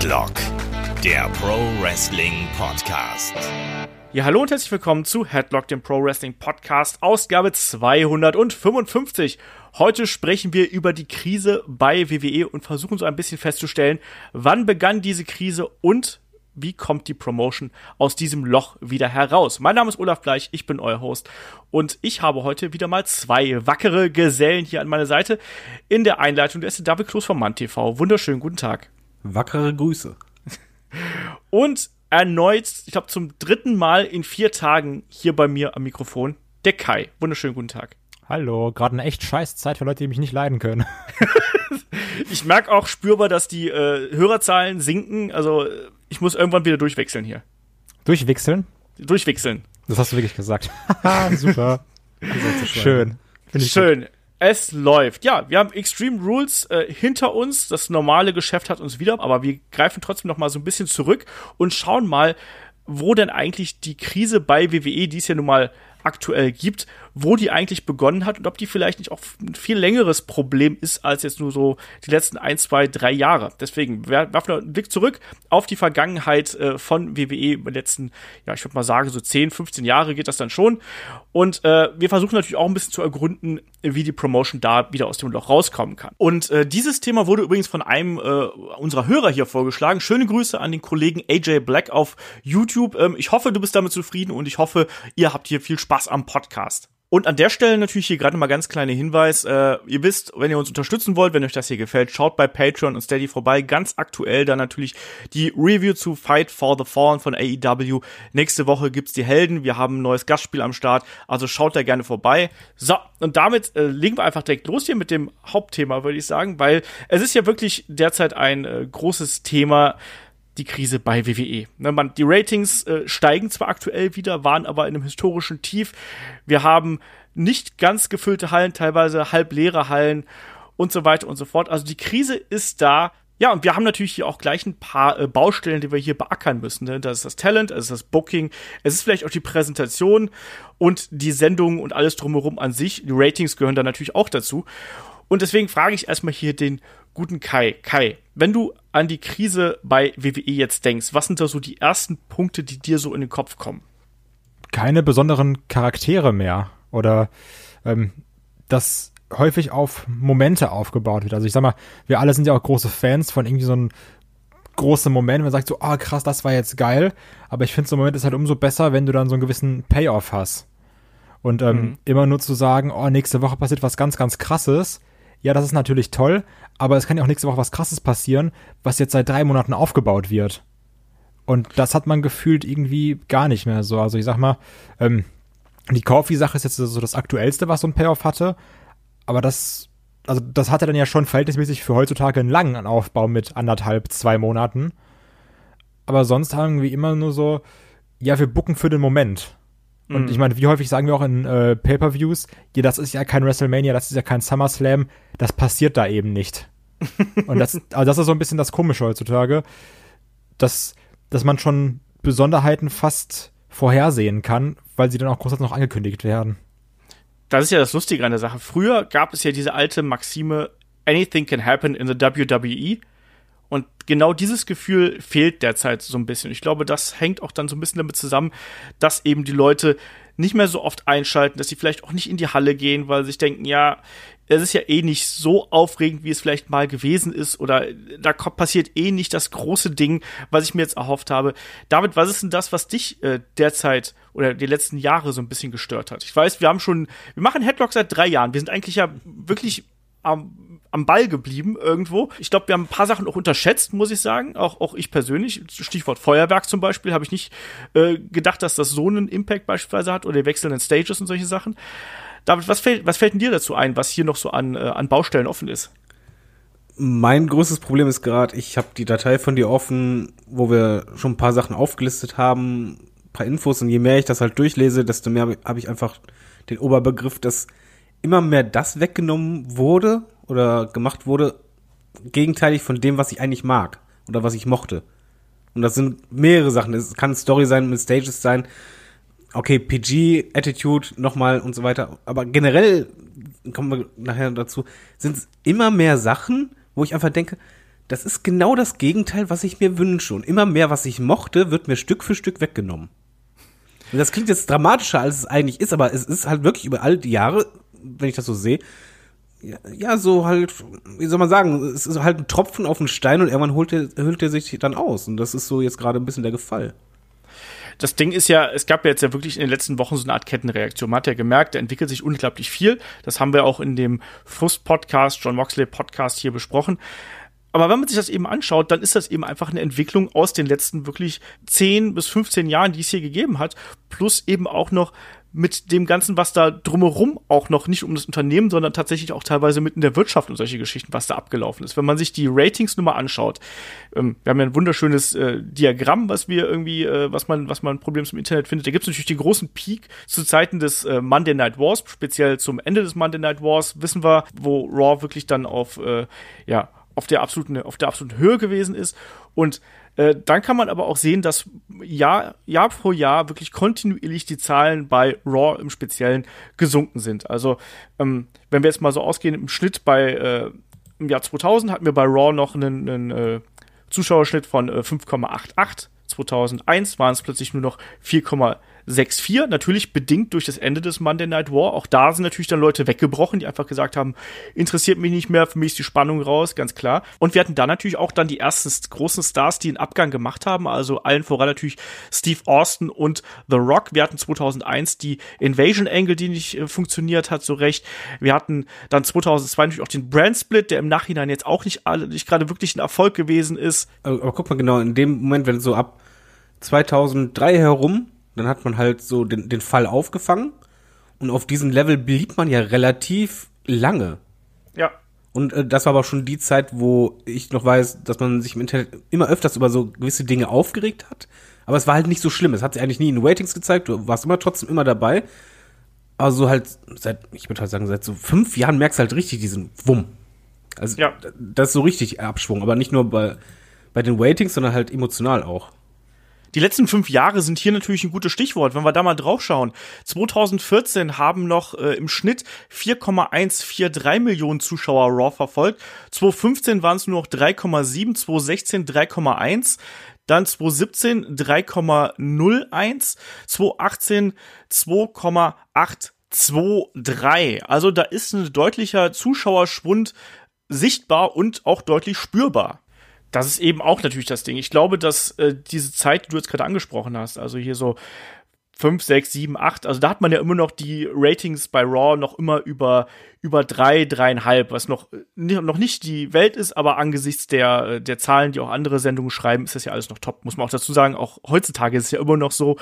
Headlock, der Pro Wrestling Podcast. Ja, hallo und herzlich willkommen zu Headlock, dem Pro Wrestling Podcast, Ausgabe 255. Heute sprechen wir über die Krise bei WWE und versuchen so ein bisschen festzustellen, wann begann diese Krise und wie kommt die Promotion aus diesem Loch wieder heraus? Mein Name ist Olaf Bleich, ich bin euer Host und ich habe heute wieder mal zwei wackere Gesellen hier an meiner Seite. In der Einleitung, der ist David Kloß vom Mann TV. Wunderschönen guten Tag. Wackere Grüße. Und erneut, ich glaube zum dritten Mal in vier Tagen hier bei mir am Mikrofon, der Kai. Wunderschönen guten Tag. Hallo, gerade eine echt scheiß Zeit für Leute, die mich nicht leiden können. ich merke auch spürbar, dass die äh, Hörerzahlen sinken. Also ich muss irgendwann wieder durchwechseln hier. Durchwechseln? Durchwechseln. Das hast du wirklich gesagt. Super. Schön. Schön. Es läuft. Ja, wir haben Extreme Rules äh, hinter uns. Das normale Geschäft hat uns wieder, aber wir greifen trotzdem noch mal so ein bisschen zurück und schauen mal, wo denn eigentlich die Krise bei WWE, die es ja nun mal aktuell gibt, wo die eigentlich begonnen hat und ob die vielleicht nicht auch ein viel längeres Problem ist als jetzt nur so die letzten ein, zwei, drei Jahre. Deswegen werfen wir einen Blick zurück auf die Vergangenheit äh, von WWE über die letzten, ja, ich würde mal sagen, so 10, 15 Jahre geht das dann schon. Und äh, wir versuchen natürlich auch ein bisschen zu ergründen, wie die Promotion da wieder aus dem Loch rauskommen kann. Und äh, dieses Thema wurde übrigens von einem äh, unserer Hörer hier vorgeschlagen. Schöne Grüße an den Kollegen AJ Black auf YouTube. Ähm, ich hoffe, du bist damit zufrieden und ich hoffe, ihr habt hier viel Spaß am Podcast. Und an der Stelle natürlich hier gerade mal ganz kleiner Hinweis. Äh, ihr wisst, wenn ihr uns unterstützen wollt, wenn euch das hier gefällt, schaut bei Patreon und Steady vorbei. Ganz aktuell dann natürlich die Review zu Fight for the Fallen von AEW. Nächste Woche gibt's die Helden. Wir haben ein neues Gastspiel am Start. Also schaut da gerne vorbei. So, und damit äh, legen wir einfach direkt los hier mit dem Hauptthema, würde ich sagen, weil es ist ja wirklich derzeit ein äh, großes Thema die Krise bei WWE. Ne, die Ratings äh, steigen zwar aktuell wieder, waren aber in einem historischen Tief. Wir haben nicht ganz gefüllte Hallen, teilweise halb leere Hallen und so weiter und so fort. Also die Krise ist da. Ja, und wir haben natürlich hier auch gleich ein paar äh, Baustellen, die wir hier beackern müssen. Ne? Das ist das Talent, es ist das Booking, es ist vielleicht auch die Präsentation und die Sendung und alles drumherum an sich. Die Ratings gehören da natürlich auch dazu. Und deswegen frage ich erstmal hier den guten Kai. Kai, wenn du an die Krise bei WWE jetzt denkst, was sind da so die ersten Punkte, die dir so in den Kopf kommen? Keine besonderen Charaktere mehr oder ähm, das häufig auf Momente aufgebaut wird. Also ich sag mal, wir alle sind ja auch große Fans von irgendwie so einem großen Moment, wenn man sagt so, ah oh, krass, das war jetzt geil. Aber ich finde so ein Moment ist halt umso besser, wenn du dann so einen gewissen Payoff hast. Und ähm, mhm. immer nur zu sagen, oh, nächste Woche passiert was ganz, ganz krasses, ja, das ist natürlich toll, aber es kann ja auch nächste Woche was Krasses passieren, was jetzt seit drei Monaten aufgebaut wird. Und das hat man gefühlt irgendwie gar nicht mehr so. Also ich sag mal, ähm, die Coffee-Sache ist jetzt so das Aktuellste, was so ein Payoff hatte. Aber das, also das hatte dann ja schon verhältnismäßig für heutzutage einen langen Aufbau mit anderthalb, zwei Monaten. Aber sonst haben wir immer nur so, ja, wir bucken für den Moment. Und ich mhm. meine, wie häufig sagen wir auch in äh, Pay-per-Views, ja, das ist ja kein WrestleMania, das ist ja kein SummerSlam, das passiert da eben nicht. Und das, also das ist so ein bisschen das Komische heutzutage, dass, dass man schon Besonderheiten fast vorhersehen kann, weil sie dann auch großartig noch angekündigt werden. Das ist ja das Lustige an der Sache. Früher gab es ja diese alte Maxime, anything can happen in the WWE. Und genau dieses Gefühl fehlt derzeit so ein bisschen. Ich glaube, das hängt auch dann so ein bisschen damit zusammen, dass eben die Leute nicht mehr so oft einschalten, dass sie vielleicht auch nicht in die Halle gehen, weil sie sich denken, ja, es ist ja eh nicht so aufregend, wie es vielleicht mal gewesen ist, oder da passiert eh nicht das große Ding, was ich mir jetzt erhofft habe. David, was ist denn das, was dich äh, derzeit oder die letzten Jahre so ein bisschen gestört hat? Ich weiß, wir haben schon, wir machen Headlock seit drei Jahren. Wir sind eigentlich ja wirklich am am Ball geblieben irgendwo. Ich glaube, wir haben ein paar Sachen auch unterschätzt, muss ich sagen. Auch, auch ich persönlich. Stichwort Feuerwerk zum Beispiel, habe ich nicht äh, gedacht, dass das so einen Impact beispielsweise hat oder die wechselnden Stages und solche Sachen. David, was fällt, was fällt denn dir dazu ein, was hier noch so an, äh, an Baustellen offen ist? Mein größtes Problem ist gerade, ich habe die Datei von dir offen, wo wir schon ein paar Sachen aufgelistet haben, ein paar Infos und je mehr ich das halt durchlese, desto mehr habe ich einfach den Oberbegriff, dass immer mehr das weggenommen wurde, oder gemacht wurde, gegenteilig von dem, was ich eigentlich mag oder was ich mochte. Und das sind mehrere Sachen. Es kann Story sein, mit Stages sein. Okay, PG, Attitude nochmal und so weiter. Aber generell, kommen wir nachher dazu, sind es immer mehr Sachen, wo ich einfach denke, das ist genau das Gegenteil, was ich mir wünsche. Und immer mehr, was ich mochte, wird mir Stück für Stück weggenommen. Und das klingt jetzt dramatischer, als es eigentlich ist, aber es ist halt wirklich über all die Jahre, wenn ich das so sehe, ja, so halt, wie soll man sagen, es ist halt ein Tropfen auf den Stein und irgendwann holt er, hüllt er sich dann aus. Und das ist so jetzt gerade ein bisschen der Gefall das Ding ist ja, es gab ja jetzt ja wirklich in den letzten Wochen so eine Art Kettenreaktion. Man hat ja gemerkt, da entwickelt sich unglaublich viel. Das haben wir auch in dem Frust-Podcast, John Moxley-Podcast hier besprochen. Aber wenn man sich das eben anschaut, dann ist das eben einfach eine Entwicklung aus den letzten wirklich 10 bis 15 Jahren, die es hier gegeben hat, plus eben auch noch mit dem Ganzen, was da drumherum auch noch nicht um das Unternehmen, sondern tatsächlich auch teilweise mitten in der Wirtschaft und solche Geschichten, was da abgelaufen ist. Wenn man sich die Ratings nur mal anschaut, ähm, wir haben ja ein wunderschönes äh, Diagramm, was wir irgendwie, äh, was man, was man problems im Internet findet. Da gibt es natürlich den großen Peak zu Zeiten des äh, Monday Night Wars, speziell zum Ende des Monday Night Wars, wissen wir, wo Raw wirklich dann auf, äh, ja, auf der absoluten, auf der absoluten Höhe gewesen ist. Und äh, dann kann man aber auch sehen, dass Jahr, Jahr pro Jahr wirklich kontinuierlich die Zahlen bei Raw im Speziellen gesunken sind. Also, ähm, wenn wir jetzt mal so ausgehen, im Schnitt bei, äh, im Jahr 2000 hatten wir bei Raw noch einen, einen äh, Zuschauerschnitt von äh, 5,88. 2001 waren es plötzlich nur noch 4,7 6-4, natürlich bedingt durch das Ende des Monday Night War. Auch da sind natürlich dann Leute weggebrochen, die einfach gesagt haben, interessiert mich nicht mehr, für mich ist die Spannung raus, ganz klar. Und wir hatten da natürlich auch dann die ersten großen Stars, die einen Abgang gemacht haben, also allen voran natürlich Steve Austin und The Rock. Wir hatten 2001 die Invasion Angle, die nicht äh, funktioniert hat so recht. Wir hatten dann 2002 natürlich auch den Brand Split, der im Nachhinein jetzt auch nicht, nicht gerade wirklich ein Erfolg gewesen ist. Aber, aber guck mal genau, in dem Moment, wenn so ab 2003 herum dann hat man halt so den, den Fall aufgefangen und auf diesem Level blieb man ja relativ lange. Ja. Und äh, das war aber schon die Zeit, wo ich noch weiß, dass man sich im Internet immer öfters über so gewisse Dinge aufgeregt hat. Aber es war halt nicht so schlimm. Es hat sich eigentlich nie in Ratings gezeigt. Du warst immer trotzdem immer dabei. Aber so halt seit, ich würde halt sagen, seit so fünf Jahren merkst du halt richtig diesen Wumm. Also ja. das ist so richtig Abschwung. Aber nicht nur bei, bei den Ratings, sondern halt emotional auch. Die letzten fünf Jahre sind hier natürlich ein gutes Stichwort, wenn wir da mal drauf schauen. 2014 haben noch äh, im Schnitt 4,143 Millionen Zuschauer Raw verfolgt. 2015 waren es nur noch 3,7, 2016 3,1 dann 2017 3,01, 2018 2,823. Also da ist ein deutlicher Zuschauerschwund sichtbar und auch deutlich spürbar das ist eben auch natürlich das Ding. Ich glaube, dass äh, diese Zeit, die du jetzt gerade angesprochen hast, also hier so 5, 6, 7, 8, also da hat man ja immer noch die Ratings bei Raw noch immer über, über 3, 3,5, was noch, noch nicht die Welt ist, aber angesichts der, der Zahlen, die auch andere Sendungen schreiben, ist das ja alles noch top. Muss man auch dazu sagen, auch heutzutage ist es ja immer noch so,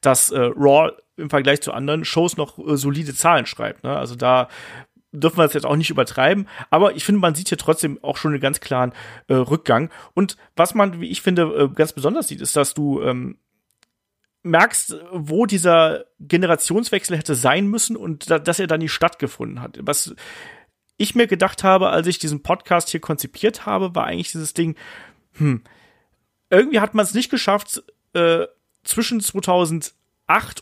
dass äh, Raw im Vergleich zu anderen Shows noch äh, solide Zahlen schreibt. Ne? Also da dürfen wir das jetzt auch nicht übertreiben, aber ich finde, man sieht hier trotzdem auch schon einen ganz klaren äh, Rückgang. Und was man, wie ich finde, äh, ganz besonders sieht, ist, dass du ähm, merkst, wo dieser Generationswechsel hätte sein müssen und da, dass er dann nicht stattgefunden hat. Was ich mir gedacht habe, als ich diesen Podcast hier konzipiert habe, war eigentlich dieses Ding, hm, irgendwie hat man es nicht geschafft, äh, zwischen 2008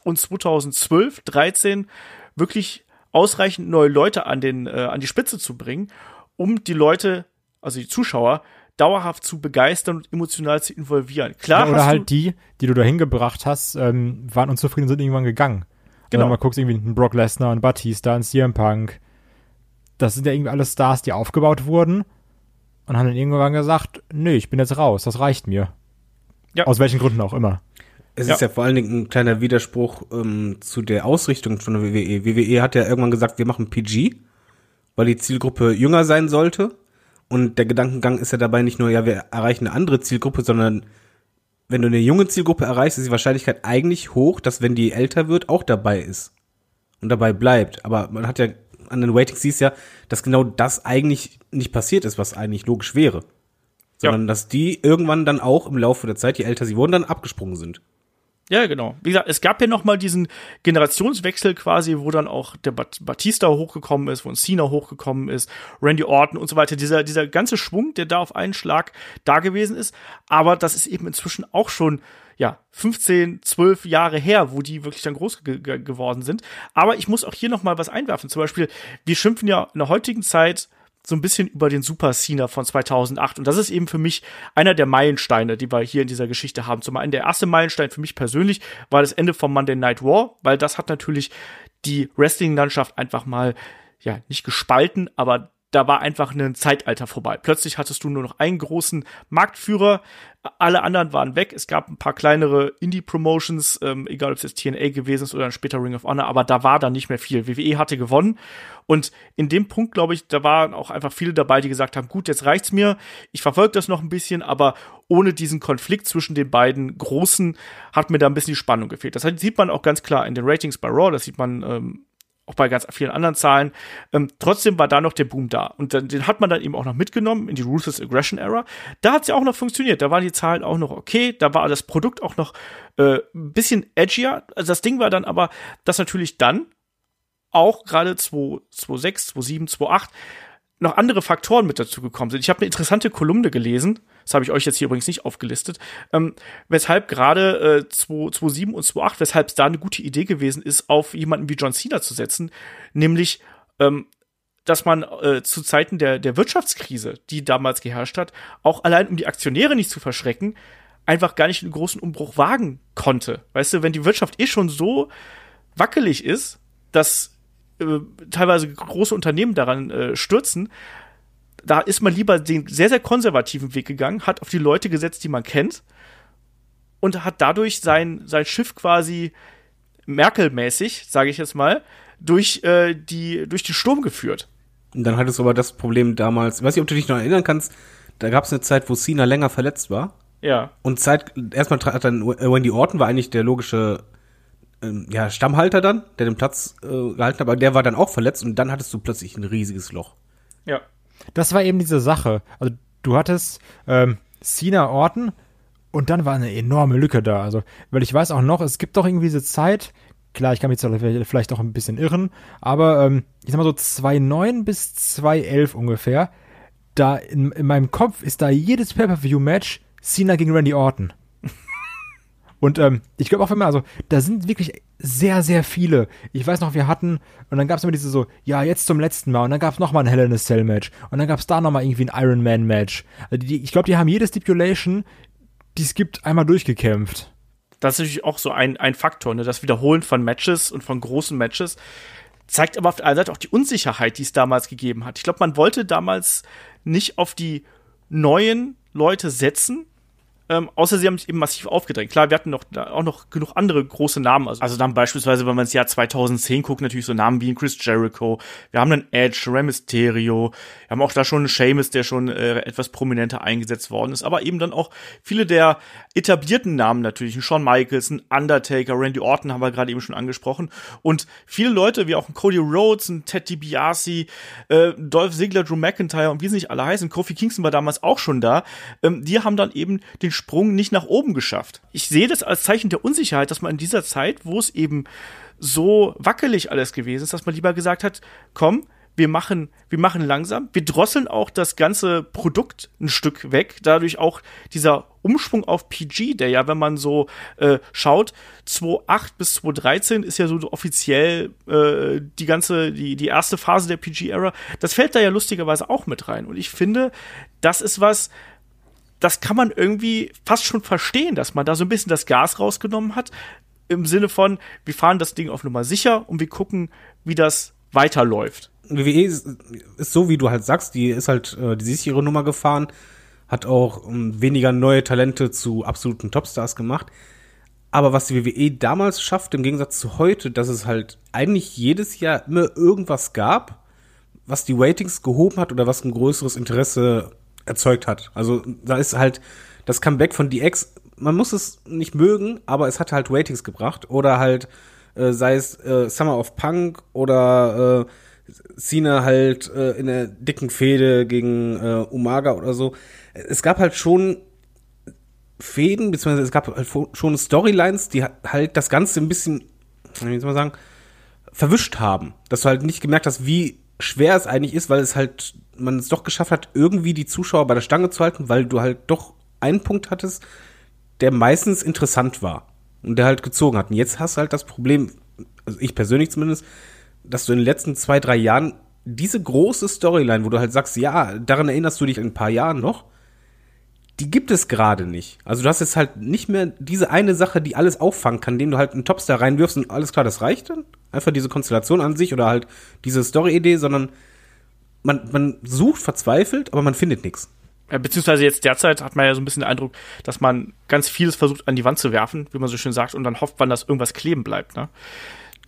und 2012, 13 wirklich ausreichend neue Leute an, den, äh, an die Spitze zu bringen, um die Leute, also die Zuschauer, dauerhaft zu begeistern und emotional zu involvieren. Klar. Ja, oder halt die, die du dahin gebracht hast, ähm, waren unzufrieden und sind irgendwann gegangen. Genau. Wenn du mal guckst, irgendwie ein Brock Lesnar, ein Batista, ein CM Punk. Das sind ja irgendwie alle Stars, die aufgebaut wurden und haben dann irgendwann gesagt, nö, ich bin jetzt raus, das reicht mir. Ja. Aus welchen Gründen auch immer. Es ja. ist ja vor allen Dingen ein kleiner Widerspruch ähm, zu der Ausrichtung von der WWE. WWE hat ja irgendwann gesagt, wir machen PG, weil die Zielgruppe jünger sein sollte. Und der Gedankengang ist ja dabei nicht nur, ja, wir erreichen eine andere Zielgruppe, sondern wenn du eine junge Zielgruppe erreichst, ist die Wahrscheinlichkeit eigentlich hoch, dass wenn die älter wird, auch dabei ist und dabei bleibt. Aber man hat ja an den Ratings siehst ja, dass genau das eigentlich nicht passiert ist, was eigentlich logisch wäre. Sondern ja. dass die irgendwann dann auch im Laufe der Zeit, je älter sie wurden, dann abgesprungen sind. Ja, genau. Wie gesagt, es gab ja noch mal diesen Generationswechsel quasi, wo dann auch der Bat Batista hochgekommen ist, wo ein Cena hochgekommen ist, Randy Orton und so weiter. Dieser, dieser ganze Schwung, der da auf einen Schlag da gewesen ist. Aber das ist eben inzwischen auch schon, ja, 15, 12 Jahre her, wo die wirklich dann groß ge geworden sind. Aber ich muss auch hier noch mal was einwerfen. Zum Beispiel, wir schimpfen ja in der heutigen Zeit so ein bisschen über den Super Cena von 2008. Und das ist eben für mich einer der Meilensteine, die wir hier in dieser Geschichte haben. Zum einen der erste Meilenstein für mich persönlich war das Ende von Monday Night War, weil das hat natürlich die Wrestling-Landschaft einfach mal, ja, nicht gespalten, aber da war einfach ein Zeitalter vorbei. Plötzlich hattest du nur noch einen großen Marktführer, alle anderen waren weg. Es gab ein paar kleinere Indie-Promotions, ähm, egal ob es jetzt TNA gewesen ist oder dann später Ring of Honor, aber da war dann nicht mehr viel. WWE hatte gewonnen und in dem Punkt, glaube ich, da waren auch einfach viele dabei, die gesagt haben, gut, jetzt reicht's mir, ich verfolge das noch ein bisschen, aber ohne diesen Konflikt zwischen den beiden Großen hat mir da ein bisschen die Spannung gefehlt. Das sieht man auch ganz klar in den Ratings bei Raw, das sieht man ähm, auch bei ganz vielen anderen Zahlen. Ähm, trotzdem war da noch der Boom da. Und dann, den hat man dann eben auch noch mitgenommen in die Ruthless Aggression Era. Da hat es ja auch noch funktioniert. Da waren die Zahlen auch noch okay. Da war das Produkt auch noch äh, ein bisschen edgier. Also das Ding war dann aber, dass natürlich dann auch gerade 2006, 2007, 2008 noch andere Faktoren mit dazu gekommen sind. Ich habe eine interessante Kolumne gelesen, das habe ich euch jetzt hier übrigens nicht aufgelistet, ähm, weshalb gerade äh, 2007 und 2008, weshalb es da eine gute Idee gewesen ist, auf jemanden wie John Cena zu setzen, nämlich ähm, dass man äh, zu Zeiten der, der Wirtschaftskrise, die damals geherrscht hat, auch allein um die Aktionäre nicht zu verschrecken, einfach gar nicht einen großen Umbruch wagen konnte. Weißt du, wenn die Wirtschaft eh schon so wackelig ist, dass äh, teilweise große Unternehmen daran äh, stürzen, da ist man lieber den sehr, sehr konservativen Weg gegangen, hat auf die Leute gesetzt, die man kennt und hat dadurch sein, sein Schiff quasi Merkel-mäßig, sage ich jetzt mal, durch, äh, die, durch den Sturm geführt. Und dann hattest du aber das Problem damals, ich weiß nicht, ob du dich noch erinnern kannst, da gab es eine Zeit, wo Cena länger verletzt war. Ja. Und Zeit, erstmal hat dann Wendy Orton war eigentlich der logische ähm, ja, Stammhalter dann, der den Platz äh, gehalten hat, aber der war dann auch verletzt und dann hattest du plötzlich ein riesiges Loch. Ja. Das war eben diese Sache. Also du hattest ähm, Cena Orton und dann war eine enorme Lücke da. Also, weil ich weiß auch noch, es gibt doch irgendwie diese Zeit, klar, ich kann mich vielleicht auch ein bisschen irren, aber ähm, ich sag mal so 2.9 bis 2.11 ungefähr, da in, in meinem Kopf ist da jedes Pay-Per-View-Match Cena gegen Randy Orton. Und ähm, ich glaube auch immer, also da sind wirklich sehr, sehr viele. Ich weiß noch, wir hatten, und dann gab es immer diese so, ja, jetzt zum letzten Mal, und dann gab es nochmal ein Hell in a Cell Match, und dann gab es da nochmal irgendwie ein Iron Man Match. Also die, ich glaube, die haben jede Stipulation, die es gibt, einmal durchgekämpft. Das ist natürlich auch so ein, ein Faktor, ne? das Wiederholen von Matches und von großen Matches zeigt aber auf der einen Seite auch die Unsicherheit, die es damals gegeben hat. Ich glaube, man wollte damals nicht auf die neuen Leute setzen, ähm, außer sie haben sich eben massiv aufgedrängt. Klar, wir hatten noch, auch noch genug andere große Namen. Also, also dann beispielsweise, wenn man ins Jahr 2010 guckt, natürlich so Namen wie ein Chris Jericho. Wir haben einen Edge, Rey Mysterio. Wir haben auch da schon einen Sheamus, der schon äh, etwas prominenter eingesetzt worden ist. Aber eben dann auch viele der etablierten Namen natürlich. Ein Shawn Michaels, ein Undertaker, Randy Orton haben wir gerade eben schon angesprochen. Und viele Leute, wie auch ein Cody Rhodes, ein Ted DiBiase, äh, Dolph Ziggler, Drew McIntyre und wie sie nicht alle heißen. Kofi Kingston war damals auch schon da. Ähm, die haben dann eben den Sprung nicht nach oben geschafft. Ich sehe das als Zeichen der Unsicherheit, dass man in dieser Zeit, wo es eben so wackelig alles gewesen ist, dass man lieber gesagt hat, komm, wir machen, wir machen langsam, wir drosseln auch das ganze Produkt ein Stück weg, dadurch auch dieser Umschwung auf PG, der ja, wenn man so äh, schaut, 2008 bis 2013 ist ja so offiziell äh, die ganze, die, die erste Phase der PG-Era, das fällt da ja lustigerweise auch mit rein. Und ich finde, das ist was, das kann man irgendwie fast schon verstehen, dass man da so ein bisschen das Gas rausgenommen hat. Im Sinne von, wir fahren das Ding auf Nummer sicher und wir gucken, wie das weiterläuft. WWE ist, ist so, wie du halt sagst, die ist halt äh, die sichere Nummer gefahren, hat auch ähm, weniger neue Talente zu absoluten Topstars gemacht. Aber was die WWE damals schafft, im Gegensatz zu heute, dass es halt eigentlich jedes Jahr immer irgendwas gab, was die Ratings gehoben hat oder was ein größeres Interesse erzeugt hat. Also da ist halt das Comeback von DX, man muss es nicht mögen, aber es hat halt Ratings gebracht. Oder halt, äh, sei es äh, Summer of Punk oder äh, Cena halt äh, in der dicken Fehde gegen äh, Umaga oder so. Es gab halt schon Fäden, beziehungsweise es gab halt schon Storylines, die halt das Ganze ein bisschen, wie soll man sagen, verwischt haben. Dass du halt nicht gemerkt hast, wie schwer es eigentlich ist, weil es halt man es doch geschafft hat, irgendwie die Zuschauer bei der Stange zu halten, weil du halt doch einen Punkt hattest, der meistens interessant war und der halt gezogen hat. Und jetzt hast du halt das Problem, also ich persönlich zumindest, dass du in den letzten zwei, drei Jahren diese große Storyline, wo du halt sagst, ja, daran erinnerst du dich in ein paar Jahren noch, die gibt es gerade nicht. Also du hast jetzt halt nicht mehr diese eine Sache, die alles auffangen kann, indem du halt einen Topstar reinwirfst und alles klar, das reicht dann. Einfach diese Konstellation an sich oder halt diese Story-Idee, sondern man, man sucht verzweifelt, aber man findet nichts. Beziehungsweise jetzt derzeit hat man ja so ein bisschen den Eindruck, dass man ganz vieles versucht an die Wand zu werfen, wie man so schön sagt, und dann hofft man, dass irgendwas kleben bleibt. Ne?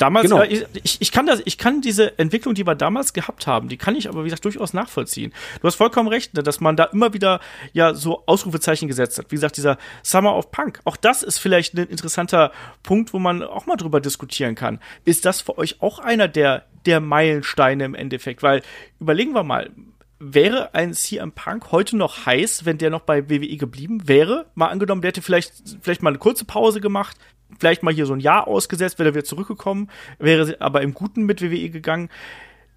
Damals, genau. äh, ich, ich, kann das, ich kann diese Entwicklung, die wir damals gehabt haben, die kann ich aber, wie gesagt, durchaus nachvollziehen. Du hast vollkommen recht, ne, dass man da immer wieder ja so Ausrufezeichen gesetzt hat. Wie gesagt, dieser Summer of Punk. Auch das ist vielleicht ein interessanter Punkt, wo man auch mal drüber diskutieren kann. Ist das für euch auch einer der, der Meilensteine im Endeffekt? Weil, überlegen wir mal, wäre ein CM Punk heute noch heiß, wenn der noch bei WWE geblieben wäre? Mal angenommen, der hätte vielleicht, vielleicht mal eine kurze Pause gemacht, vielleicht mal hier so ein Jahr ausgesetzt, wäre er wieder zurückgekommen, wäre aber im Guten mit WWE gegangen.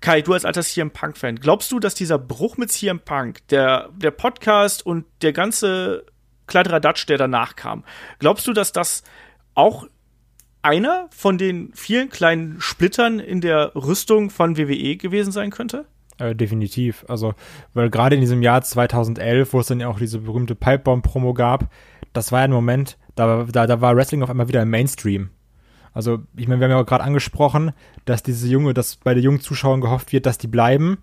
Kai, du als alter CM Punk-Fan, glaubst du, dass dieser Bruch mit CM Punk, der, der Podcast und der ganze Kladderadatsch, der danach kam, glaubst du, dass das auch einer von den vielen kleinen Splittern in der Rüstung von WWE gewesen sein könnte? Äh, definitiv. Also, weil gerade in diesem Jahr 2011, wo es dann ja auch diese berühmte Pipebomb-Promo gab, das war ja ein Moment, da, da, da war Wrestling auf einmal wieder im Mainstream. Also, ich meine, wir haben ja auch gerade angesprochen, dass diese junge, dass bei den jungen Zuschauern gehofft wird, dass die bleiben.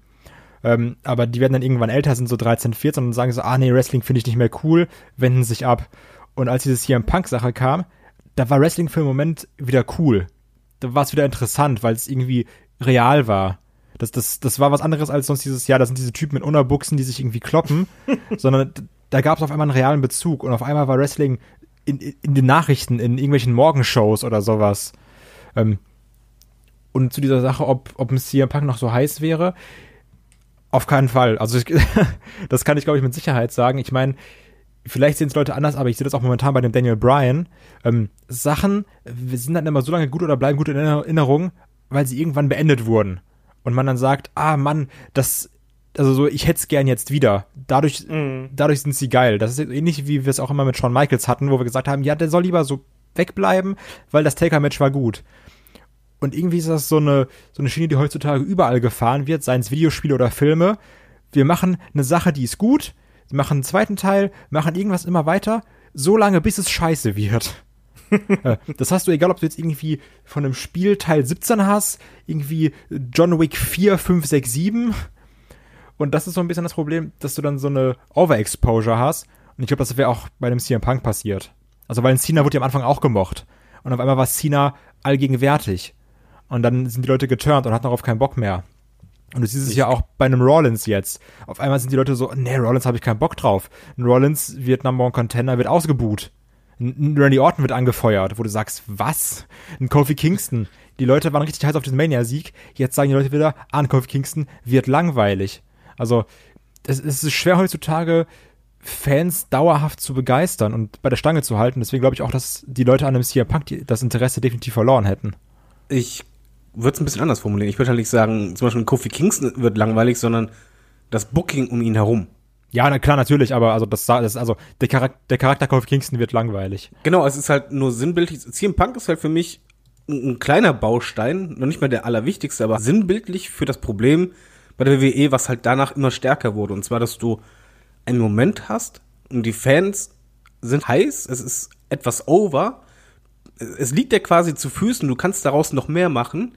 Ähm, aber die werden dann irgendwann älter, sind so 13, 14 und sagen so, ah nee, Wrestling finde ich nicht mehr cool, wenden sich ab. Und als dieses hier im Punk-Sache kam, da war Wrestling für einen Moment wieder cool. Da war es wieder interessant, weil es irgendwie real war. Das, das, das war was anderes als sonst dieses Jahr. Da sind diese Typen mit Unterbuchsen, die sich irgendwie kloppen, sondern da gab es auf einmal einen realen Bezug und auf einmal war Wrestling in, in den Nachrichten, in irgendwelchen Morgenshows oder sowas. Ähm, und zu dieser Sache, ob, ob ein CM Punk noch so heiß wäre, auf keinen Fall. Also ich, das kann ich, glaube ich, mit Sicherheit sagen. Ich meine, vielleicht sehen es Leute anders, aber ich sehe das auch momentan bei dem Daniel Bryan. Ähm, Sachen sind dann immer so lange gut oder bleiben gut in Erinnerung, weil sie irgendwann beendet wurden und man dann sagt, ah Mann, das, also so, ich hätte es gern jetzt wieder. Dadurch, mm. dadurch sind sie geil. Das ist ähnlich wie wir es auch immer mit Shawn Michaels hatten, wo wir gesagt haben, ja, der soll lieber so wegbleiben, weil das Taker-Match war gut. Und irgendwie ist das so eine, so eine Schiene, die heutzutage überall gefahren wird, seien es Videospiele oder Filme. Wir machen eine Sache, die ist gut, machen einen zweiten Teil, machen irgendwas immer weiter, so lange, bis es scheiße wird. Äh, das hast du, egal ob du jetzt irgendwie von einem Spiel Teil 17 hast, irgendwie John Wick 4, 5, 6, 7. Und das ist so ein bisschen das Problem, dass du dann so eine Overexposure hast. Und ich glaube, das wäre auch bei dem CM Punk passiert. Also, weil Cena wurde ja am Anfang auch gemocht. Und auf einmal war Cena allgegenwärtig. Und dann sind die Leute geturnt und hatten darauf keinen Bock mehr. Und du siehst es ja auch bei einem Rollins jetzt. Auf einmal sind die Leute so, nee, Rollins habe ich keinen Bock drauf. Ein Rollins wird Number One Contender, wird ausgebuht. Ein Randy Orton wird angefeuert, wo du sagst, was? Ein Kofi Kingston. Die Leute waren richtig heiß auf diesen Mania-Sieg. Jetzt sagen die Leute wieder, ah, ein Kofi Kingston wird langweilig. Also, es, es ist schwer heutzutage, Fans dauerhaft zu begeistern und bei der Stange zu halten. Deswegen glaube ich auch, dass die Leute an einem CM Punk das Interesse definitiv verloren hätten. Ich würde es ein bisschen anders formulieren. Ich würde halt nicht sagen, zum Beispiel Kofi Kingston wird langweilig, sondern das Booking um ihn herum. Ja, na klar, natürlich, aber also das, das also der Charakter, der Charakter Kofi Kingston wird langweilig. Genau, es ist halt nur sinnbildlich. CM Punk ist halt für mich ein, ein kleiner Baustein, noch nicht mal der allerwichtigste, aber sinnbildlich für das Problem bei der WWE, was halt danach immer stärker wurde. Und zwar, dass du einen Moment hast und die Fans sind heiß, es ist etwas over, es liegt dir quasi zu Füßen, du kannst daraus noch mehr machen.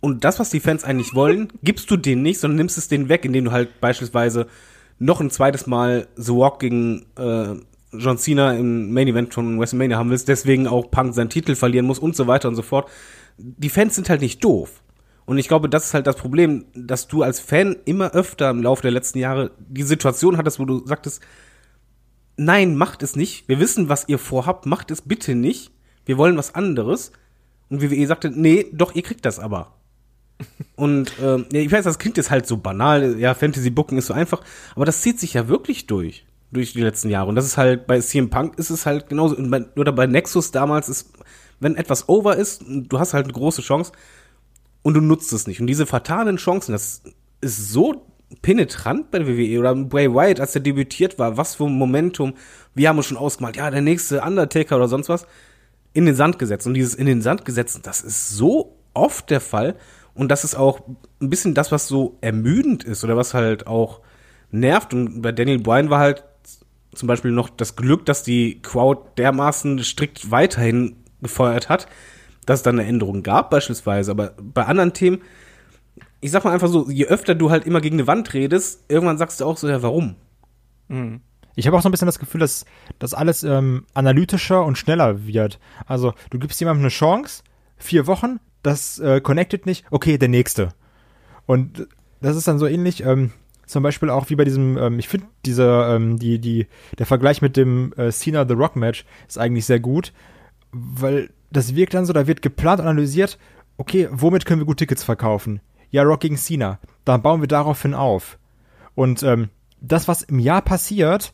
Und das, was die Fans eigentlich wollen, gibst du denen nicht, sondern nimmst es denen weg, indem du halt beispielsweise noch ein zweites Mal The Walk gegen äh, John Cena im Main Event von WrestleMania haben willst, deswegen auch Punk seinen Titel verlieren muss und so weiter und so fort. Die Fans sind halt nicht doof. Und ich glaube, das ist halt das Problem, dass du als Fan immer öfter im Laufe der letzten Jahre die Situation hattest, wo du sagtest, nein, macht es nicht. Wir wissen, was ihr vorhabt, macht es bitte nicht. Wir wollen was anderes. Und WWE sagte, nee, doch, ihr kriegt das aber. Und ähm, ich weiß, das klingt jetzt halt so banal, ja, Fantasy Booking ist so einfach, aber das zieht sich ja wirklich durch, durch die letzten Jahre. Und das ist halt, bei CM Punk ist es halt genauso, oder bei Nexus damals ist, wenn etwas over ist, du hast halt eine große Chance und du nutzt es nicht. Und diese fatalen Chancen, das ist so penetrant bei der WWE oder Bray Wyatt, als er debütiert war, was für ein Momentum, wir haben uns schon ausgemalt, ja, der nächste Undertaker oder sonst was, in den Sand gesetzt. Und dieses in den Sand gesetzt, das ist so oft der Fall. Und das ist auch ein bisschen das, was so ermüdend ist oder was halt auch nervt. Und bei Daniel Bryan war halt zum Beispiel noch das Glück, dass die Crowd dermaßen strikt weiterhin gefeuert hat, dass es dann eine Änderung gab beispielsweise. Aber bei anderen Themen, ich sag mal einfach so, je öfter du halt immer gegen eine Wand redest, irgendwann sagst du auch so, ja, warum? Mhm. Ich habe auch so ein bisschen das Gefühl, dass das alles ähm, analytischer und schneller wird. Also du gibst jemandem eine Chance, vier Wochen, das äh, connected nicht, okay, der nächste. Und das ist dann so ähnlich, ähm, zum Beispiel auch wie bei diesem, ähm, ich finde dieser, ähm, die, die, der Vergleich mit dem äh, Cena The Rock Match ist eigentlich sehr gut, weil das wirkt dann so, da wird geplant, analysiert, okay, womit können wir gut Tickets verkaufen? Ja, Rock gegen Cena. Dann bauen wir daraufhin auf. Und ähm, das, was im Jahr passiert,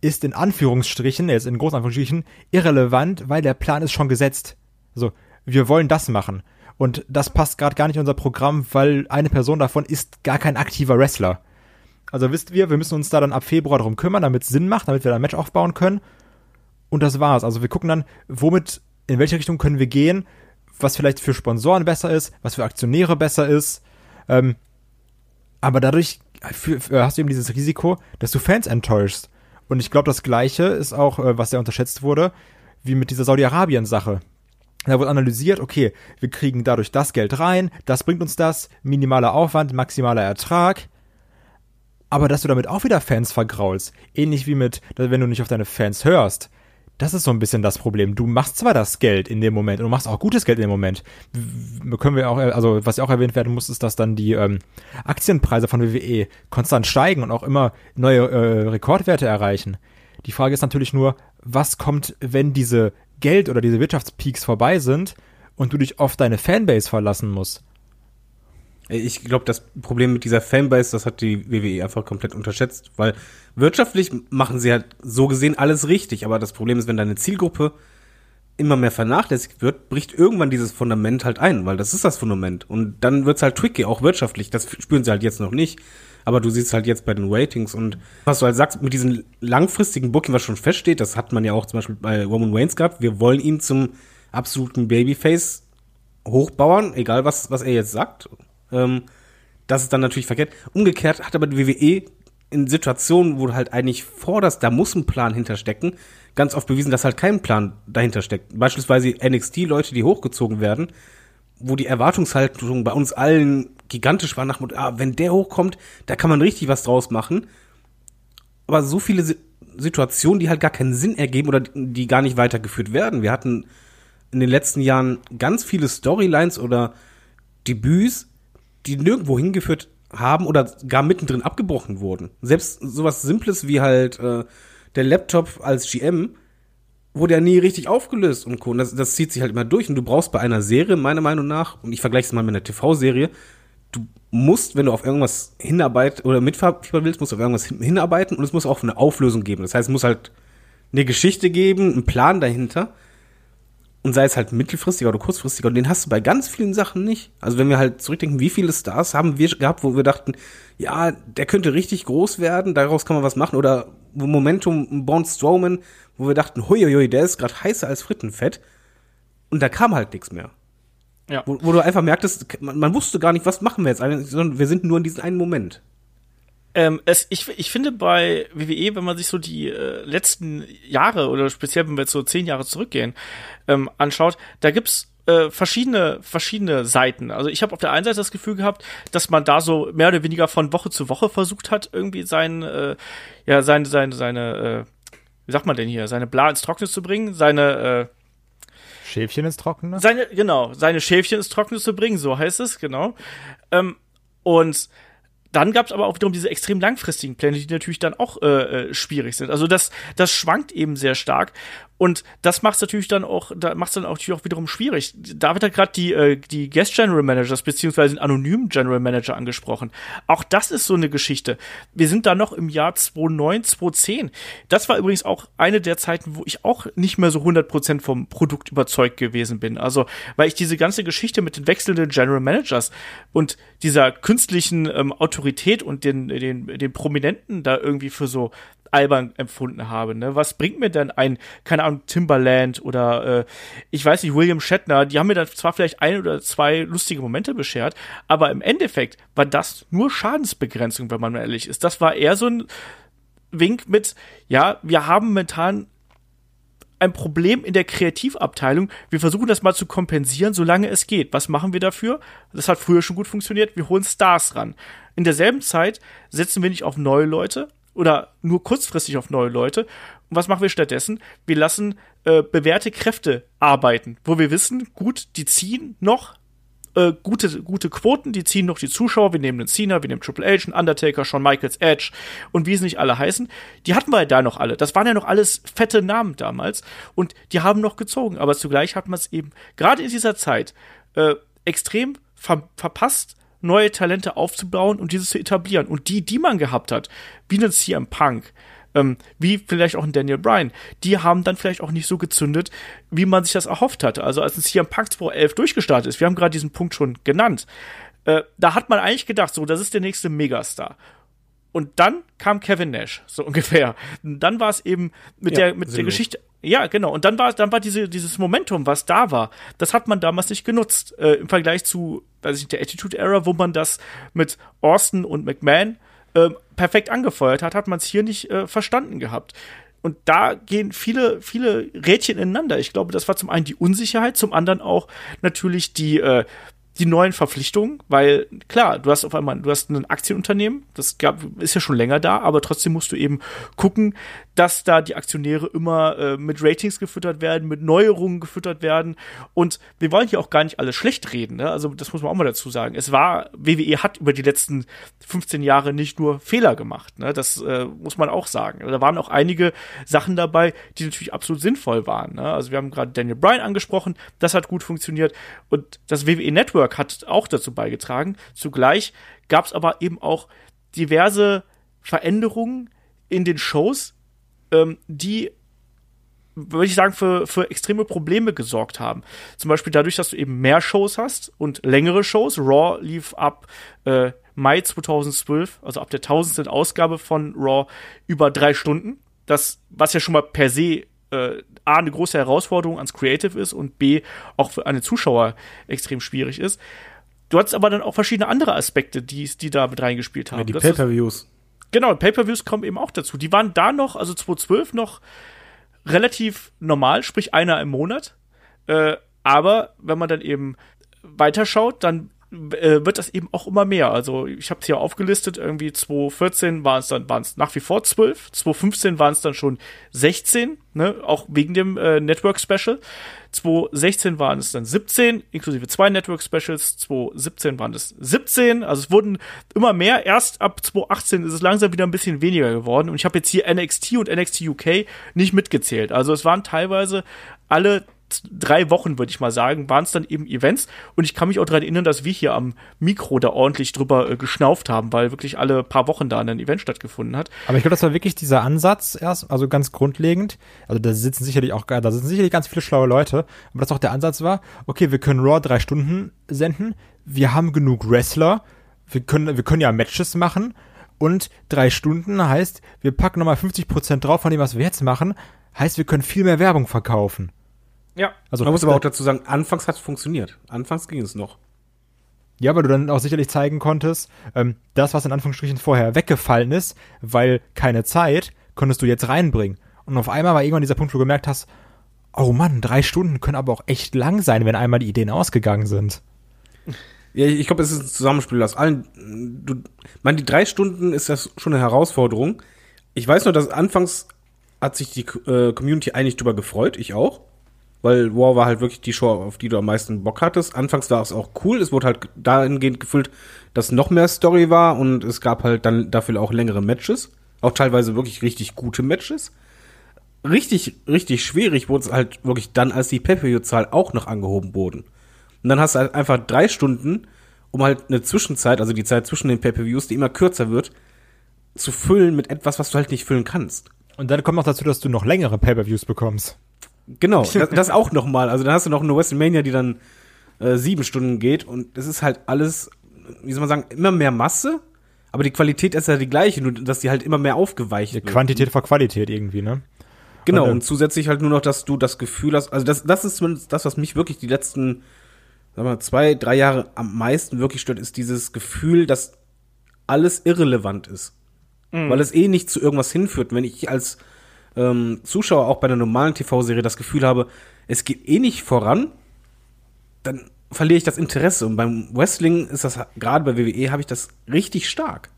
ist in Anführungsstrichen, jetzt in Großanführungsstrichen, irrelevant, weil der Plan ist schon gesetzt. Also, wir wollen das machen. Und das passt gerade gar nicht in unser Programm, weil eine Person davon ist gar kein aktiver Wrestler. Also wisst ihr, wir müssen uns da dann ab Februar darum kümmern, damit es Sinn macht, damit wir da ein Match aufbauen können. Und das war's. Also wir gucken dann, womit, in welche Richtung können wir gehen, was vielleicht für Sponsoren besser ist, was für Aktionäre besser ist. Ähm, aber dadurch für, hast du eben dieses Risiko, dass du Fans enttäuschst. Und ich glaube, das Gleiche ist auch, äh, was sehr unterschätzt wurde, wie mit dieser Saudi-Arabien-Sache. Da wurde analysiert, okay, wir kriegen dadurch das Geld rein, das bringt uns das, minimaler Aufwand, maximaler Ertrag aber dass du damit auch wieder Fans vergraulst, ähnlich wie mit, wenn du nicht auf deine Fans hörst, das ist so ein bisschen das Problem. Du machst zwar das Geld in dem Moment und du machst auch gutes Geld in dem Moment. Können wir auch, also was ja auch erwähnt werden muss, ist, dass dann die ähm, Aktienpreise von WWE konstant steigen und auch immer neue äh, Rekordwerte erreichen. Die Frage ist natürlich nur, was kommt, wenn diese Geld- oder diese Wirtschaftspeaks vorbei sind und du dich auf deine Fanbase verlassen musst? Ich glaube, das Problem mit dieser Fanbase, das hat die WWE einfach komplett unterschätzt, weil wirtschaftlich machen sie halt so gesehen alles richtig, aber das Problem ist, wenn deine Zielgruppe immer mehr vernachlässigt wird, bricht irgendwann dieses Fundament halt ein, weil das ist das Fundament. Und dann wird's halt tricky, auch wirtschaftlich. Das spüren sie halt jetzt noch nicht. Aber du siehst halt jetzt bei den Ratings und was du halt sagst, mit diesem langfristigen Booking, was schon feststeht, das hat man ja auch zum Beispiel bei Roman Reigns gehabt. Wir wollen ihn zum absoluten Babyface hochbauern, egal was, was er jetzt sagt. Ähm, das ist dann natürlich verkehrt. Umgekehrt hat aber die WWE in Situationen, wo du halt eigentlich forderst, da muss ein Plan hinterstecken, ganz oft bewiesen, dass halt kein Plan dahinter steckt. Beispielsweise NXT-Leute, die hochgezogen werden, wo die Erwartungshaltung bei uns allen gigantisch war, nach ah, wenn der hochkommt, da kann man richtig was draus machen. Aber so viele Situationen, die halt gar keinen Sinn ergeben oder die gar nicht weitergeführt werden. Wir hatten in den letzten Jahren ganz viele Storylines oder Debüts, die nirgendwo hingeführt haben oder gar mittendrin abgebrochen wurden. Selbst sowas Simples wie halt äh, der Laptop als GM wurde ja nie richtig aufgelöst und Co. Und das, das zieht sich halt immer durch. Und du brauchst bei einer Serie, meiner Meinung nach, und ich vergleiche es mal mit einer TV-Serie, du musst, wenn du auf irgendwas hinarbeiten oder mitfiebern willst, musst du auf irgendwas hinarbeiten und es muss auch eine Auflösung geben. Das heißt, es muss halt eine Geschichte geben, einen Plan dahinter und sei es halt mittelfristiger oder kurzfristiger, und den hast du bei ganz vielen Sachen nicht. Also wenn wir halt zurückdenken, wie viele Stars haben wir gehabt, wo wir dachten, ja, der könnte richtig groß werden, daraus kann man was machen, oder Momentum Bond Strowman, wo wir dachten, huiuiui, der ist gerade heißer als Frittenfett, und da kam halt nichts mehr. Ja. Wo, wo, du einfach merktest, man, man, wusste gar nicht, was machen wir jetzt, sondern wir sind nur in diesem einen Moment. Ähm, es, ich, ich finde bei WWE, wenn man sich so die äh, letzten Jahre oder speziell wenn wir jetzt so zehn Jahre zurückgehen, ähm, anschaut, da gibt's äh, verschiedene verschiedene Seiten. Also ich habe auf der einen Seite das Gefühl gehabt, dass man da so mehr oder weniger von Woche zu Woche versucht hat, irgendwie sein äh, ja seine seine seine äh, wie sagt man denn hier, seine Bla ins Trockene zu bringen, seine äh, Schäfchen ins Trockene? Seine, genau, seine Schäfchen ins Trockene zu bringen, so heißt es, genau. Ähm, und dann gab es aber auch wiederum diese extrem langfristigen Pläne, die natürlich dann auch äh, äh, schwierig sind. Also das, das schwankt eben sehr stark. Und das macht es natürlich dann auch, da macht dann auch auch wiederum schwierig. David hat gerade die, äh, die Guest General Managers beziehungsweise den anonymen General Manager angesprochen. Auch das ist so eine Geschichte. Wir sind da noch im Jahr 2009, 2010. Das war übrigens auch eine der Zeiten, wo ich auch nicht mehr so 100% vom Produkt überzeugt gewesen bin. Also, weil ich diese ganze Geschichte mit den wechselnden General Managers und dieser künstlichen ähm, Autorität und den, den, den Prominenten da irgendwie für so albern empfunden habe. Ne? Was bringt mir denn ein, keine Ahnung, Timberland oder äh, ich weiß nicht, William Shatner, die haben mir dann zwar vielleicht ein oder zwei lustige Momente beschert, aber im Endeffekt war das nur Schadensbegrenzung, wenn man ehrlich ist. Das war eher so ein Wink mit, ja, wir haben momentan ein Problem in der Kreativabteilung. Wir versuchen das mal zu kompensieren, solange es geht. Was machen wir dafür? Das hat früher schon gut funktioniert. Wir holen Stars ran. In derselben Zeit setzen wir nicht auf neue Leute oder nur kurzfristig auf neue Leute. Und was machen wir stattdessen? Wir lassen äh, bewährte Kräfte arbeiten, wo wir wissen, gut, die ziehen noch, äh, gute, gute Quoten, die ziehen noch die Zuschauer. Wir nehmen den Cena, wir nehmen Triple H, einen Undertaker, Shawn Michaels, Edge und wie sie nicht alle heißen. Die hatten wir ja da noch alle. Das waren ja noch alles fette Namen damals und die haben noch gezogen. Aber zugleich hat man es eben gerade in dieser Zeit äh, extrem ver verpasst, neue Talente aufzubauen und dieses zu etablieren. Und die, die man gehabt hat, wie einen CM Punk, ähm, wie vielleicht auch ein Daniel Bryan, die haben dann vielleicht auch nicht so gezündet, wie man sich das erhofft hatte. Also als ein CM Punk 2011 durchgestartet ist, wir haben gerade diesen Punkt schon genannt, äh, da hat man eigentlich gedacht, so, das ist der nächste Megastar. Und dann kam Kevin Nash, so ungefähr. Und dann war es eben mit ja, der, mit der Geschichte. Ja, genau. Und dann war, dann war diese, dieses Momentum, was da war, das hat man damals nicht genutzt. Äh, Im Vergleich zu, weiß ich nicht, der Attitude Era, wo man das mit Austin und McMahon äh, perfekt angefeuert hat, hat man es hier nicht äh, verstanden gehabt. Und da gehen viele, viele Rädchen ineinander. Ich glaube, das war zum einen die Unsicherheit, zum anderen auch natürlich die, äh, die neuen Verpflichtungen, weil klar, du hast auf einmal, du hast ein Aktienunternehmen, das gab, ist ja schon länger da, aber trotzdem musst du eben gucken, dass da die Aktionäre immer äh, mit Ratings gefüttert werden, mit Neuerungen gefüttert werden. Und wir wollen hier auch gar nicht alles schlecht reden. Ne? Also das muss man auch mal dazu sagen. Es war, WWE hat über die letzten 15 Jahre nicht nur Fehler gemacht. Ne? Das äh, muss man auch sagen. Da waren auch einige Sachen dabei, die natürlich absolut sinnvoll waren. Ne? Also wir haben gerade Daniel Bryan angesprochen, das hat gut funktioniert. Und das WWE Network hat auch dazu beigetragen. Zugleich gab es aber eben auch diverse Veränderungen in den Shows, ähm, die würde ich sagen, für, für extreme Probleme gesorgt haben. Zum Beispiel dadurch, dass du eben mehr Shows hast und längere Shows. Raw lief ab äh, Mai 2012, also ab der tausendsten Ausgabe von Raw, über drei Stunden. Das, was ja schon mal per se äh, A, eine große Herausforderung ans Creative ist und B, auch für eine Zuschauer extrem schwierig ist. Du hattest aber dann auch verschiedene andere Aspekte, die, die da mit reingespielt haben. Ja, die Pay-Per-Views. Genau, Pay-per-Views kommen eben auch dazu. Die waren da noch, also 2012 noch relativ normal, sprich einer im Monat. Äh, aber wenn man dann eben weiterschaut, dann äh, wird das eben auch immer mehr. Also ich habe es hier aufgelistet, irgendwie 2014 waren es dann waren es nach wie vor 12, 2015 waren es dann schon 16, ne, auch wegen dem äh, Network Special. 2016 waren es dann 17, inklusive zwei Network Specials. 2017 waren es 17. Also es wurden immer mehr. Erst ab 2018 ist es langsam wieder ein bisschen weniger geworden. Und ich habe jetzt hier NXT und NXT UK nicht mitgezählt. Also es waren teilweise alle drei Wochen, würde ich mal sagen, waren es dann eben Events. Und ich kann mich auch daran erinnern, dass wir hier am Mikro da ordentlich drüber äh, geschnauft haben, weil wirklich alle paar Wochen da ein Event stattgefunden hat. Aber ich glaube, das war wirklich dieser Ansatz erst, also ganz grundlegend. Also da sitzen sicherlich auch, da sitzen sicherlich ganz viele schlaue Leute. Aber dass auch der Ansatz war, okay, wir können Raw drei Stunden senden. Wir haben genug Wrestler. Wir können, wir können ja Matches machen. Und drei Stunden heißt, wir packen nochmal 50 Prozent drauf von dem, was wir jetzt machen. Heißt, wir können viel mehr Werbung verkaufen. Ja. Also, Man muss aber auch dazu sagen, anfangs hat es funktioniert. Anfangs ging es noch. Ja, weil du dann auch sicherlich zeigen konntest, ähm, das, was in Anführungsstrichen vorher weggefallen ist, weil keine Zeit, konntest du jetzt reinbringen. Und auf einmal war irgendwann dieser Punkt, wo du gemerkt hast, oh Mann, drei Stunden können aber auch echt lang sein, wenn einmal die Ideen ausgegangen sind. Ja, ich glaube, es ist ein Zusammenspiel aus allen. Du, man, die drei Stunden ist das schon eine Herausforderung. Ich weiß nur, dass anfangs hat sich die äh, Community eigentlich drüber gefreut, ich auch weil War war halt wirklich die Show, auf die du am meisten Bock hattest. Anfangs war es auch cool, es wurde halt dahingehend gefüllt, dass noch mehr Story war und es gab halt dann dafür auch längere Matches, auch teilweise wirklich richtig gute Matches. Richtig, richtig schwierig wurde es halt wirklich dann, als die Pay-Per-View-Zahl auch noch angehoben wurden. Und dann hast du halt einfach drei Stunden, um halt eine Zwischenzeit, also die Zeit zwischen den Pay-Per-Views, die immer kürzer wird, zu füllen mit etwas, was du halt nicht füllen kannst. Und dann kommt noch dazu, dass du noch längere Pay-Per-Views bekommst. Genau, das, das auch nochmal. Also dann hast du noch eine WrestleMania, die dann äh, sieben Stunden geht und das ist halt alles, wie soll man sagen, immer mehr Masse, Aber die Qualität ist ja die gleiche, nur dass die halt immer mehr aufgeweicht wird. Quantität vor Qualität irgendwie, ne? Genau, und, und zusätzlich halt nur noch, dass du das Gefühl hast, also das, das ist zumindest das, was mich wirklich die letzten, sagen wir mal, zwei, drei Jahre am meisten wirklich stört, ist dieses Gefühl, dass alles irrelevant ist. Mhm. Weil es eh nicht zu irgendwas hinführt. Wenn ich als ähm, Zuschauer auch bei einer normalen TV-Serie das Gefühl habe, es geht eh nicht voran, dann verliere ich das Interesse. Und beim Wrestling ist das, gerade bei WWE, habe ich das richtig stark.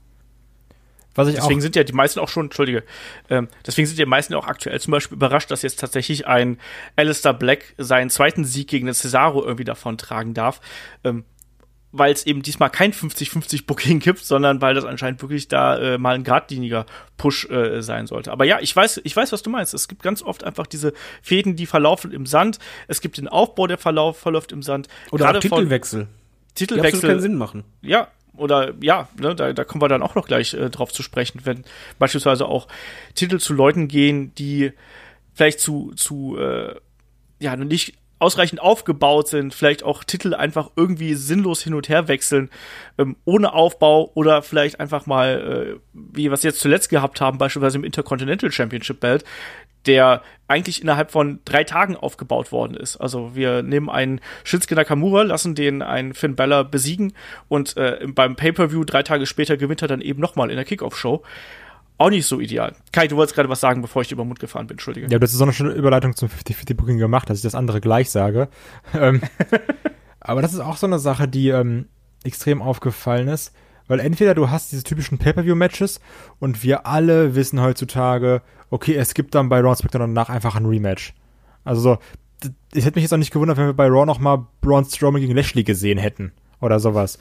Was ich deswegen sind ja die meisten auch schon, entschuldige, ähm, deswegen sind die meisten auch aktuell zum Beispiel überrascht, dass jetzt tatsächlich ein Alistair Black seinen zweiten Sieg gegen den Cesaro irgendwie davon tragen darf. Ähm, weil es eben diesmal kein 50-50 Booking gibt, sondern weil das anscheinend wirklich da äh, mal ein geradliniger Push äh, sein sollte. Aber ja, ich weiß, ich weiß, was du meinst. Es gibt ganz oft einfach diese Fäden, die verlaufen im Sand. Es gibt den Aufbau, der Verlauf verläuft im Sand. Oder Gerade Titelwechsel. Titelwechsel. Die keinen Sinn machen. Ja, oder ja, ne, da, da kommen wir dann auch noch gleich äh, drauf zu sprechen, wenn beispielsweise auch Titel zu Leuten gehen, die vielleicht zu, zu äh, ja, nicht ausreichend aufgebaut sind, vielleicht auch Titel einfach irgendwie sinnlos hin und her wechseln, ähm, ohne Aufbau oder vielleicht einfach mal, äh, wie wir es jetzt zuletzt gehabt haben, beispielsweise im Intercontinental Championship Belt, der eigentlich innerhalb von drei Tagen aufgebaut worden ist. Also wir nehmen einen Shinsuke Nakamura, lassen den einen Finn Balor besiegen und äh, beim Pay-Per-View drei Tage später gewinnt er dann eben nochmal in der Kickoff-Show auch nicht so ideal. Kai, du wolltest gerade was sagen, bevor ich über Mund gefahren bin, Entschuldige. Ja, das ist auch eine schöne Überleitung zum 50-50-Booking gemacht, dass ich das andere gleich sage. ähm, aber das ist auch so eine Sache, die ähm, extrem aufgefallen ist, weil entweder du hast diese typischen Pay-Per-View-Matches und wir alle wissen heutzutage, okay, es gibt dann bei Raw SmackDown danach einfach ein Rematch. Also so, ich hätte mich jetzt auch nicht gewundert, wenn wir bei Raw noch mal Braun Strowman gegen Lashley gesehen hätten oder sowas.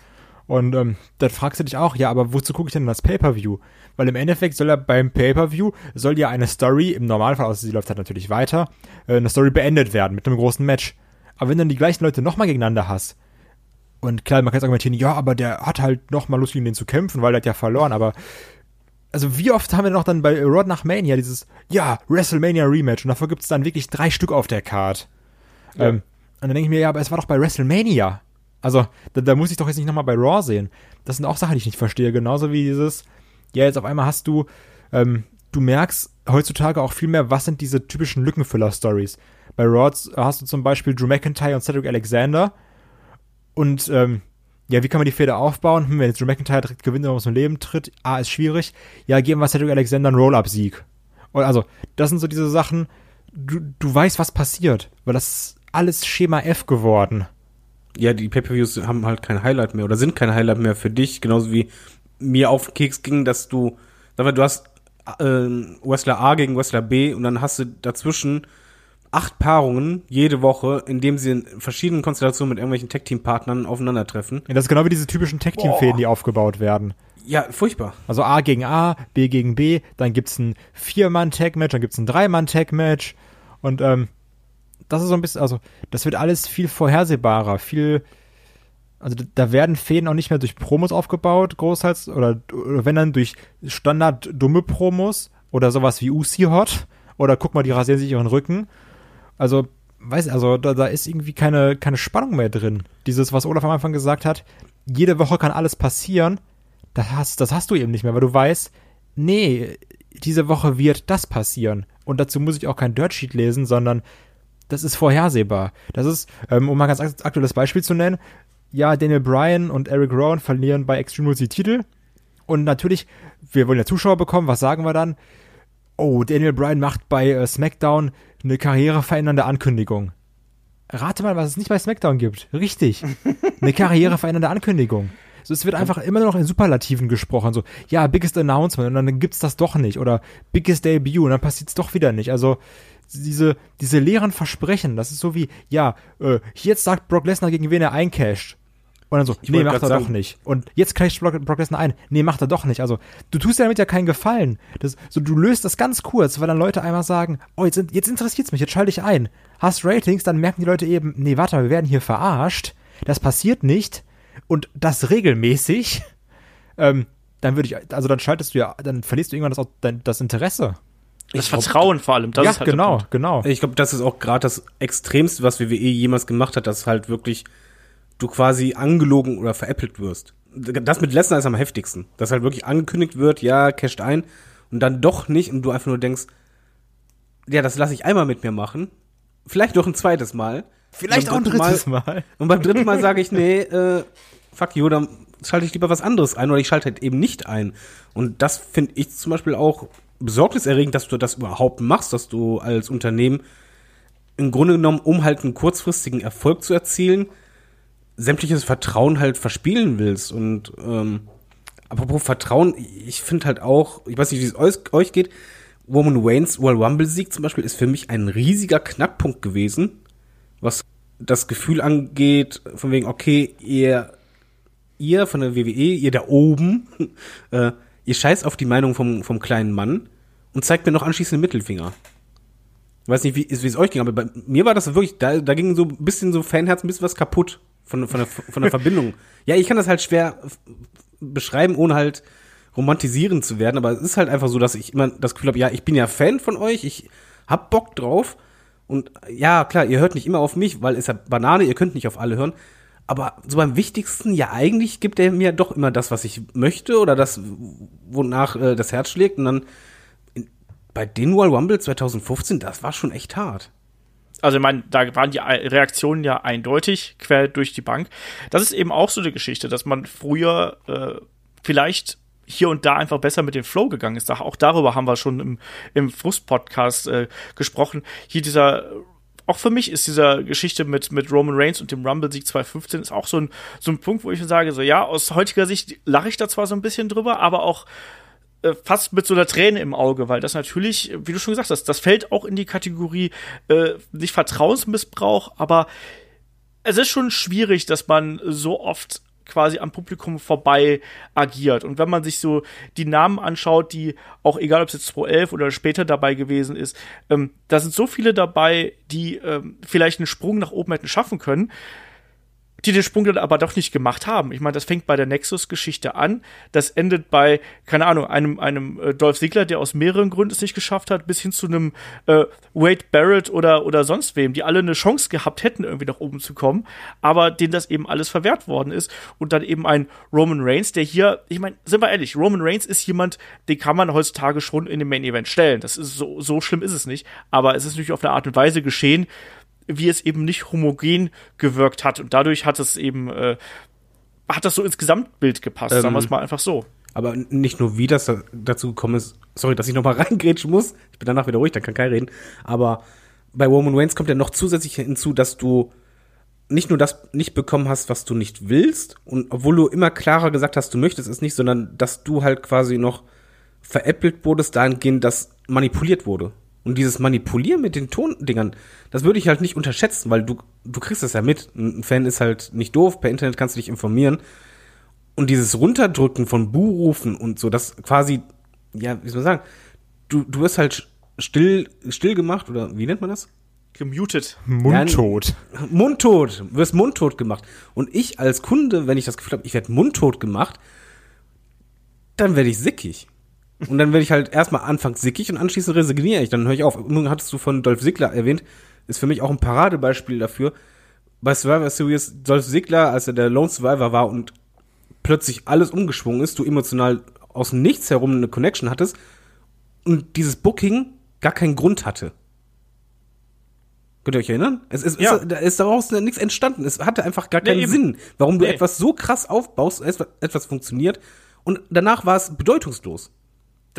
Und ähm, dann fragst du dich auch, ja, aber wozu gucke ich denn das Pay-Per-View? Weil im Endeffekt soll er beim Pay-Per-View, soll ja eine Story, im Normalfall, außer sie läuft halt natürlich weiter, äh, eine Story beendet werden mit einem großen Match. Aber wenn du dann die gleichen Leute nochmal gegeneinander hast, und klar, man kann jetzt argumentieren, ja, aber der hat halt nochmal Lust, gegen den zu kämpfen, weil er hat ja verloren, aber also wie oft haben wir noch dann bei Rod nach Mania dieses, ja, WrestleMania Rematch und davor gibt es dann wirklich drei Stück auf der Card. Ja. Ähm, und dann denke ich mir, ja, aber es war doch bei WrestleMania. Also, da, da muss ich doch jetzt nicht nochmal bei Raw sehen. Das sind auch Sachen, die ich nicht verstehe. Genauso wie dieses, ja, jetzt auf einmal hast du, ähm, du merkst heutzutage auch viel mehr, was sind diese typischen Lückenfüller-Stories. Bei Raw hast du zum Beispiel Drew McIntyre und Cedric Alexander. Und, ähm, ja, wie kann man die Feder aufbauen? Hm, wenn jetzt Drew McIntyre direkt gewinnt und aus dem Leben tritt, A, ist schwierig. Ja, geben wir Cedric Alexander einen Roll-Up-Sieg. Also, das sind so diese Sachen, du, du weißt, was passiert. Weil das ist alles Schema F geworden ja, die Pay-Per-Views haben halt kein Highlight mehr oder sind kein Highlight mehr für dich, genauso wie mir auf den Keks ging, dass du, sag mal, du hast äh, Wrestler A gegen Wrestler B und dann hast du dazwischen acht Paarungen jede Woche, in dem sie in verschiedenen Konstellationen mit irgendwelchen Tag-Team-Partnern aufeinandertreffen. Ja, das ist genau wie diese typischen Tag-Team-Fäden, die aufgebaut werden. Ja, furchtbar. Also A gegen A, B gegen B, dann gibt's ein Vier-Mann-Tag-Match, dann gibt's ein Drei-Mann-Tag-Match und ähm, das ist so ein bisschen, also das wird alles viel vorhersehbarer, viel, also da werden Fäden auch nicht mehr durch Promos aufgebaut, großteils, oder, oder wenn dann durch Standard dumme Promos oder sowas wie UC Hot oder guck mal, die rasieren sich ihren Rücken. Also, weiß, also da, da ist irgendwie keine, keine Spannung mehr drin. Dieses, was Olaf am Anfang gesagt hat, jede Woche kann alles passieren, das hast, das hast du eben nicht mehr, weil du weißt, nee, diese Woche wird das passieren. Und dazu muss ich auch kein Dirt Sheet lesen, sondern das ist vorhersehbar. Das ist, ähm, um mal ein ganz aktuelles Beispiel zu nennen, ja, Daniel Bryan und Eric Rowan verlieren bei Extreme Rules die Titel. Und natürlich, wir wollen ja Zuschauer bekommen, was sagen wir dann? Oh, Daniel Bryan macht bei äh, SmackDown eine karriereverändernde Ankündigung. Rate mal, was es nicht bei SmackDown gibt. Richtig. Eine karriereverändernde Ankündigung. So, es wird einfach immer noch in Superlativen gesprochen. So, ja, biggest announcement und dann gibt's das doch nicht. Oder biggest debut und dann passiert's doch wieder nicht. Also, diese, diese leeren Versprechen, das ist so wie, ja, äh, jetzt sagt Brock Lesnar, gegen wen er eincasht. Und dann so, ich nee, macht er doch nicht. Und jetzt casht Brock, Brock Lesnar ein. Nee, macht er doch nicht. Also, du tust dir damit ja keinen Gefallen. Das, so, du löst das ganz kurz, weil dann Leute einmal sagen, oh, jetzt, jetzt interessiert's mich, jetzt schalte ich ein. Hast Ratings, dann merken die Leute eben, nee, warte mal, wir werden hier verarscht. Das passiert nicht. Und das regelmäßig. Ähm, dann würde ich, also dann schaltest du ja, dann verlierst du irgendwann das, das Interesse. Das ich Vertrauen glaub, vor allem, das ja, ist halt genau, genau. Ich glaube, das ist auch gerade das Extremste, was WWE jemals gemacht hat, dass halt wirklich du quasi angelogen oder veräppelt wirst. das mit Lesnar ist am heftigsten. Dass halt wirklich angekündigt wird, ja, casht ein und dann doch nicht und du einfach nur denkst, ja, das lasse ich einmal mit mir machen. Vielleicht doch ein zweites Mal. Vielleicht auch ein drittes Mal, Mal. Und beim dritten Mal sage ich, nee, äh, fuck you, dann schalte ich lieber was anderes ein oder ich schalte halt eben nicht ein. Und das finde ich zum Beispiel auch besorgniserregend, dass du das überhaupt machst, dass du als Unternehmen im Grunde genommen, um halt einen kurzfristigen Erfolg zu erzielen, sämtliches Vertrauen halt verspielen willst. Und ähm, apropos Vertrauen, ich finde halt auch, ich weiß nicht, wie es euch, euch geht, Roman Waynes World Rumble Sieg zum Beispiel ist für mich ein riesiger Knackpunkt gewesen, was das Gefühl angeht, von wegen, okay, ihr, ihr von der WWE, ihr da oben, äh, ihr scheißt auf die Meinung vom, vom kleinen Mann und zeigt mir noch anschließend den Mittelfinger. Ich weiß nicht, wie, es euch ging, aber bei mir war das wirklich, da, da ging so ein bisschen so Fanherz ein bisschen was kaputt von, von, der, von der Verbindung. Ja, ich kann das halt schwer beschreiben, ohne halt romantisieren zu werden, aber es ist halt einfach so, dass ich immer das Gefühl habe, ja, ich bin ja Fan von euch, ich hab Bock drauf und ja, klar, ihr hört nicht immer auf mich, weil es ja Banane, ihr könnt nicht auf alle hören, aber so beim wichtigsten, ja, eigentlich gibt er mir doch immer das, was ich möchte oder das, wonach äh, das Herz schlägt und dann in, bei den World Rumble 2015, das war schon echt hart also ich meine, da waren die Reaktionen ja eindeutig, quer durch die Bank. Das ist eben auch so eine Geschichte, dass man früher äh, vielleicht hier und da einfach besser mit dem Flow gegangen ist. Auch darüber haben wir schon im, im Frust-Podcast äh, gesprochen. Hier dieser auch für mich ist diese Geschichte mit, mit Roman Reigns und dem Rumble-Sieg 2015 ist auch so ein, so ein Punkt, wo ich sage, so ja, aus heutiger Sicht lache ich da zwar so ein bisschen drüber, aber auch äh, fast mit so einer Träne im Auge, weil das natürlich, wie du schon gesagt hast, das fällt auch in die Kategorie äh, nicht Vertrauensmissbrauch, aber es ist schon schwierig, dass man so oft quasi am Publikum vorbei agiert. Und wenn man sich so die Namen anschaut, die auch egal, ob es jetzt 2011 oder später dabei gewesen ist, ähm, da sind so viele dabei, die ähm, vielleicht einen Sprung nach oben hätten schaffen können die den Sprung dann aber doch nicht gemacht haben. Ich meine, das fängt bei der Nexus-Geschichte an, das endet bei, keine Ahnung, einem, einem äh, Dolph Ziggler, der aus mehreren Gründen es nicht geschafft hat, bis hin zu einem äh, Wade Barrett oder, oder sonst wem, die alle eine Chance gehabt hätten, irgendwie nach oben zu kommen, aber denen das eben alles verwehrt worden ist. Und dann eben ein Roman Reigns, der hier, ich meine, sind wir ehrlich, Roman Reigns ist jemand, den kann man heutzutage schon in den Main Event stellen. Das ist so, so schlimm ist es nicht, aber es ist natürlich auf eine Art und Weise geschehen, wie es eben nicht homogen gewirkt hat. Und dadurch hat es eben, äh, hat das so ins Gesamtbild gepasst, ähm, sagen wir es mal einfach so. Aber nicht nur, wie das da, dazu gekommen ist, sorry, dass ich nochmal reingrätschen muss. Ich bin danach wieder ruhig, dann kann Kai reden. Aber bei Roman Reigns kommt ja noch zusätzlich hinzu, dass du nicht nur das nicht bekommen hast, was du nicht willst, und obwohl du immer klarer gesagt hast, du möchtest es nicht, sondern dass du halt quasi noch veräppelt wurdest dahingehend, dass manipuliert wurde. Und dieses Manipulieren mit den Tondingern, das würde ich halt nicht unterschätzen, weil du, du kriegst das ja mit. Ein Fan ist halt nicht doof, per Internet kannst du dich informieren. Und dieses Runterdrücken von Buhrufen und so, das quasi, ja, wie soll man sagen, du, du wirst halt still, still gemacht, oder wie nennt man das? Gemutet. Mundtot. Ja, mundtot. Du wirst mundtot gemacht. Und ich als Kunde, wenn ich das Gefühl habe, ich werde mundtot gemacht, dann werde ich sickig. Und dann werde ich halt erstmal anfangs sickig und anschließend resigniere ich. Dann höre ich auf. Nun hattest du von Dolph Ziggler erwähnt, ist für mich auch ein Paradebeispiel dafür. Bei Survivor Series, Dolph Ziggler, als er der Lone Survivor war und plötzlich alles umgeschwungen ist, du emotional aus Nichts herum eine Connection hattest und dieses Booking gar keinen Grund hatte. Könnt ihr euch erinnern? Es, es, ja. ist, ist daraus nichts entstanden. Es hatte einfach gar keinen nee, Sinn, warum du nee. etwas so krass aufbaust, etwas funktioniert und danach war es bedeutungslos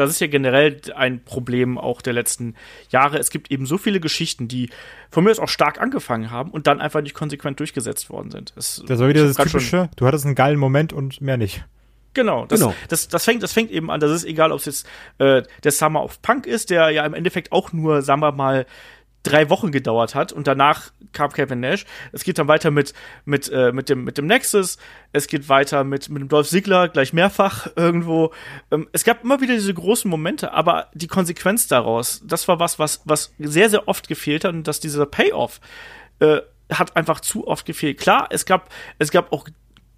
das ist ja generell ein Problem auch der letzten Jahre. Es gibt eben so viele Geschichten, die von mir aus auch stark angefangen haben und dann einfach nicht konsequent durchgesetzt worden sind. Es, das war wieder das typische, du hattest einen geilen Moment und mehr nicht. Genau, das, genau. Das, das, fängt, das fängt eben an, das ist egal, ob es jetzt äh, der Summer of Punk ist, der ja im Endeffekt auch nur, sagen wir mal, drei Wochen gedauert hat und danach kam Kevin Nash. Es geht dann weiter mit mit äh, mit dem mit dem Nexus. Es geht weiter mit mit dem Dolph Ziggler gleich mehrfach irgendwo. Ähm, es gab immer wieder diese großen Momente, aber die Konsequenz daraus, das war was was was sehr sehr oft gefehlt hat und dass dieser Payoff äh, hat einfach zu oft gefehlt. Klar, es gab es gab auch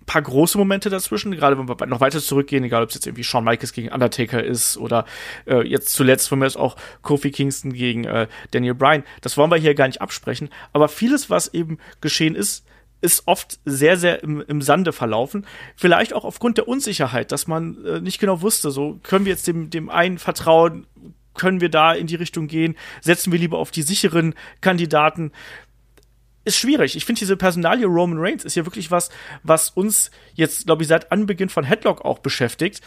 paar große Momente dazwischen, gerade wenn wir noch weiter zurückgehen, egal ob es jetzt irgendwie Shawn Michaels gegen Undertaker ist oder äh, jetzt zuletzt von mir ist auch Kofi Kingston gegen äh, Daniel Bryan. Das wollen wir hier gar nicht absprechen, aber vieles, was eben geschehen ist, ist oft sehr, sehr im, im Sande verlaufen. Vielleicht auch aufgrund der Unsicherheit, dass man äh, nicht genau wusste, so können wir jetzt dem, dem einen vertrauen, können wir da in die Richtung gehen, setzen wir lieber auf die sicheren Kandidaten. Ist schwierig. Ich finde diese Personalie Roman Reigns ist ja wirklich was, was uns jetzt, glaube ich, seit Anbeginn von Headlock auch beschäftigt.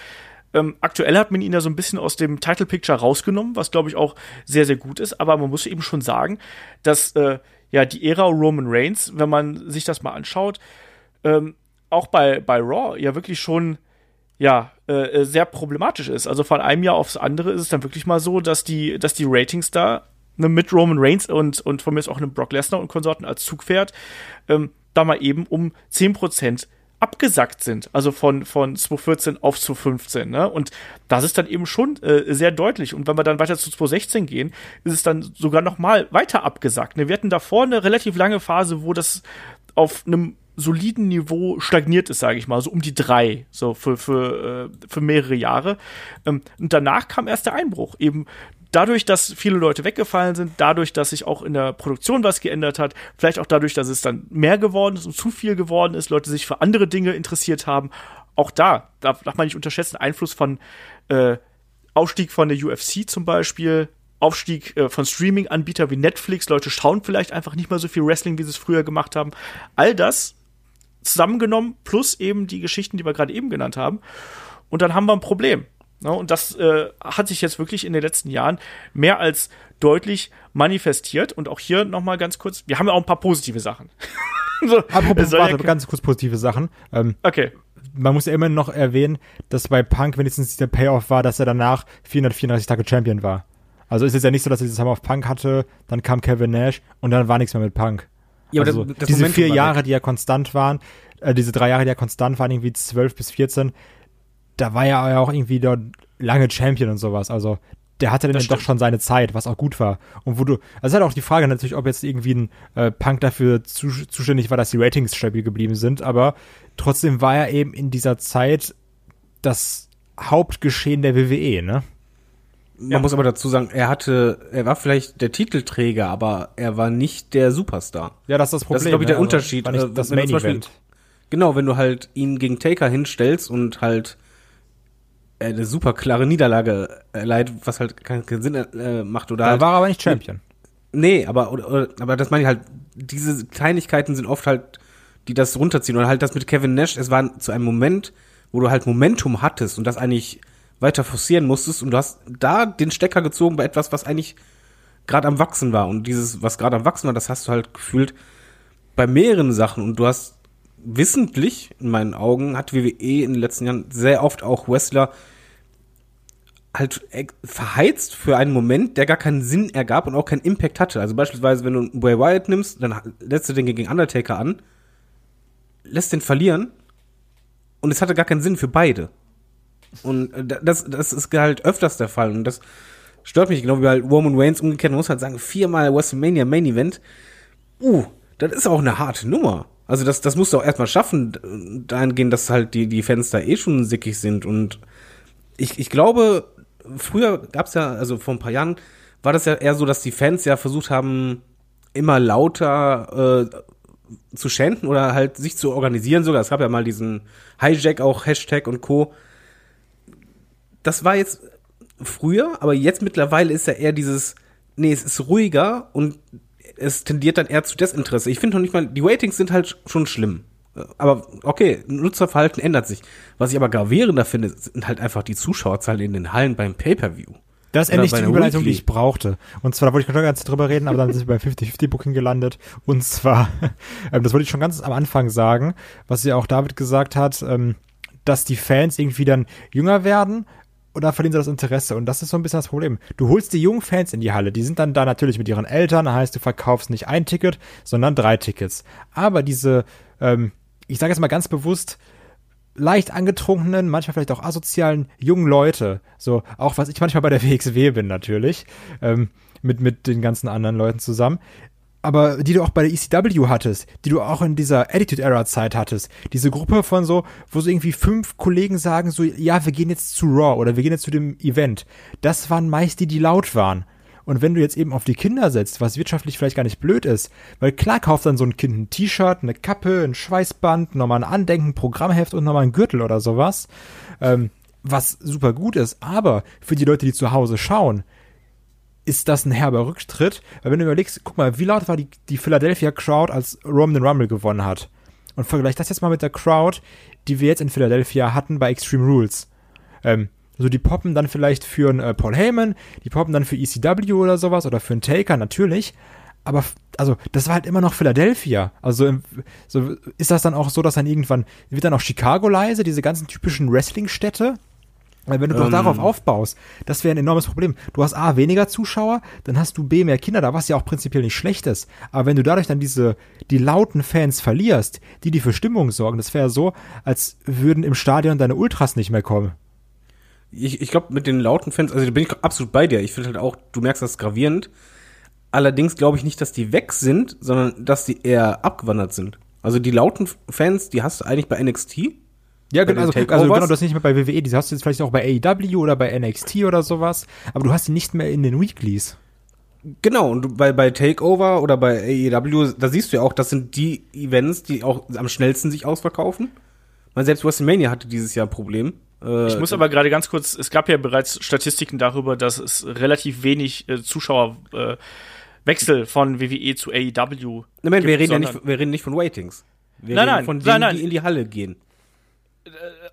Ähm, aktuell hat man ihn ja so ein bisschen aus dem Title Picture rausgenommen, was glaube ich auch sehr, sehr gut ist. Aber man muss eben schon sagen, dass äh, ja die Ära Roman Reigns, wenn man sich das mal anschaut, ähm, auch bei, bei Raw ja wirklich schon ja äh, sehr problematisch ist. Also von einem Jahr aufs andere ist es dann wirklich mal so, dass die, dass die Ratings da ne, mit Roman Reigns und, und von mir ist auch einem Brock Lesnar und Konsorten als Zugpferd ähm, da mal eben um 10% abgesackt sind, also von, von 2014 auf 2015. Ne? Und das ist dann eben schon äh, sehr deutlich. Und wenn wir dann weiter zu 2016 gehen, ist es dann sogar noch mal weiter abgesackt. Ne? Wir hatten davor eine relativ lange Phase, wo das auf einem soliden Niveau stagniert ist, sage ich mal, so um die drei, so für, für, äh, für mehrere Jahre. Ähm, und danach kam erst der Einbruch, eben dadurch, dass viele Leute weggefallen sind, dadurch, dass sich auch in der Produktion was geändert hat, vielleicht auch dadurch, dass es dann mehr geworden ist und zu viel geworden ist, Leute sich für andere Dinge interessiert haben. Auch da darf, darf man nicht unterschätzen, Einfluss von äh, Aufstieg von der UFC zum Beispiel, Aufstieg äh, von Streaming-Anbietern wie Netflix, Leute schauen vielleicht einfach nicht mehr so viel Wrestling, wie sie es früher gemacht haben. All das zusammengenommen, plus eben die Geschichten, die wir gerade eben genannt haben. Und dann haben wir ein Problem. Ne? Und das äh, hat sich jetzt wirklich in den letzten Jahren mehr als deutlich manifestiert. Und auch hier nochmal ganz kurz, wir haben ja auch ein paar positive Sachen. so, Apropos, warte, ja ganz kurz positive Sachen. Ähm, okay. Man muss ja immer noch erwähnen, dass bei Punk wenigstens der Payoff war, dass er danach 434 Tage Champion war. Also ist es ja nicht so, dass er dieses Hammer auf Punk hatte, dann kam Kevin Nash und dann war nichts mehr mit Punk. Ja, also das, das diese Momentum vier Jahre, die ja konstant waren, äh, diese drei Jahre, die ja konstant waren, irgendwie zwölf bis vierzehn, da war er ja auch irgendwie dort lange Champion und sowas. Also der hatte dann doch schon seine Zeit, was auch gut war. Und wo du, also es ist halt auch die Frage natürlich, ob jetzt irgendwie ein äh, Punk dafür zu, zuständig war, dass die Ratings stabil geblieben sind, aber trotzdem war er eben in dieser Zeit das Hauptgeschehen der WWE, ne? Man ja. muss aber dazu sagen, er hatte, er war vielleicht der Titelträger, aber er war nicht der Superstar. Ja, das ist das Problem. Das ist, glaube ich, der ne? also, Unterschied. Also, das Main Event. Genau, wenn du halt ihn gegen Taker hinstellst und halt äh, eine super klare Niederlage erleidet, was halt keinen, keinen Sinn äh, macht. Oder da halt, war er aber nicht Champion. Nee, aber, oder, oder, aber das meine ich halt, diese Kleinigkeiten sind oft halt, die das runterziehen. Oder halt das mit Kevin Nash, es war zu einem Moment, wo du halt Momentum hattest und das eigentlich weiter forcieren musstest und du hast da den Stecker gezogen bei etwas, was eigentlich gerade am Wachsen war. Und dieses, was gerade am Wachsen war, das hast du halt gefühlt bei mehreren Sachen und du hast wissentlich, in meinen Augen, hat WWE in den letzten Jahren sehr oft auch Wrestler halt verheizt für einen Moment, der gar keinen Sinn ergab und auch keinen Impact hatte. Also beispielsweise, wenn du Bray Wyatt nimmst, dann lässt du den gegen Undertaker an, lässt den verlieren und es hatte gar keinen Sinn für beide. Und äh, das, das ist halt öfters der Fall und das stört mich genau wie halt Roman Reigns umgekehrt. Man muss halt sagen, viermal WrestleMania Main Event, uh, das ist auch eine harte Nummer. Also das, das musst du auch erstmal schaffen, dahingehend, dass halt die, die Fenster eh schon sickig sind. Und ich, ich glaube, früher gab's ja, also vor ein paar Jahren, war das ja eher so, dass die Fans ja versucht haben, immer lauter äh, zu schänden oder halt sich zu organisieren sogar. Es gab ja mal diesen Hijack auch, Hashtag und Co. Das war jetzt früher, aber jetzt mittlerweile ist ja eher dieses, nee, es ist ruhiger und es tendiert dann eher zu Desinteresse. Ich finde noch nicht mal, die Ratings sind halt schon schlimm. Aber okay, Nutzerverhalten ändert sich. Was ich aber gravierender finde, sind halt einfach die Zuschauerzahlen in den Hallen beim Pay-Per-View. Das ist endlich die Überleitung, Weekly. die ich brauchte. Und zwar, da wollte ich noch ganz drüber reden, aber dann sind wir beim 50-50-Booking gelandet. Und zwar, ähm, das wollte ich schon ganz am Anfang sagen, was ja auch David gesagt hat, ähm, dass die Fans irgendwie dann jünger werden, und dann verlieren sie das Interesse. Und das ist so ein bisschen das Problem. Du holst die jungen Fans in die Halle, die sind dann da natürlich mit ihren Eltern, heißt, du verkaufst nicht ein Ticket, sondern drei Tickets. Aber diese, ähm, ich sage jetzt mal ganz bewusst, leicht angetrunkenen, manchmal vielleicht auch asozialen jungen Leute, so auch was ich manchmal bei der WXW bin natürlich, ähm, mit, mit den ganzen anderen Leuten zusammen, aber die du auch bei der ECW hattest, die du auch in dieser Attitude Era Zeit hattest. Diese Gruppe von so, wo so irgendwie fünf Kollegen sagen so, ja, wir gehen jetzt zu Raw oder wir gehen jetzt zu dem Event. Das waren meist die, die laut waren. Und wenn du jetzt eben auf die Kinder setzt, was wirtschaftlich vielleicht gar nicht blöd ist, weil klar kauft dann so ein Kind ein T-Shirt, eine Kappe, ein Schweißband, nochmal ein Andenken, Programmheft und nochmal ein Gürtel oder sowas, ähm, was super gut ist. Aber für die Leute, die zu Hause schauen, ist das ein herber Rücktritt. Weil wenn du überlegst, guck mal, wie laut war die, die Philadelphia Crowd, als Roman Rumble gewonnen hat? Und vergleich das jetzt mal mit der Crowd, die wir jetzt in Philadelphia hatten bei Extreme Rules. Ähm, also die poppen dann vielleicht für einen äh, Paul Heyman, die poppen dann für ECW oder sowas oder für einen Taker, natürlich. Aber also das war halt immer noch Philadelphia. Also so ist das dann auch so, dass dann irgendwann wird dann auch Chicago leise, diese ganzen typischen Wrestling-Städte. Weil wenn du ähm. doch darauf aufbaust, das wäre ein enormes Problem. Du hast A, weniger Zuschauer, dann hast du B, mehr Kinder da, was ja auch prinzipiell nicht schlecht ist. Aber wenn du dadurch dann diese, die lauten Fans verlierst, die die für Stimmung sorgen, das wäre so, als würden im Stadion deine Ultras nicht mehr kommen. Ich, ich glaube, mit den lauten Fans, also da bin ich absolut bei dir. Ich finde halt auch, du merkst das gravierend. Allerdings glaube ich nicht, dass die weg sind, sondern dass die eher abgewandert sind. Also die lauten Fans, die hast du eigentlich bei NXT ja, genau, also, also genau, das nicht mehr bei WWE, die hast du jetzt vielleicht auch bei AEW oder bei NXT oder sowas, aber du hast die nicht mehr in den Weeklies. Genau, und bei, bei Takeover oder bei AEW, da siehst du ja auch, das sind die Events, die auch am schnellsten sich ausverkaufen. Weil selbst WrestleMania hatte dieses Jahr ein Problem. Äh, ich muss aber gerade ganz kurz, es gab ja bereits Statistiken darüber, dass es relativ wenig äh, Zuschauerwechsel äh, von WWE zu AEW. Nein, wir reden ja nicht, wir reden nicht von Waitings. Wir nein, nein, von denen, nein, nein. die in die Halle gehen. Äh,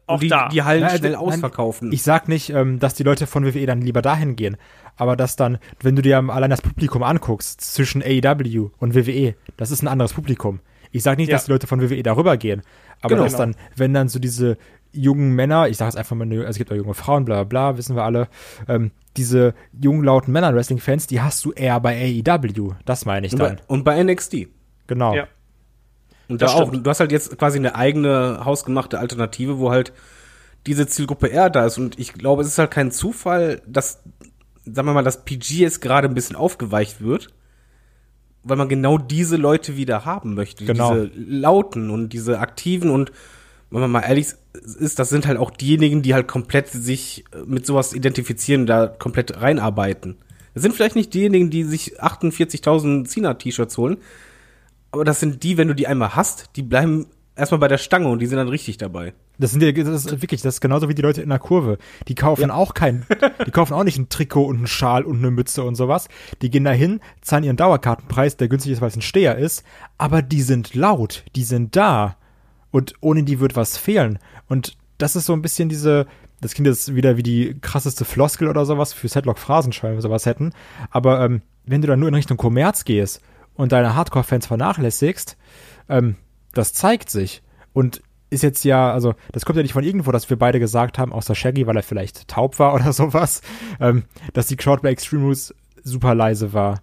auch die, da. Die Hallen ja, schnell nein, ausverkaufen. Ich sag nicht, ähm, dass die Leute von WWE dann lieber dahin gehen, aber dass dann, wenn du dir allein das Publikum anguckst zwischen AEW und WWE, das ist ein anderes Publikum. Ich sag nicht, ja. dass die Leute von WWE darüber gehen, aber genau, dass dann, wenn dann so diese jungen Männer, ich sage jetzt einfach mal, also es gibt auch junge Frauen, bla bla, wissen wir alle, ähm, diese jungen, lauten Männer-Wrestling-Fans, die hast du eher bei AEW, das meine ich dann. Und bei, und bei NXT. Genau. Ja. Und da auch, du hast halt jetzt quasi eine eigene hausgemachte Alternative, wo halt diese Zielgruppe eher da ist. Und ich glaube, es ist halt kein Zufall, dass, sagen wir mal, das PG jetzt gerade ein bisschen aufgeweicht wird, weil man genau diese Leute wieder haben möchte. Genau. Diese lauten und diese aktiven und wenn man mal ehrlich ist, das sind halt auch diejenigen, die halt komplett sich mit sowas identifizieren, da komplett reinarbeiten. Das sind vielleicht nicht diejenigen, die sich 48.000 Cena-T-Shirts holen, aber das sind die, wenn du die einmal hast, die bleiben erstmal bei der Stange und die sind dann richtig dabei. Das sind die, das ist wirklich, das ist genauso wie die Leute in der Kurve. Die kaufen ja. auch kein, die kaufen auch nicht ein Trikot und einen Schal und eine Mütze und sowas. Die gehen dahin, zahlen ihren Dauerkartenpreis, der günstig ist, weil es ein Steher ist, aber die sind laut, die sind da. Und ohne die wird was fehlen. Und das ist so ein bisschen diese, das klingt jetzt wieder wie die krasseste Floskel oder sowas für Setlock-Phrasenschweine, sowas hätten. Aber ähm, wenn du dann nur in Richtung Kommerz gehst und deine Hardcore-Fans vernachlässigst, ähm, das zeigt sich. Und ist jetzt ja, also das kommt ja nicht von irgendwo, dass wir beide gesagt haben, außer Shaggy, weil er vielleicht taub war oder sowas, ähm, dass die Crowd bei Extreme Rules super leise war.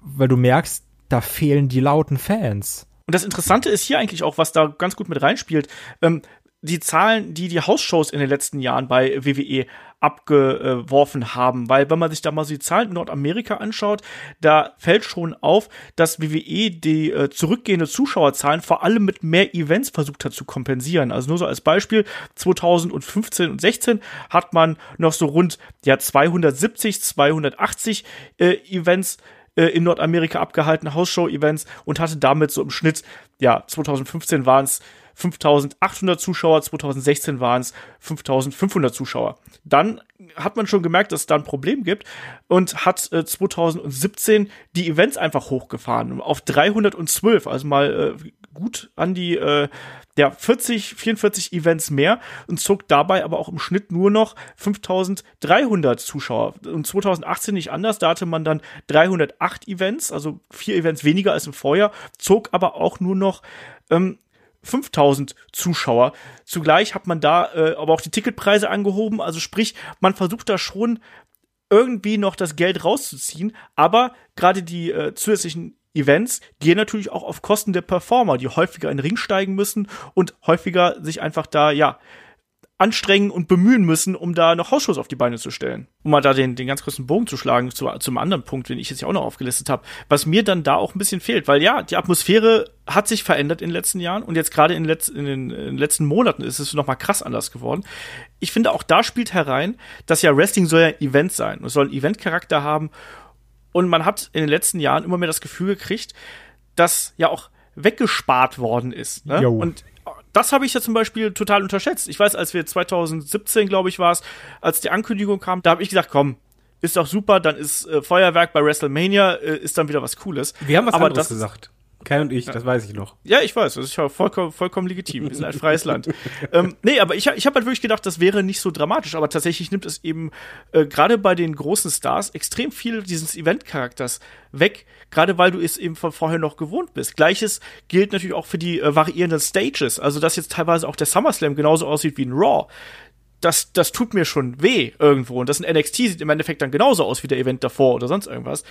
Weil du merkst, da fehlen die lauten Fans. Und das Interessante ist hier eigentlich auch, was da ganz gut mit reinspielt. Ähm, die Zahlen, die die Hausshows in den letzten Jahren bei WWE abgeworfen haben, weil wenn man sich da mal so die Zahlen in Nordamerika anschaut, da fällt schon auf, dass WWE die äh, zurückgehende Zuschauerzahlen vor allem mit mehr Events versucht hat zu kompensieren. Also nur so als Beispiel 2015 und 16 hat man noch so rund ja 270, 280 äh, Events äh, in Nordamerika abgehalten, Hausshow-Events und hatte damit so im Schnitt, ja, 2015 waren es 5800 Zuschauer, 2016 waren es 5500 Zuschauer. Dann hat man schon gemerkt, dass es da ein Problem gibt und hat äh, 2017 die Events einfach hochgefahren auf 312, also mal äh, gut an die äh, der 40, 44 Events mehr und zog dabei aber auch im Schnitt nur noch 5300 Zuschauer. Und 2018 nicht anders, da hatte man dann 308 Events, also vier Events weniger als im Vorjahr, zog aber auch nur noch ähm, 5000 Zuschauer. Zugleich hat man da äh, aber auch die Ticketpreise angehoben. Also sprich, man versucht da schon irgendwie noch das Geld rauszuziehen. Aber gerade die äh, zusätzlichen Events gehen natürlich auch auf Kosten der Performer, die häufiger in den Ring steigen müssen und häufiger sich einfach da, ja, anstrengen und bemühen müssen, um da noch Hausschuss auf die Beine zu stellen. Um mal da den, den ganz kurzen Bogen zu schlagen zu, zum anderen Punkt, den ich jetzt ja auch noch aufgelistet habe, was mir dann da auch ein bisschen fehlt, weil ja, die Atmosphäre hat sich verändert in den letzten Jahren und jetzt gerade in, letz, in, den, in den letzten Monaten ist es noch mal krass anders geworden. Ich finde auch da spielt herein, dass ja Wrestling soll ja ein Event sein und soll einen Eventcharakter haben Und man hat in den letzten Jahren immer mehr das Gefühl gekriegt, dass ja auch weggespart worden ist. Ne? Und das habe ich ja zum Beispiel total unterschätzt. Ich weiß, als wir 2017, glaube ich, war es, als die Ankündigung kam, da habe ich gesagt, komm, ist doch super, dann ist äh, Feuerwerk bei WrestleMania, äh, ist dann wieder was Cooles. Wir haben was Aber anderes das, gesagt. Kai und ich, das weiß ich noch. Ja, ich weiß, das ist ja vollkommen, vollkommen legitim. Wir sind ein freies Land. ähm, nee, aber ich, ich habe halt wirklich gedacht, das wäre nicht so dramatisch, aber tatsächlich nimmt es eben äh, gerade bei den großen Stars extrem viel dieses Event-Charakters weg, gerade weil du es eben von vorher noch gewohnt bist. Gleiches gilt natürlich auch für die äh, variierenden Stages, also dass jetzt teilweise auch der SummerSlam genauso aussieht wie ein Raw das, das tut mir schon weh irgendwo. Und das in NXT sieht im Endeffekt dann genauso aus wie der Event davor oder sonst irgendwas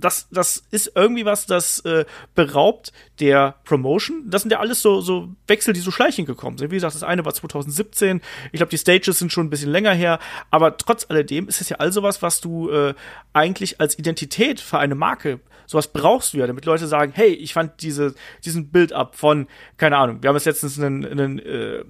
das, das ist irgendwie was, das äh, beraubt der Promotion. Das sind ja alles so, so Wechsel, die so schleichend gekommen sind. Wie gesagt, das eine war 2017. Ich glaube, die Stages sind schon ein bisschen länger her. Aber trotz alledem ist es ja all sowas, was du äh, eigentlich als Identität für eine Marke, sowas brauchst du ja, damit Leute sagen, hey, ich fand diese, diesen Build-up von, keine Ahnung, wir haben jetzt letztens einen, einen äh,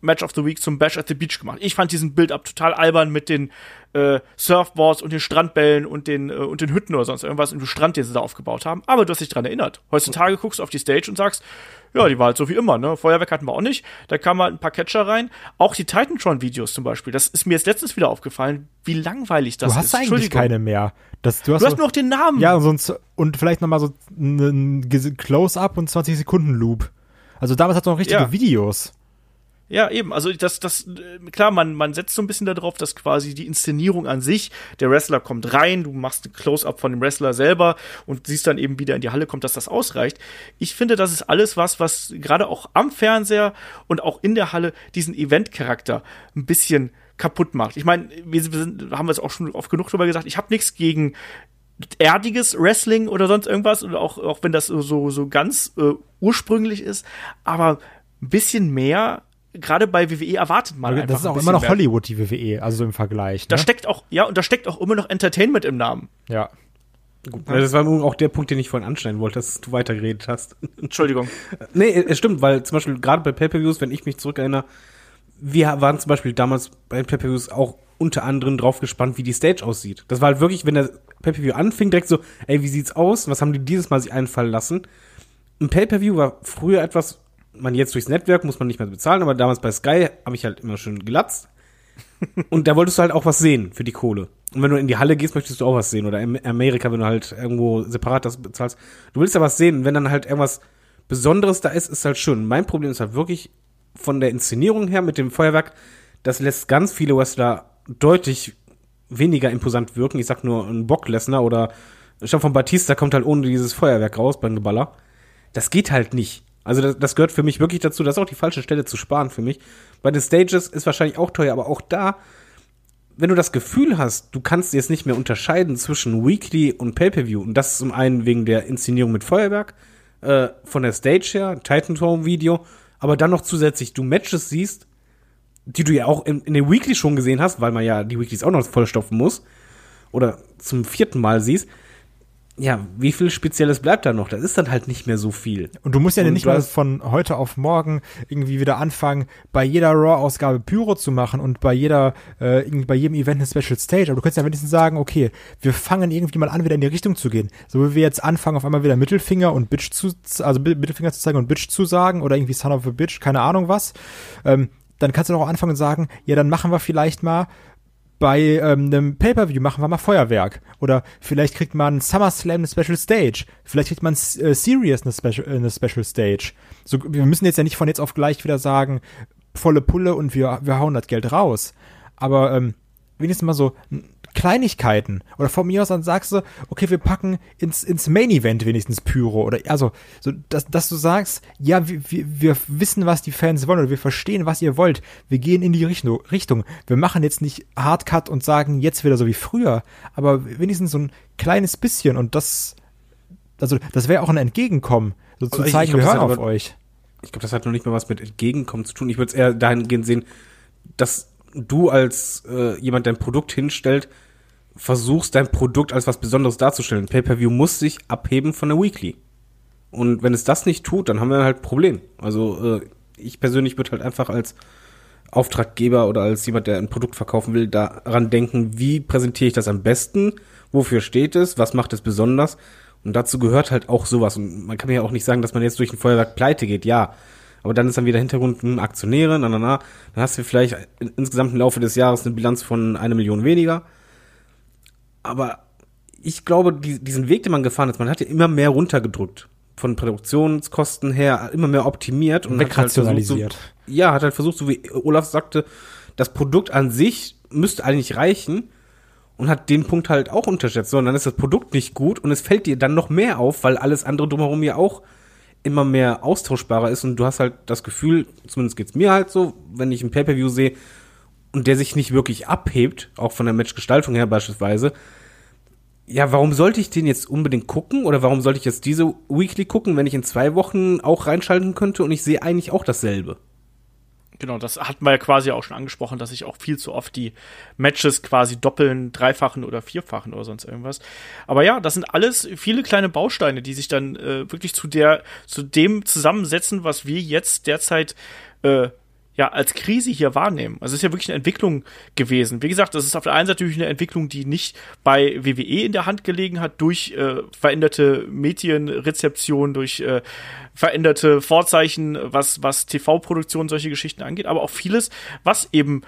Match of the Week zum Bash at the Beach gemacht. Ich fand diesen Build-up total albern mit den äh, Surfboards und den Strandbällen und den, äh, und den Hütten oder sonst irgendwas im Strand, den sie da aufgebaut haben. Aber du hast dich dran erinnert. Heutzutage guckst du auf die Stage und sagst, ja, die war halt so wie immer, ne? Feuerwerk hatten wir auch nicht. Da kamen halt ein paar Catcher rein. Auch die Titantron-Videos zum Beispiel. Das ist mir jetzt letztens wieder aufgefallen, wie langweilig das ist. Du hast ist. eigentlich keine mehr. Das, du hast, du hast nur noch den Namen. Ja, sonst, und vielleicht noch mal so ein Close-Up und 20 Sekunden Loop. Also damals hat es noch richtige ja. Videos. Ja, eben. Also das, das, klar, man, man setzt so ein bisschen darauf, dass quasi die Inszenierung an sich, der Wrestler kommt rein, du machst ein Close-up von dem Wrestler selber und siehst dann eben wieder in die Halle kommt, dass das ausreicht. Ich finde, das ist alles was, was gerade auch am Fernseher und auch in der Halle diesen Event-Charakter ein bisschen kaputt macht. Ich meine, wir, wir sind, haben wir es auch schon oft genug drüber gesagt, ich habe nichts gegen erdiges Wrestling oder sonst irgendwas, oder auch, auch wenn das so, so ganz äh, ursprünglich ist, aber ein bisschen mehr gerade bei WWE erwartet man ja, einfach. Das ist auch immer noch mehr. Hollywood, die WWE, also im Vergleich. Ne? Da steckt auch, ja, und da steckt auch immer noch Entertainment im Namen. Ja. Gut, das war auch der Punkt, den ich vorhin anschneiden wollte, dass du weitergeredet hast. Entschuldigung. nee, es stimmt, weil zum Beispiel gerade bei Pay-Per-Views, wenn ich mich zurückerinnere, wir waren zum Beispiel damals bei Pay-Per-Views auch unter anderem drauf gespannt, wie die Stage aussieht. Das war halt wirklich, wenn der Pay-Per-View anfing, direkt so, ey, wie sieht's aus? Was haben die dieses Mal sich einfallen lassen? Ein Pay-Per-View war früher etwas, man jetzt durchs Netzwerk muss man nicht mehr bezahlen, aber damals bei Sky habe ich halt immer schön gelatzt. und da wolltest du halt auch was sehen für die Kohle. Und wenn du in die Halle gehst, möchtest du auch was sehen. Oder in Amerika, wenn du halt irgendwo separat das bezahlst. Du willst ja was sehen. Und wenn dann halt irgendwas Besonderes da ist, ist halt schön. Mein Problem ist halt wirklich von der Inszenierung her mit dem Feuerwerk, das lässt ganz viele Wrestler deutlich weniger imposant wirken. Ich sag nur ein Bock Lesnar oder schon von Batista kommt halt ohne dieses Feuerwerk raus beim Geballer. Das geht halt nicht. Also das, das gehört für mich wirklich dazu. Das ist auch die falsche Stelle zu sparen für mich. Bei den Stages ist wahrscheinlich auch teuer, aber auch da, wenn du das Gefühl hast, du kannst jetzt nicht mehr unterscheiden zwischen Weekly und Pay-Per-View, und das ist zum einen wegen der Inszenierung mit Feuerwerk, äh, von der Stage her, Titan Throne Video, aber dann noch zusätzlich du Matches siehst, die du ja auch in, in den Weekly schon gesehen hast, weil man ja die Weeklys auch noch vollstopfen muss, oder zum vierten Mal siehst, ja, wie viel Spezielles bleibt da noch? Das ist dann halt nicht mehr so viel. Und du musst ja und nicht mal von heute auf morgen irgendwie wieder anfangen, bei jeder Raw-Ausgabe Pyro zu machen und bei jeder, äh, irgendwie bei jedem Event eine Special Stage. Aber du kannst ja wenigstens sagen, okay, wir fangen irgendwie mal an, wieder in die Richtung zu gehen. So wie wir jetzt anfangen, auf einmal wieder Mittelfinger und Bitch zu, also Mittelfinger zu zeigen und Bitch zu sagen oder irgendwie Son of a Bitch, keine Ahnung was. Ähm, dann kannst du doch auch anfangen und sagen, ja, dann machen wir vielleicht mal bei ähm, einem Pay-Per-View machen wir mal Feuerwerk. Oder vielleicht kriegt man SummerSlam eine Special Stage. Vielleicht kriegt man äh, Serious eine Special, äh, eine Special Stage. So, wir müssen jetzt ja nicht von jetzt auf gleich wieder sagen, volle Pulle und wir, wir hauen das Geld raus. Aber ähm, wenigstens mal so Kleinigkeiten. Oder von mir aus dann sagst du, okay, wir packen ins, ins Main Event wenigstens Pyro. Oder also, so, dass, dass du sagst, ja, wir, wir, wissen, was die Fans wollen oder wir verstehen, was ihr wollt. Wir gehen in die Richtung. Richtung. Wir machen jetzt nicht Hardcut und sagen jetzt wieder so wie früher, aber wenigstens so ein kleines bisschen und das, also das wäre auch ein Entgegenkommen, so zu also zeigen, glaub, wir hören auf aber, euch. Ich glaube, das hat noch nicht mal was mit Entgegenkommen zu tun. Ich würde es eher dahingehend sehen, dass du als äh, jemand dein Produkt hinstellt, versuchst dein Produkt als was Besonderes darzustellen. Pay-per-View muss sich abheben von der Weekly. Und wenn es das nicht tut, dann haben wir halt ein Problem. Also äh, ich persönlich würde halt einfach als Auftraggeber oder als jemand, der ein Produkt verkaufen will, daran denken, wie präsentiere ich das am besten, wofür steht es, was macht es besonders. Und dazu gehört halt auch sowas. Und man kann ja auch nicht sagen, dass man jetzt durch ein Feuerwerk pleite geht, ja. Aber dann ist dann wieder Hintergrund hm, Aktionäre, na, na, na. Dann hast du vielleicht insgesamt im Laufe des Jahres eine Bilanz von einer Million weniger. Aber ich glaube, die, diesen Weg, den man gefahren ist, man hat ja immer mehr runtergedrückt. Von Produktionskosten her immer mehr optimiert und wegrationalisiert. Halt so, ja, hat halt versucht, so wie Olaf sagte, das Produkt an sich müsste eigentlich reichen und hat den Punkt halt auch unterschätzt. Sondern dann ist das Produkt nicht gut und es fällt dir dann noch mehr auf, weil alles andere drumherum ja auch immer mehr austauschbarer ist und du hast halt das Gefühl, zumindest geht's mir halt so, wenn ich ein Pay-Per-View sehe und der sich nicht wirklich abhebt, auch von der Matchgestaltung her beispielsweise, ja, warum sollte ich den jetzt unbedingt gucken oder warum sollte ich jetzt diese Weekly gucken, wenn ich in zwei Wochen auch reinschalten könnte und ich sehe eigentlich auch dasselbe? Genau, das hatten wir ja quasi auch schon angesprochen, dass sich auch viel zu oft die Matches quasi doppeln, dreifachen oder vierfachen oder sonst irgendwas. Aber ja, das sind alles viele kleine Bausteine, die sich dann äh, wirklich zu der, zu dem zusammensetzen, was wir jetzt derzeit äh, ja als Krise hier wahrnehmen. Also es ist ja wirklich eine Entwicklung gewesen. Wie gesagt, das ist auf der einen Seite natürlich eine Entwicklung, die nicht bei WWE in der Hand gelegen hat durch äh, veränderte Medienrezeption, durch äh, veränderte Vorzeichen, was was TV-Produktion solche Geschichten angeht, aber auch vieles, was eben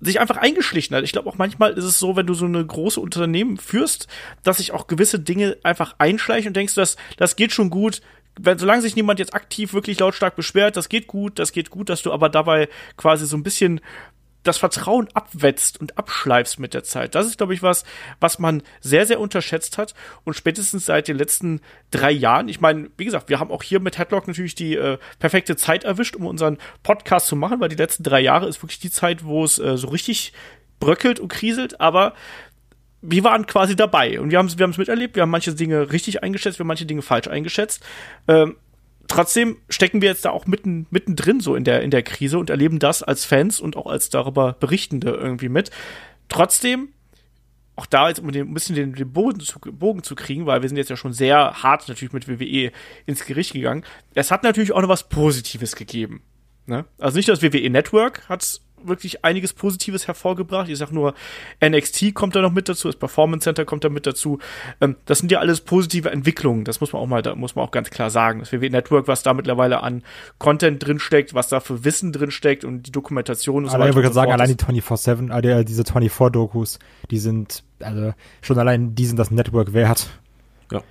sich einfach eingeschlichen hat. Ich glaube auch manchmal ist es so, wenn du so eine große Unternehmen führst, dass sich auch gewisse Dinge einfach einschleichen und denkst, das, das geht schon gut, wenn, solange sich niemand jetzt aktiv wirklich lautstark beschwert, das geht gut, das geht gut, dass du aber dabei quasi so ein bisschen das Vertrauen abwetzt und abschleifst mit der Zeit. Das ist, glaube ich, was, was man sehr, sehr unterschätzt hat. Und spätestens seit den letzten drei Jahren, ich meine, wie gesagt, wir haben auch hier mit Headlock natürlich die äh, perfekte Zeit erwischt, um unseren Podcast zu machen, weil die letzten drei Jahre ist wirklich die Zeit, wo es äh, so richtig bröckelt und kriselt. Aber wir waren quasi dabei und wir haben es wir miterlebt, wir haben manche Dinge richtig eingeschätzt, wir haben manche Dinge falsch eingeschätzt. Ähm, trotzdem stecken wir jetzt da auch mitten mittendrin so in der in der Krise und erleben das als Fans und auch als darüber Berichtende irgendwie mit. Trotzdem auch da jetzt um ein bisschen den, den Bogen, zu, Bogen zu kriegen, weil wir sind jetzt ja schon sehr hart natürlich mit WWE ins Gericht gegangen. Es hat natürlich auch noch was Positives gegeben. Ne? Also nicht das WWE Network hat wirklich einiges Positives hervorgebracht. Ich sag nur, NXT kommt da noch mit dazu, das Performance Center kommt da mit dazu. Ähm, das sind ja alles positive Entwicklungen. Das muss man auch mal, da muss man auch ganz klar sagen. Das WWE Network, was da mittlerweile an Content drinsteckt, was da für Wissen drinsteckt und die Dokumentation und so weiter. Ich würde sagen, allein die 24-7, äh, diese 24-Dokus, die sind, also schon allein die sind das Network wert. Ja.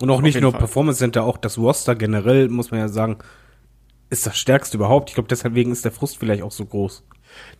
Und auch nicht nur Fall. Performance Center, auch das Roster generell, muss man ja sagen, ist das stärkste überhaupt. Ich glaube, deswegen ist der Frust vielleicht auch so groß.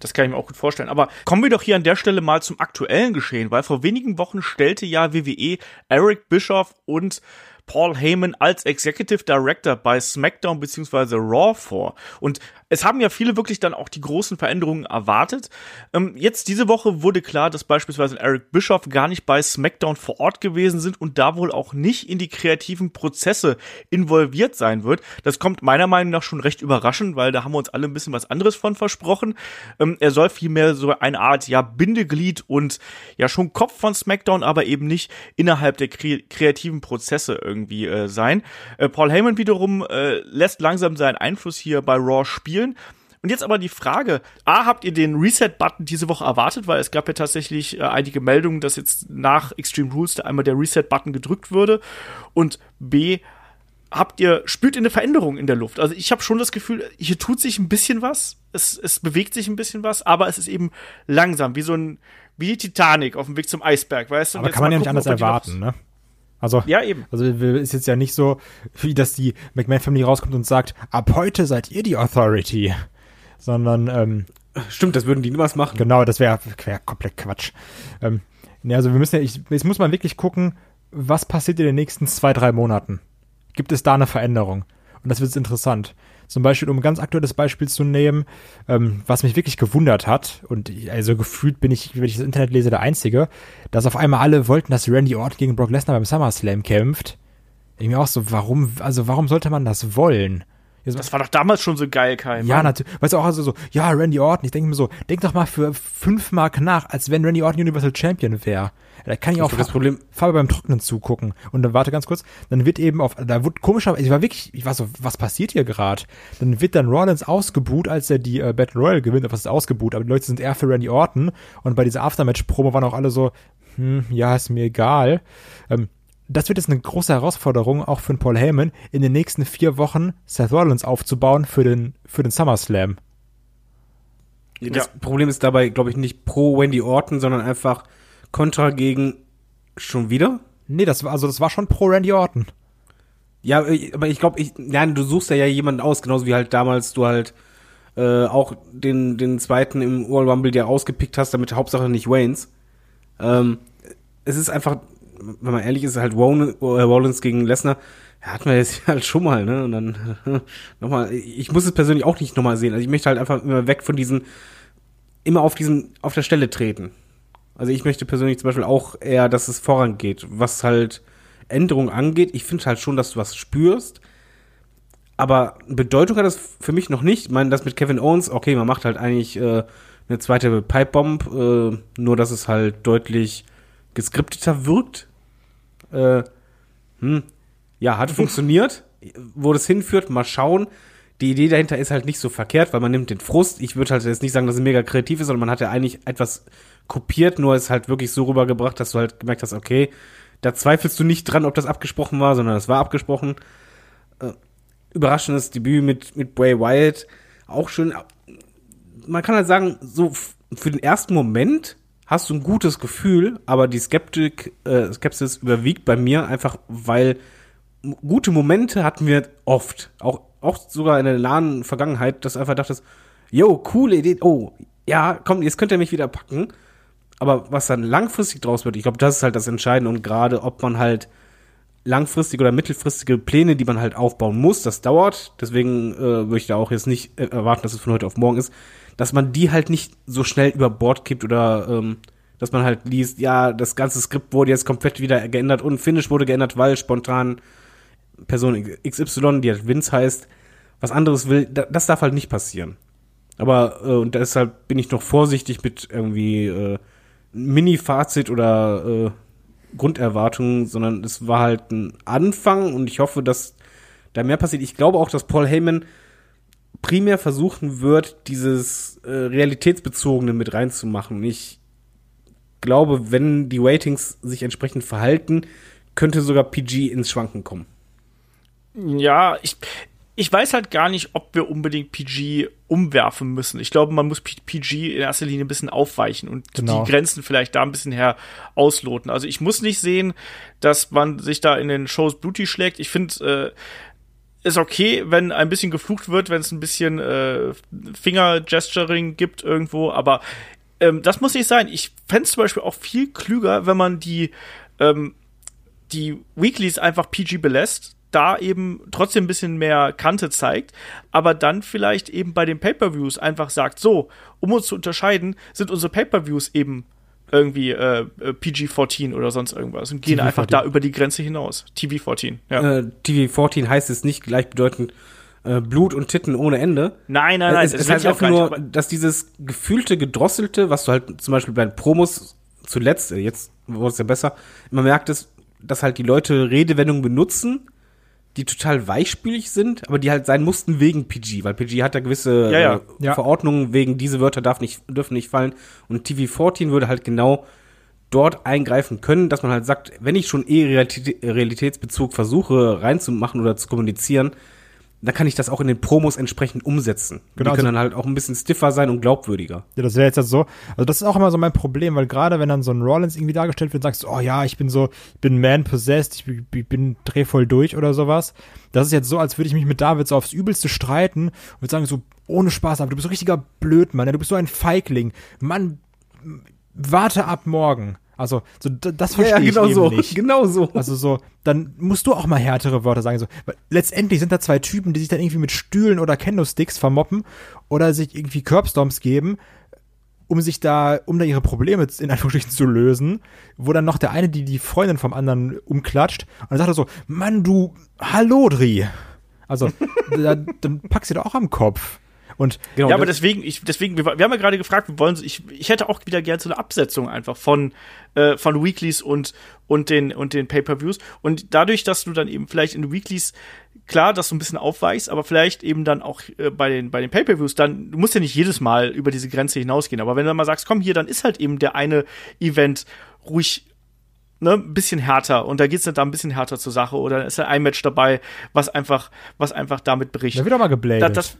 Das kann ich mir auch gut vorstellen. Aber kommen wir doch hier an der Stelle mal zum aktuellen Geschehen, weil vor wenigen Wochen stellte ja WWE Eric Bischoff und Paul Heyman als Executive Director bei SmackDown bzw. Raw vor. Und es haben ja viele wirklich dann auch die großen Veränderungen erwartet. Ähm, jetzt diese Woche wurde klar, dass beispielsweise Eric Bischoff gar nicht bei SmackDown vor Ort gewesen sind und da wohl auch nicht in die kreativen Prozesse involviert sein wird. Das kommt meiner Meinung nach schon recht überraschend, weil da haben wir uns alle ein bisschen was anderes von versprochen. Ähm, er soll vielmehr so eine Art ja Bindeglied und ja schon Kopf von SmackDown, aber eben nicht innerhalb der kre kreativen Prozesse irgendwie äh, sein. Äh, Paul Heyman wiederum äh, lässt langsam seinen Einfluss hier bei Raw spielen spielen. Und jetzt aber die Frage, A, habt ihr den Reset-Button diese Woche erwartet? Weil es gab ja tatsächlich äh, einige Meldungen, dass jetzt nach Extreme Rules da einmal der Reset-Button gedrückt würde. Und B, habt ihr, spürt ihr eine Veränderung in der Luft? Also ich habe schon das Gefühl, hier tut sich ein bisschen was. Es, es bewegt sich ein bisschen was, aber es ist eben langsam, wie so ein, wie die Titanic auf dem Weg zum Eisberg, weißt du? Aber kann man ja nicht anders erwarten, ne? Also, ja, eben. Also ist jetzt ja nicht so, wie dass die McMahon Family rauskommt und sagt, ab heute seid ihr die Authority. Sondern, ähm, Stimmt, das würden die niemals machen. Genau, das wäre wär komplett Quatsch. Ähm, ne, also wir müssen ja, ich, jetzt muss man wirklich gucken, was passiert in den nächsten zwei, drei Monaten. Gibt es da eine Veränderung? Und das wird interessant. Zum Beispiel, um ein ganz aktuelles Beispiel zu nehmen, ähm, was mich wirklich gewundert hat, und also gefühlt bin ich, wenn ich das Internet lese, der Einzige, dass auf einmal alle wollten, dass Randy Orton gegen Brock Lesnar beim SummerSlam kämpft. Ich mir auch so, warum, also warum sollte man das wollen? Das war doch damals schon so geil, Kai. Ja, natürlich. Weißt du auch also so, ja, Randy Orton, ich denke mir so, denk doch mal für fünf Mark nach, als wenn Randy Orton Universal Champion wäre. Da kann ich auch das Problem Farbe beim Trocknen zugucken. Und dann warte ganz kurz, dann wird eben auf, da wird komischerweise, ich war wirklich, ich war so, was passiert hier gerade? Dann wird dann Rollins ausgebuht, als er die äh, Battle Royale gewinnt, was ist ausgebuht, aber die Leute sind eher für Randy Orton und bei dieser Aftermatch-Promo waren auch alle so, hm, ja, ist mir egal. Ähm, das wird jetzt eine große Herausforderung, auch für den Paul Heyman, in den nächsten vier Wochen Seth Rollins aufzubauen für den, für den SummerSlam. Das ja. Problem ist dabei, glaube ich, nicht pro Wendy Orton, sondern einfach Contra gegen schon wieder? Nee, das war, also das war schon pro Randy Orton. Ja, äh, aber ich glaube, ich, nein, du suchst ja, ja jemanden aus, genauso wie halt damals du halt äh, auch den, den zweiten im Royal Rumble ja ausgepickt hast, damit Hauptsache nicht Waynes. Ähm, es ist einfach, wenn man ehrlich ist, halt äh, Rollins gegen Lesnar, ja, hatten wir jetzt halt schon mal, ne? Und dann nochmal, ich muss es persönlich auch nicht nochmal sehen. Also ich möchte halt einfach immer weg von diesen, immer auf diesen, auf der Stelle treten. Also ich möchte persönlich zum Beispiel auch eher, dass es vorangeht, was halt Änderungen angeht. Ich finde halt schon, dass du was spürst. Aber Bedeutung hat das für mich noch nicht. Ich meine, das mit Kevin Owens, okay, man macht halt eigentlich äh, eine zweite Pipebomb, äh, nur dass es halt deutlich geskripteter wirkt. Äh, hm, ja, hat funktioniert. Wo das hinführt, mal schauen. Die Idee dahinter ist halt nicht so verkehrt, weil man nimmt den Frust. Ich würde halt jetzt nicht sagen, dass es mega kreativ ist, sondern man hat ja eigentlich etwas kopiert, nur ist halt wirklich so rübergebracht, dass du halt gemerkt hast, okay, da zweifelst du nicht dran, ob das abgesprochen war, sondern es war abgesprochen. Äh, überraschendes Debüt mit, mit Bray Wyatt. Auch schön. Man kann halt sagen, so für den ersten Moment hast du ein gutes Gefühl, aber die Skeptik, äh, Skepsis überwiegt bei mir einfach, weil gute Momente hatten wir oft. Auch, auch sogar in der nahen Vergangenheit, dass du einfach dachtest, yo, coole Idee, oh, ja, komm, jetzt könnt ihr mich wieder packen aber was dann langfristig draus wird, ich glaube, das ist halt das Entscheidende und gerade ob man halt langfristige oder mittelfristige Pläne, die man halt aufbauen muss, das dauert. Deswegen äh, würde ich da auch jetzt nicht äh, erwarten, dass es von heute auf morgen ist, dass man die halt nicht so schnell über Bord kippt oder ähm, dass man halt liest, ja, das ganze Skript wurde jetzt komplett wieder geändert und Finish wurde geändert, weil spontan Person XY, die halt Vince heißt, was anderes will, das darf halt nicht passieren. Aber äh, und deshalb bin ich noch vorsichtig mit irgendwie äh, Mini-Fazit oder äh, Grunderwartungen, sondern es war halt ein Anfang und ich hoffe, dass da mehr passiert. Ich glaube auch, dass Paul Heyman primär versuchen wird, dieses äh, realitätsbezogene mit reinzumachen. Ich glaube, wenn die Ratings sich entsprechend verhalten, könnte sogar PG ins Schwanken kommen. Ja, ich, ich weiß halt gar nicht, ob wir unbedingt PG umwerfen müssen. Ich glaube, man muss PG in erster Linie ein bisschen aufweichen und genau. die Grenzen vielleicht da ein bisschen her ausloten. Also ich muss nicht sehen, dass man sich da in den Shows blutig schlägt. Ich finde, äh, ist okay, wenn ein bisschen geflucht wird, wenn es ein bisschen äh, Finger-Gesturing gibt irgendwo, aber ähm, das muss nicht sein. Ich fände es zum Beispiel auch viel klüger, wenn man die, ähm, die Weeklies einfach PG belässt da eben trotzdem ein bisschen mehr Kante zeigt, aber dann vielleicht eben bei den Pay-per-Views einfach sagt, so, um uns zu unterscheiden, sind unsere Pay-per-Views eben irgendwie äh, äh PG-14 oder sonst irgendwas und gehen TV einfach da über die Grenze hinaus. TV-14, ja. Äh, TV-14 heißt es nicht gleichbedeutend äh, Blut und Titten ohne Ende. Nein, nein, nein. Es, es heißt einfach nur, dass dieses gefühlte, gedrosselte, was du halt zum Beispiel bei den Promos zuletzt, äh, jetzt wurde es ja besser, man merkt es, dass halt die Leute Redewendungen benutzen, die total weichspülig sind, aber die halt sein mussten wegen PG, weil PG hat da gewisse ja, ja. Äh, ja. Verordnungen wegen diese Wörter darf nicht, dürfen nicht fallen. Und TV14 würde halt genau dort eingreifen können, dass man halt sagt, wenn ich schon eh Realitätsbezug versuche reinzumachen oder zu kommunizieren, dann kann ich das auch in den Promos entsprechend umsetzen. Genau, die können also, dann halt auch ein bisschen stiffer sein und glaubwürdiger. Ja, das wäre jetzt so. Also das ist auch immer so mein Problem, weil gerade wenn dann so ein Rollins irgendwie dargestellt wird, sagst du, oh ja, ich bin so, ich bin man possessed, ich bin, drehvoll durch oder sowas. Das ist jetzt so, als würde ich mich mit David so aufs Übelste streiten und würde sagen so, ohne Spaß, aber du bist so richtiger Blödmann, du bist so ein Feigling. Mann, warte ab morgen. Also, so, das verstehe ja, ja, genau ich so, nicht. Genau so. Also so, dann musst du auch mal härtere Wörter sagen. So, letztendlich sind da zwei Typen, die sich dann irgendwie mit Stühlen oder Kendo-Sticks vermoppen oder sich irgendwie Curbstomps geben, um sich da, um da ihre Probleme in Anführungsstrichen zu lösen, wo dann noch der eine die die Freundin vom anderen umklatscht und dann sagt er so, Mann, du Hallodri. Also, da, dann packst du da auch am Kopf. Und genau, ja, aber deswegen, ich, deswegen, wir, wir haben ja gerade gefragt, wir wollen, ich, ich hätte auch wieder gerne so eine Absetzung einfach von, äh, von Weeklies und, und den, und den Pay-Per-Views. Und dadurch, dass du dann eben vielleicht in Weeklies, klar, das so ein bisschen aufweichst, aber vielleicht eben dann auch äh, bei den, bei den Pay-Per-Views, dann, du musst ja nicht jedes Mal über diese Grenze hinausgehen. Aber wenn du dann mal sagst, komm hier, dann ist halt eben der eine Event ruhig ne, ein bisschen härter und da geht's dann da ein bisschen härter zur Sache oder ist ein Match dabei, was einfach, was einfach damit berichtet. Da wird auch mal gebladet. Das, das,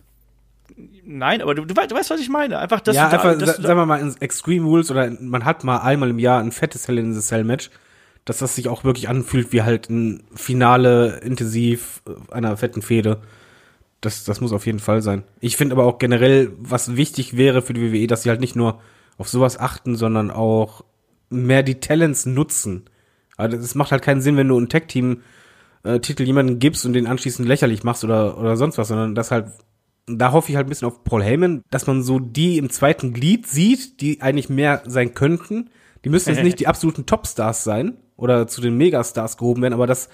nein, aber du, du, weißt, du weißt, was ich meine. Einfach, dass ja, du einfach, dass sagen wir mal, in Extreme Rules oder man hat mal einmal im Jahr ein fettes Hell in the Cell Match, dass das sich auch wirklich anfühlt wie halt ein Finale intensiv einer fetten Fehde. Das, das muss auf jeden Fall sein. Ich finde aber auch generell, was wichtig wäre für die WWE, dass sie halt nicht nur auf sowas achten, sondern auch mehr die Talents nutzen. Also es macht halt keinen Sinn, wenn du ein Tag-Team äh, Titel jemanden gibst und den anschließend lächerlich machst oder, oder sonst was, sondern das halt da hoffe ich halt ein bisschen auf Paul Heyman, dass man so die im zweiten Glied sieht, die eigentlich mehr sein könnten. Die müssen jetzt nicht die absoluten Topstars sein oder zu den Megastars gehoben werden, aber dass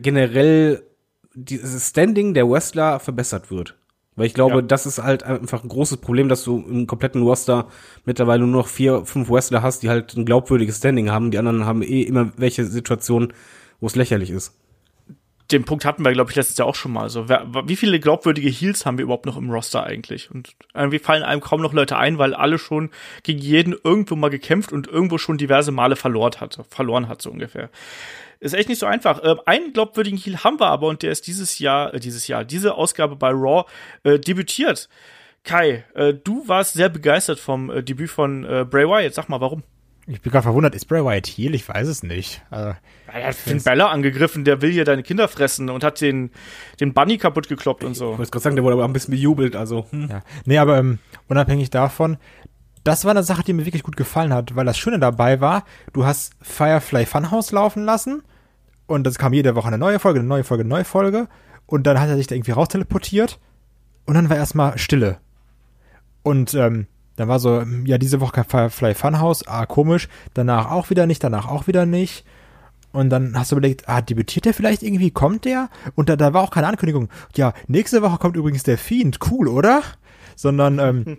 generell dieses Standing der Wrestler verbessert wird. Weil ich glaube, ja. das ist halt einfach ein großes Problem, dass du im kompletten Roster mittlerweile nur noch vier, fünf Wrestler hast, die halt ein glaubwürdiges Standing haben. Die anderen haben eh immer welche Situationen, wo es lächerlich ist den Punkt hatten wir, glaube ich, letztes Jahr auch schon mal. So, wer, wie viele glaubwürdige Heals haben wir überhaupt noch im Roster eigentlich? Und irgendwie fallen einem kaum noch Leute ein, weil alle schon gegen jeden irgendwo mal gekämpft und irgendwo schon diverse Male verloren hat, verloren hat, so ungefähr. Ist echt nicht so einfach. Äh, einen glaubwürdigen Heal haben wir aber und der ist dieses Jahr, äh, dieses Jahr, diese Ausgabe bei Raw äh, debütiert. Kai, äh, du warst sehr begeistert vom äh, Debüt von äh, Bray Wyatt. Sag mal, warum? Ich bin gerade verwundert, ist Bray Wyatt Heal? Ich weiß es nicht. Also, er hat Finn Bella angegriffen, der will hier deine Kinder fressen und hat den, den Bunny kaputt gekloppt und so. Ich wollte gerade sagen, der wurde aber ein bisschen bejubelt, also. Hm. Ja. Nee, aber ähm, unabhängig davon, das war eine Sache, die mir wirklich gut gefallen hat, weil das Schöne dabei war, du hast Firefly Funhouse laufen lassen und das kam jede Woche eine neue Folge, eine neue Folge, eine neue Folge und dann hat er sich da irgendwie rausteleportiert und dann war erstmal Stille. Und ähm, dann war so, ja, diese Woche kein Firefly Funhouse, ah, komisch, danach auch wieder nicht, danach auch wieder nicht. Und dann hast du überlegt, ah, debütiert der vielleicht irgendwie, kommt der? Und da, da war auch keine Ankündigung. Ja, nächste Woche kommt übrigens der Fiend, cool, oder? Sondern ähm,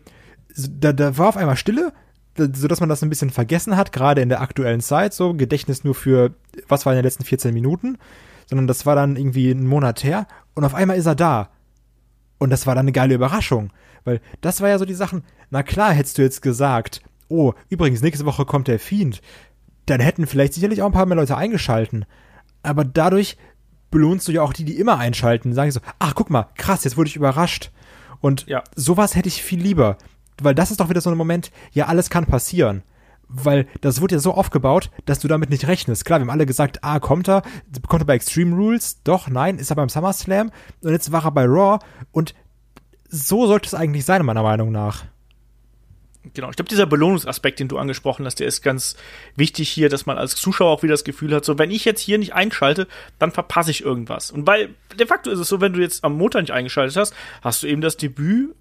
da, da war auf einmal Stille, so dass man das ein bisschen vergessen hat, gerade in der aktuellen Zeit, so Gedächtnis nur für, was war in den letzten 14 Minuten, sondern das war dann irgendwie ein Monat her und auf einmal ist er da. Und das war dann eine geile Überraschung. Weil das war ja so die Sachen, na klar hättest du jetzt gesagt, oh, übrigens, nächste Woche kommt der Fiend. Dann hätten vielleicht sicherlich auch ein paar mehr Leute eingeschalten. Aber dadurch belohnst du ja auch die, die immer einschalten. Sagen so, ach, guck mal, krass, jetzt wurde ich überrascht. Und ja. sowas hätte ich viel lieber. Weil das ist doch wieder so ein Moment, ja, alles kann passieren. Weil das wurde ja so aufgebaut, dass du damit nicht rechnest. Klar, wir haben alle gesagt, ah, kommt er, kommt er bei Extreme Rules? Doch, nein, ist er beim SummerSlam? Und jetzt war er bei Raw und so sollte es eigentlich sein, meiner Meinung nach. Genau, ich glaube, dieser Belohnungsaspekt, den du angesprochen hast, der ist ganz wichtig hier, dass man als Zuschauer auch wieder das Gefühl hat, so, wenn ich jetzt hier nicht einschalte, dann verpasse ich irgendwas. Und weil, de facto ist es so, wenn du jetzt am Montag nicht eingeschaltet hast, hast du eben das Debüt,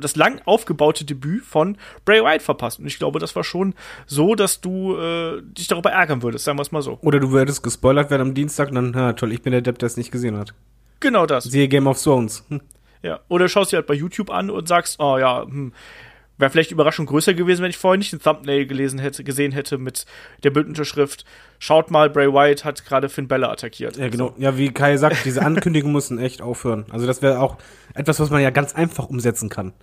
das lang aufgebaute Debüt von Bray Wyatt verpasst. Und ich glaube, das war schon so, dass du äh, dich darüber ärgern würdest, sagen wir es mal so. Oder du würdest gespoilert werden am Dienstag und dann, na toll, ich bin der Depp, der es nicht gesehen hat. Genau das. Siehe Game of Thrones. Hm. Ja, oder schaust dir halt bei YouTube an und sagst, oh ja, hm, wäre vielleicht Überraschung größer gewesen, wenn ich vorher nicht den Thumbnail gelesen hätte, gesehen hätte mit der Bildunterschrift. Schaut mal, Bray Wyatt hat gerade Finn Bella attackiert. Ja, genau. Ja, wie Kai sagt, diese Ankündigungen müssen echt aufhören. Also das wäre auch etwas, was man ja ganz einfach umsetzen kann.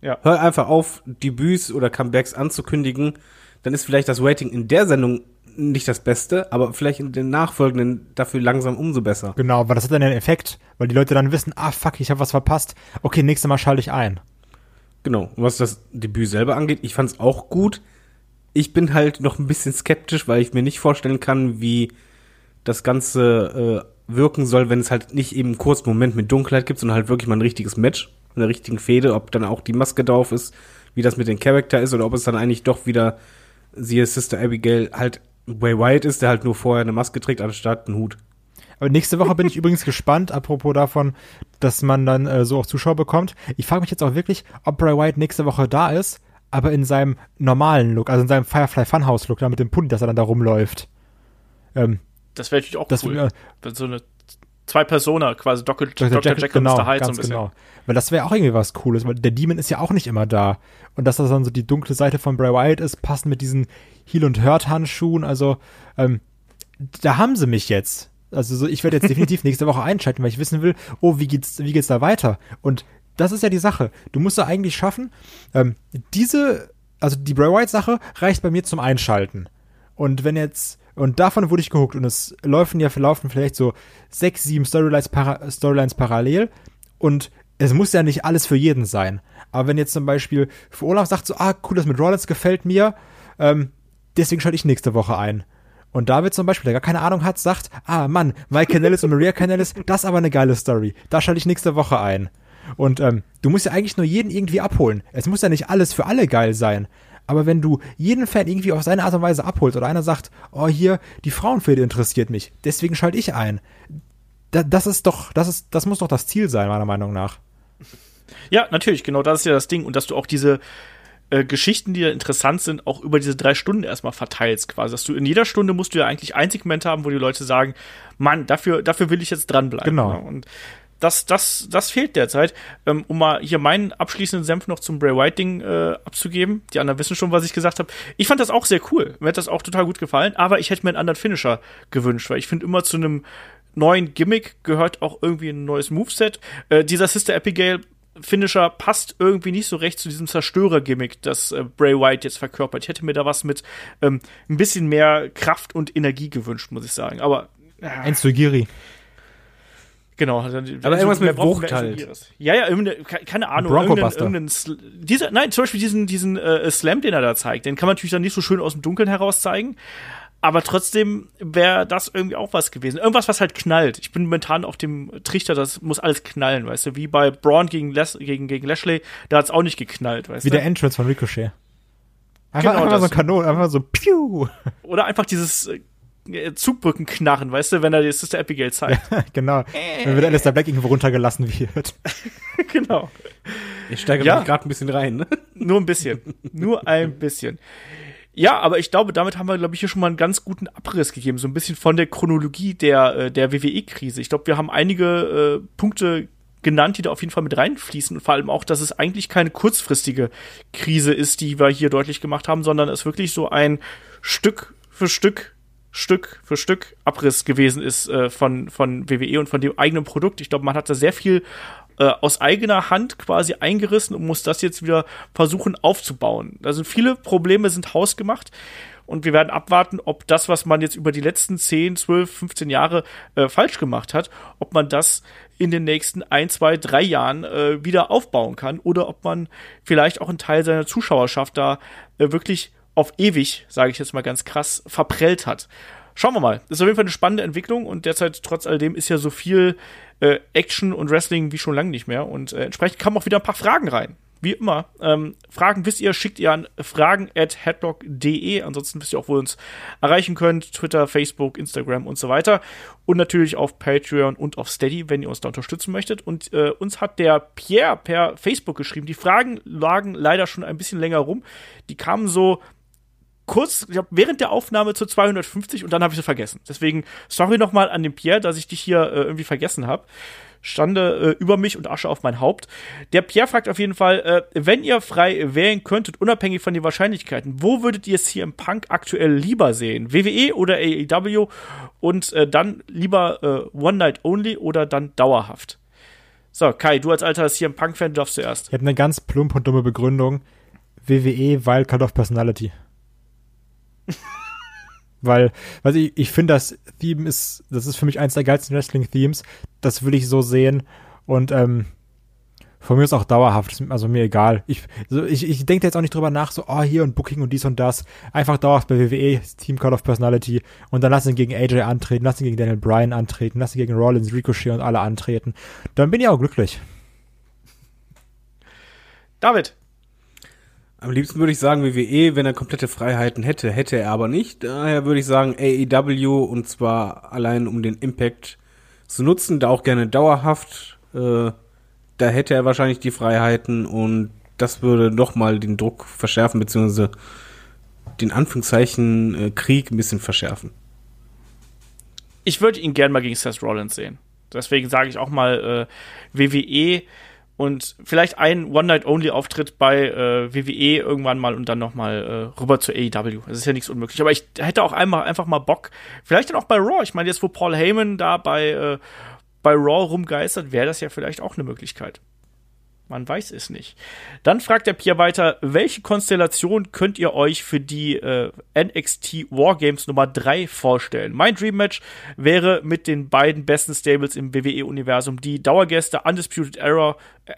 Ja. Hör einfach auf, Debüts oder Comebacks anzukündigen. Dann ist vielleicht das Rating in der Sendung nicht das Beste, aber vielleicht in den nachfolgenden dafür langsam umso besser. Genau, weil das hat dann einen Effekt, weil die Leute dann wissen, ah fuck, ich habe was verpasst. Okay, nächstes Mal schalte ich ein. Genau. Und was das Debüt selber angeht, ich fand es auch gut. Ich bin halt noch ein bisschen skeptisch, weil ich mir nicht vorstellen kann, wie das Ganze äh, wirken soll, wenn es halt nicht eben einen kurzen Moment mit Dunkelheit gibt, sondern halt wirklich mal ein richtiges Match, eine richtigen Fehde, ob dann auch die Maske drauf ist, wie das mit dem Charakter ist oder ob es dann eigentlich doch wieder, siehe Sister Abigail, halt Way White ist, der halt nur vorher eine Maske trägt, anstatt einen Hut. Aber nächste Woche bin ich übrigens gespannt, apropos davon, dass man dann äh, so auch Zuschauer bekommt. Ich frage mich jetzt auch wirklich, ob Bray White nächste Woche da ist, aber in seinem normalen Look, also in seinem Firefly Funhouse Look, da mit dem Pulli, dass er dann da rumläuft. Ähm, das wäre natürlich auch das, cool. Äh, so eine zwei Persona, quasi Dr. Dr. Dr. Jekyll, Jekyll genau, Mr. Hyde so ein bisschen. Genau. Weil das wäre auch irgendwie was Cooles, weil der Demon ist ja auch nicht immer da. Und dass das dann so die dunkle Seite von Bray Wyatt ist, passend mit diesen Heal- und Hurt-Handschuhen. Also, ähm, da haben sie mich jetzt. Also so, ich werde jetzt definitiv nächste Woche einschalten, weil ich wissen will, oh, wie geht's, wie geht's da weiter? Und das ist ja die Sache. Du musst ja eigentlich schaffen, ähm, diese, also die Bray Wyatt-Sache reicht bei mir zum Einschalten. Und wenn jetzt, und davon wurde ich gehuckt und es laufen ja verlaufen vielleicht so sechs, sieben Storylines, para, Storylines parallel und es muss ja nicht alles für jeden sein. Aber wenn jetzt zum Beispiel für Olaf sagt so, ah, cool, das mit Rollins gefällt mir, ähm, deswegen schalte ich nächste Woche ein. Und David zum Beispiel, der gar keine Ahnung hat, sagt, ah Mann, Mike Canellis und Maria Canellis, das ist aber eine geile Story. Da schalte ich nächste Woche ein. Und ähm, du musst ja eigentlich nur jeden irgendwie abholen. Es muss ja nicht alles für alle geil sein. Aber wenn du jeden Fan irgendwie auf seine Art und Weise abholst oder einer sagt, oh hier, die Frauenfehde interessiert mich, deswegen schalte ich ein. Da, das ist doch, das ist, das muss doch das Ziel sein, meiner Meinung nach. Ja, natürlich, genau das ist ja das Ding. Und dass du auch diese äh, Geschichten, die da interessant sind, auch über diese drei Stunden erstmal verteilst, quasi. Dass du in jeder Stunde musst du ja eigentlich ein Segment haben, wo die Leute sagen, Mann, dafür, dafür will ich jetzt dranbleiben. Genau. Ne? Und das, das, das fehlt derzeit. Ähm, um mal hier meinen abschließenden Senf noch zum Bray White-Ding äh, abzugeben. Die anderen wissen schon, was ich gesagt habe. Ich fand das auch sehr cool. Mir hat das auch total gut gefallen, aber ich hätte mir einen anderen Finisher gewünscht, weil ich finde immer zu einem neuen Gimmick gehört auch irgendwie ein neues Moveset. Äh, dieser Sister Abigail Finisher passt irgendwie nicht so recht zu diesem Zerstörer-Gimmick, das äh, Bray Wyatt jetzt verkörpert. Ich hätte mir da was mit ähm, ein bisschen mehr Kraft und Energie gewünscht, muss ich sagen. Aber äh, ein Sugiri. Genau. Aber irgendwas mit Wucht halt. Ja, ja, keine Ahnung. Irgendein, irgendein dieser, nein, zum Beispiel diesen, diesen äh, Slam, den er da zeigt, den kann man natürlich dann nicht so schön aus dem Dunkeln heraus zeigen. Aber trotzdem wäre das irgendwie auch was gewesen. Irgendwas, was halt knallt. Ich bin momentan auf dem Trichter, das muss alles knallen, weißt du? Wie bei Braun gegen, Les gegen, gegen Lashley, da hat's auch nicht geknallt, weißt Wie du? der Entrance von Ricochet. Einfach, genau einfach so ein Kanon, einfach so piu. Oder einfach dieses äh, Zugbrückenknarren, weißt du, wenn er die Sister Abigail zeigt. genau. Wenn wieder Alistair Black irgendwo runtergelassen wird. genau. Ich steige ja. gerade ein bisschen rein, ne? Nur ein bisschen. Nur ein bisschen. Ja, aber ich glaube, damit haben wir, glaube ich, hier schon mal einen ganz guten Abriss gegeben, so ein bisschen von der Chronologie der, äh, der WWE-Krise. Ich glaube, wir haben einige äh, Punkte genannt, die da auf jeden Fall mit reinfließen und vor allem auch, dass es eigentlich keine kurzfristige Krise ist, die wir hier deutlich gemacht haben, sondern es wirklich so ein Stück für Stück Stück für Stück Abriss gewesen ist äh, von, von WWE und von dem eigenen Produkt. Ich glaube, man hat da sehr viel äh, aus eigener Hand quasi eingerissen und muss das jetzt wieder versuchen aufzubauen. Sind viele Probleme sind hausgemacht. Und wir werden abwarten, ob das, was man jetzt über die letzten 10, 12, 15 Jahre äh, falsch gemacht hat, ob man das in den nächsten ein, zwei, drei Jahren äh, wieder aufbauen kann oder ob man vielleicht auch einen Teil seiner Zuschauerschaft da äh, wirklich auf ewig, sage ich jetzt mal ganz krass, verprellt hat. Schauen wir mal. Das ist auf jeden Fall eine spannende Entwicklung und derzeit trotz alledem ist ja so viel äh, Action und Wrestling wie schon lange nicht mehr und äh, entsprechend kamen auch wieder ein paar Fragen rein. Wie immer, ähm, Fragen wisst ihr, schickt ihr an fragen at headlock.de. Ansonsten wisst ihr auch, wo ihr uns erreichen könnt. Twitter, Facebook, Instagram und so weiter. Und natürlich auf Patreon und auf Steady, wenn ihr uns da unterstützen möchtet. Und äh, uns hat der Pierre per Facebook geschrieben. Die Fragen lagen leider schon ein bisschen länger rum. Die kamen so kurz, ich glaube, während der Aufnahme zu 250 und dann habe ich sie vergessen. Deswegen sorry nochmal an den Pierre, dass ich dich hier äh, irgendwie vergessen habe. Stande äh, über mich und Asche auf mein Haupt. Der Pierre fragt auf jeden Fall, äh, wenn ihr frei wählen könntet, unabhängig von den Wahrscheinlichkeiten, wo würdet ihr es hier im Punk aktuell lieber sehen? WWE oder AEW? Und äh, dann lieber äh, One Night Only oder dann dauerhaft? So, Kai, du als alter CM Punk-Fan darfst zuerst. Ich habe eine ganz plump und dumme Begründung. WWE, weil Cut of Personality. Weil, also ich, ich finde, das Theme ist, das ist für mich eins der geilsten Wrestling-Themes. Das will ich so sehen. Und ähm, von mir ist auch dauerhaft, also mir egal. Ich, also ich, ich denke jetzt auch nicht drüber nach, so, oh, hier und Booking und dies und das. Einfach dauerhaft bei WWE, Team Call of Personality und dann lass ihn gegen AJ antreten, lass ihn gegen Daniel Bryan antreten, lass ihn gegen Rollins, Ricochet und alle antreten. Dann bin ich auch glücklich. David, am liebsten würde ich sagen WWE, wenn er komplette Freiheiten hätte, hätte er aber nicht. Daher würde ich sagen AEW und zwar allein um den Impact zu nutzen, da auch gerne dauerhaft. Äh, da hätte er wahrscheinlich die Freiheiten und das würde nochmal den Druck verschärfen, beziehungsweise den Anführungszeichen äh, Krieg ein bisschen verschärfen. Ich würde ihn gern mal gegen Seth Rollins sehen. Deswegen sage ich auch mal äh, WWE und vielleicht ein One-Night-Only-Auftritt bei äh, WWE irgendwann mal und dann nochmal äh, rüber zu AEW. Das ist ja nichts unmöglich. Aber ich hätte auch einmal einfach mal Bock, vielleicht dann auch bei Raw. Ich meine, jetzt wo Paul Heyman da bei, äh, bei Raw rumgeistert, wäre das ja vielleicht auch eine Möglichkeit. Man weiß es nicht. Dann fragt der Pierre weiter, welche Konstellation könnt ihr euch für die äh, NXT Wargames Nummer 3 vorstellen? Mein Dream Match wäre mit den beiden besten Stables im WWE-Universum die Dauergäste Undisputed Era, äh,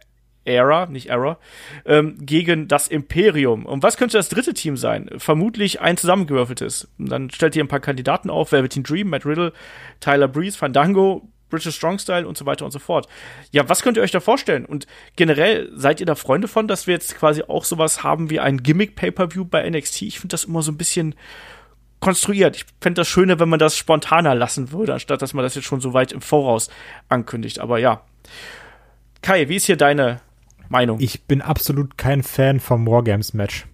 Era, nicht Error, ähm, gegen das Imperium. Und was könnte das dritte Team sein? Vermutlich ein zusammengewürfeltes. Und dann stellt ihr ein paar Kandidaten auf, Velveteen Dream, Matt Riddle, Tyler Breeze, Fandango, British Strong Style und so weiter und so fort. Ja, was könnt ihr euch da vorstellen? Und generell, seid ihr da Freunde von, dass wir jetzt quasi auch sowas haben wie ein Gimmick-Pay-Per-View bei NXT? Ich finde das immer so ein bisschen konstruiert. Ich fände das schöner, wenn man das spontaner lassen würde, anstatt dass man das jetzt schon so weit im Voraus ankündigt. Aber ja. Kai, wie ist hier deine Meinung? Ich bin absolut kein Fan vom Wargames-Match.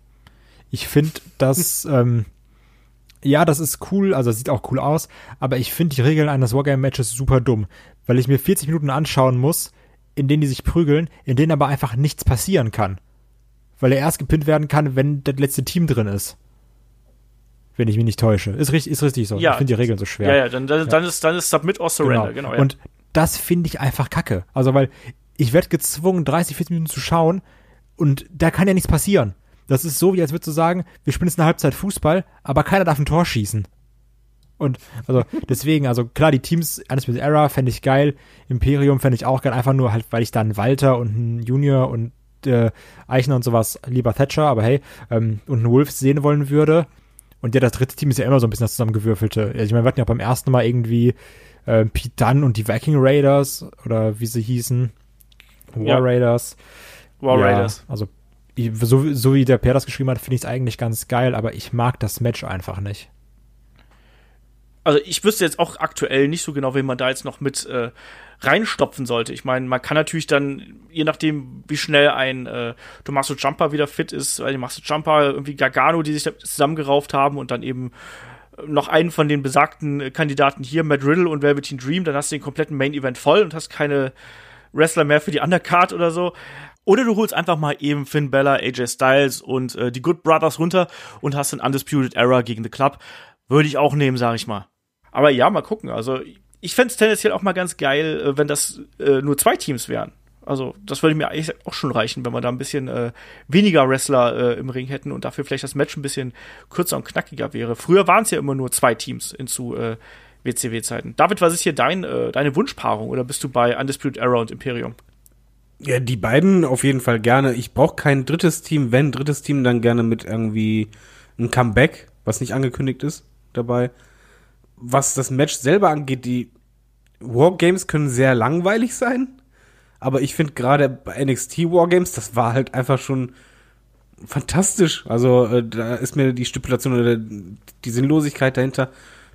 Ich finde, dass ähm, ja, das ist cool, also sieht auch cool aus, aber ich finde die Regeln eines Wargame-Matches super dumm, weil ich mir 40 Minuten anschauen muss, in denen die sich prügeln, in denen aber einfach nichts passieren kann. Weil er erst gepinnt werden kann, wenn das letzte Team drin ist. Wenn ich mich nicht täusche. Ist richtig, ist richtig so. Ja, ich finde die Regeln so schwer. Ja, ja, dann, dann, ja. ist, dann ist Submit or Surrender, genau. genau ja. Und das finde ich einfach kacke. Also, weil ich werde gezwungen, 30, 40 Minuten zu schauen und da kann ja nichts passieren. Das ist so, wie als würdest du sagen, wir spielen jetzt eine Halbzeit Fußball, aber keiner darf ein Tor schießen. Und also deswegen, also klar, die Teams, Undisputed Era fände ich geil, Imperium fände ich auch geil, einfach nur halt, weil ich dann Walter und einen Junior und äh, Eichner und sowas, lieber Thatcher, aber hey, ähm, und einen Wolf sehen wollen würde. Und ja, das dritte Team ist ja immer so ein bisschen das zusammengewürfelte. Also ich meine, wir hatten ja beim ersten Mal irgendwie äh, Pete Dunn und die Viking Raiders oder wie sie hießen. War ja. Raiders. War ja, Raiders. Also so, so wie der Per das geschrieben hat, finde ich es eigentlich ganz geil, aber ich mag das Match einfach nicht. Also ich wüsste jetzt auch aktuell nicht so genau, wen man da jetzt noch mit äh, reinstopfen sollte. Ich meine, man kann natürlich dann, je nachdem, wie schnell ein äh, Tommaso Jumper wieder fit ist, weil Tommaso Jumper irgendwie Gargano, die sich da zusammengerauft haben und dann eben noch einen von den besagten Kandidaten hier, Matt Riddle und Velveteen Dream, dann hast du den kompletten Main Event voll und hast keine Wrestler mehr für die Undercard oder so. Oder du holst einfach mal eben Finn Bella, AJ Styles und äh, die Good Brothers runter und hast einen Undisputed Era gegen The Club. Würde ich auch nehmen, sag ich mal. Aber ja, mal gucken. Also, ich fände es tendenziell auch mal ganz geil, äh, wenn das äh, nur zwei Teams wären. Also, das würde mir eigentlich auch schon reichen, wenn wir da ein bisschen äh, weniger Wrestler äh, im Ring hätten und dafür vielleicht das Match ein bisschen kürzer und knackiger wäre. Früher waren es ja immer nur zwei Teams in zu äh, WCW-Zeiten. David, was ist hier dein, äh, deine Wunschpaarung oder bist du bei Undisputed Era und Imperium? Ja, die beiden auf jeden Fall gerne. Ich brauche kein drittes Team. Wenn drittes Team, dann gerne mit irgendwie ein Comeback, was nicht angekündigt ist, dabei. Was das Match selber angeht, die Wargames können sehr langweilig sein. Aber ich finde gerade bei NXT Wargames, das war halt einfach schon fantastisch. Also äh, da ist mir die Stipulation oder die Sinnlosigkeit dahinter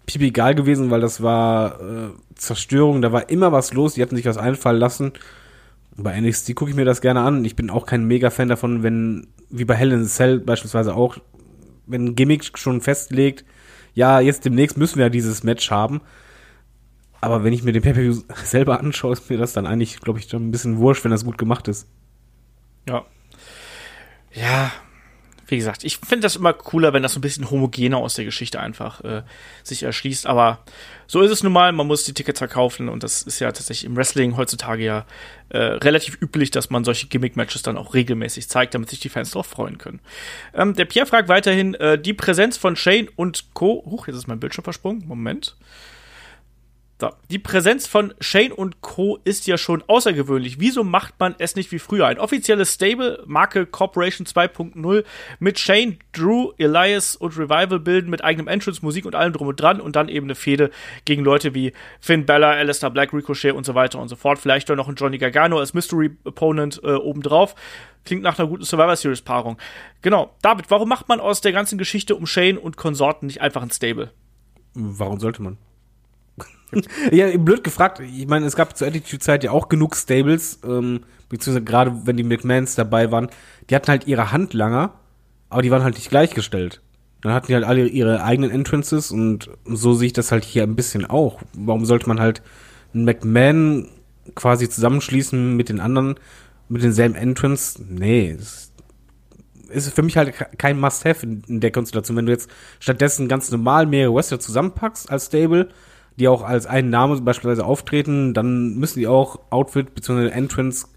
pipi egal gewesen, weil das war äh, Zerstörung, da war immer was los, die hatten sich was einfallen lassen bei NXT gucke ich mir das gerne an. Ich bin auch kein Mega-Fan davon, wenn, wie bei Hell in a Cell beispielsweise auch, wenn ein Gimmick schon festlegt, ja, jetzt demnächst müssen wir ja dieses Match haben. Aber wenn ich mir den Pay-Per-View selber anschaue, ist mir das dann eigentlich, glaube ich, schon ein bisschen wurscht, wenn das gut gemacht ist. Ja. Ja, wie gesagt, ich finde das immer cooler, wenn das so ein bisschen homogener aus der Geschichte einfach äh, sich erschließt. Aber so ist es nun mal. Man muss die Tickets verkaufen und das ist ja tatsächlich im Wrestling heutzutage ja äh, relativ üblich, dass man solche Gimmick-Matches dann auch regelmäßig zeigt, damit sich die Fans darauf freuen können. Ähm, der Pierre fragt weiterhin äh, die Präsenz von Shane und Co. Huch, jetzt ist mein Bildschirm versprungen. Moment. So. Die Präsenz von Shane und Co. ist ja schon außergewöhnlich. Wieso macht man es nicht wie früher? Ein offizielles Stable, Marke Corporation 2.0 mit Shane, Drew, Elias und Revival bilden mit eigenem Entrance, Musik und allem drum und dran und dann eben eine Fehde gegen Leute wie Finn Bella, Alistair Black, Ricochet und so weiter und so fort. Vielleicht doch noch ein Johnny Gargano als Mystery Opponent äh, obendrauf. Klingt nach einer guten Survivor Series Paarung. Genau. David, warum macht man aus der ganzen Geschichte um Shane und Konsorten nicht einfach ein Stable? Warum sollte man? Ja, blöd gefragt. Ich meine, es gab zur Attitude-Zeit ja auch genug Stables, ähm, beziehungsweise gerade wenn die McMahons dabei waren, die hatten halt ihre Handlanger, aber die waren halt nicht gleichgestellt. Dann hatten die halt alle ihre eigenen Entrances und so sehe ich das halt hier ein bisschen auch. Warum sollte man halt einen McMahon quasi zusammenschließen mit den anderen, mit denselben Entrance, nee, ist, ist für mich halt kein Must-Have in, der Konstellation. Wenn du jetzt stattdessen ganz normal mehrere Wrestler zusammenpackst als Stable, die auch als einen Name beispielsweise auftreten, dann müssen die auch Outfit bzw. Entrance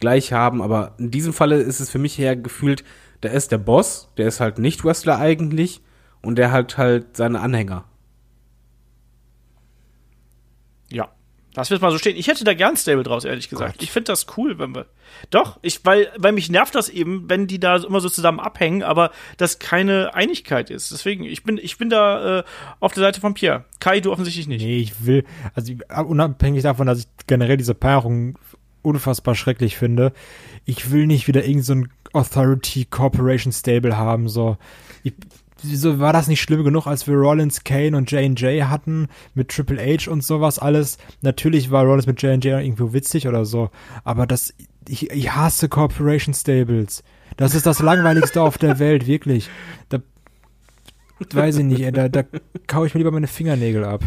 gleich haben. Aber in diesem Falle ist es für mich eher gefühlt, der ist der Boss, der ist halt nicht Wrestler eigentlich und der hat halt seine Anhänger. Ja. Das wird mal so stehen. Ich hätte da gern Stable draus, ehrlich gesagt. Gott. Ich finde das cool, wenn wir. Doch, ich, weil, weil mich nervt das eben, wenn die da immer so zusammen abhängen, aber das keine Einigkeit ist. Deswegen, ich bin, ich bin da äh, auf der Seite von Pierre. Kai, du offensichtlich nicht. Nee, ich will, also unabhängig davon, dass ich generell diese Paarung unfassbar schrecklich finde, ich will nicht wieder irgendein so Authority Corporation Stable haben, so. Wieso war das nicht schlimm genug, als wir Rollins, Kane und J&J hatten mit Triple H und sowas alles? Natürlich war Rollins mit J&J irgendwo witzig oder so, aber das, ich, ich hasse Corporation Stables. Das ist das langweiligste auf der Welt, wirklich. Da, weiß ich nicht, ey, da, da kau ich mir lieber meine Fingernägel ab.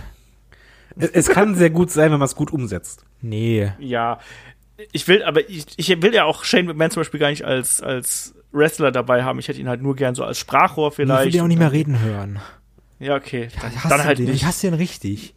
Es kann sehr gut sein, wenn man es gut umsetzt. Nee. Ja, ich will, aber ich, ich will ja auch Shane McMahon zum Beispiel gar nicht als, als Wrestler dabei haben. Ich hätte ihn halt nur gern so als Sprachrohr vielleicht. Ich will ihn auch nicht mehr reden hören. Ja, okay. Dann, ja, dann halt den. nicht. Ich hasse den richtig.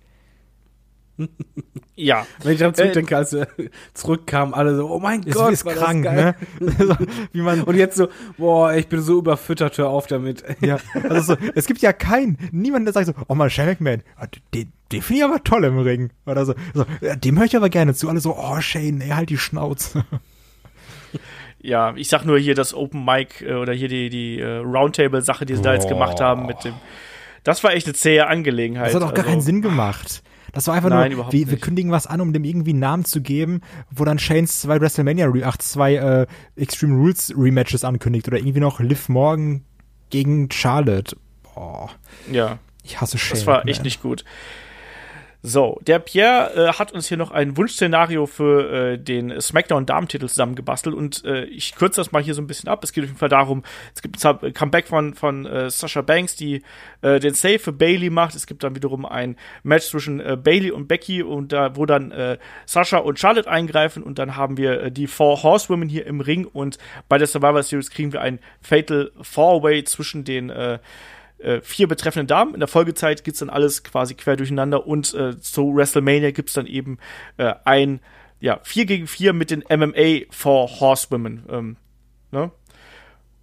ja. Wenn ich daran zurückdenke, als wir zurückkamen, alle so, oh mein ist, Gott, ist krank, ne? Wie man und jetzt so, boah, ich bin so überfüttert, hör auf damit. ja, also so, es gibt ja keinen, niemand, der sagt so, oh man, Shane McMahon, ah, den, den finde ich aber toll im Ring. Oder so, so dem höre ich aber gerne zu. Alle so, oh Shane, ey, halt die Schnauze. Ja, ich sag nur hier das Open Mic äh, oder hier die, die äh, Roundtable-Sache, die sie oh. da jetzt gemacht haben mit dem. Das war echt eine zähe Angelegenheit. Das hat auch gar keinen also Sinn gemacht. Das war einfach Nein, nur, wir, wir, kündigen was an, um dem irgendwie einen Namen zu geben, wo dann Shanes zwei WrestleMania, ach, zwei äh, Extreme Rules Rematches ankündigt oder irgendwie noch Liv Morgan gegen Charlotte. Boah. Ja. Ich hasse Shane. Das war echt nicht gut. So, der Pierre äh, hat uns hier noch ein Wunschszenario für äh, den SmackDown-Damentitel zusammengebastelt und äh, ich kürze das mal hier so ein bisschen ab. Es geht auf jeden Fall darum, es gibt ein Comeback von, von äh, Sasha Banks, die äh, den Save für Bailey macht. Es gibt dann wiederum ein Match zwischen äh, Bailey und Becky und da, wo dann äh, Sasha und Charlotte eingreifen und dann haben wir äh, die Four Horsewomen hier im Ring und bei der Survivor Series kriegen wir ein Fatal Four-Way zwischen den äh, äh, vier betreffenden Damen. In der Folgezeit geht's dann alles quasi quer durcheinander und äh, zu WrestleMania gibt's dann eben äh, ein ja, 4 gegen 4 mit den MMA for Horsewomen. Ähm, ne?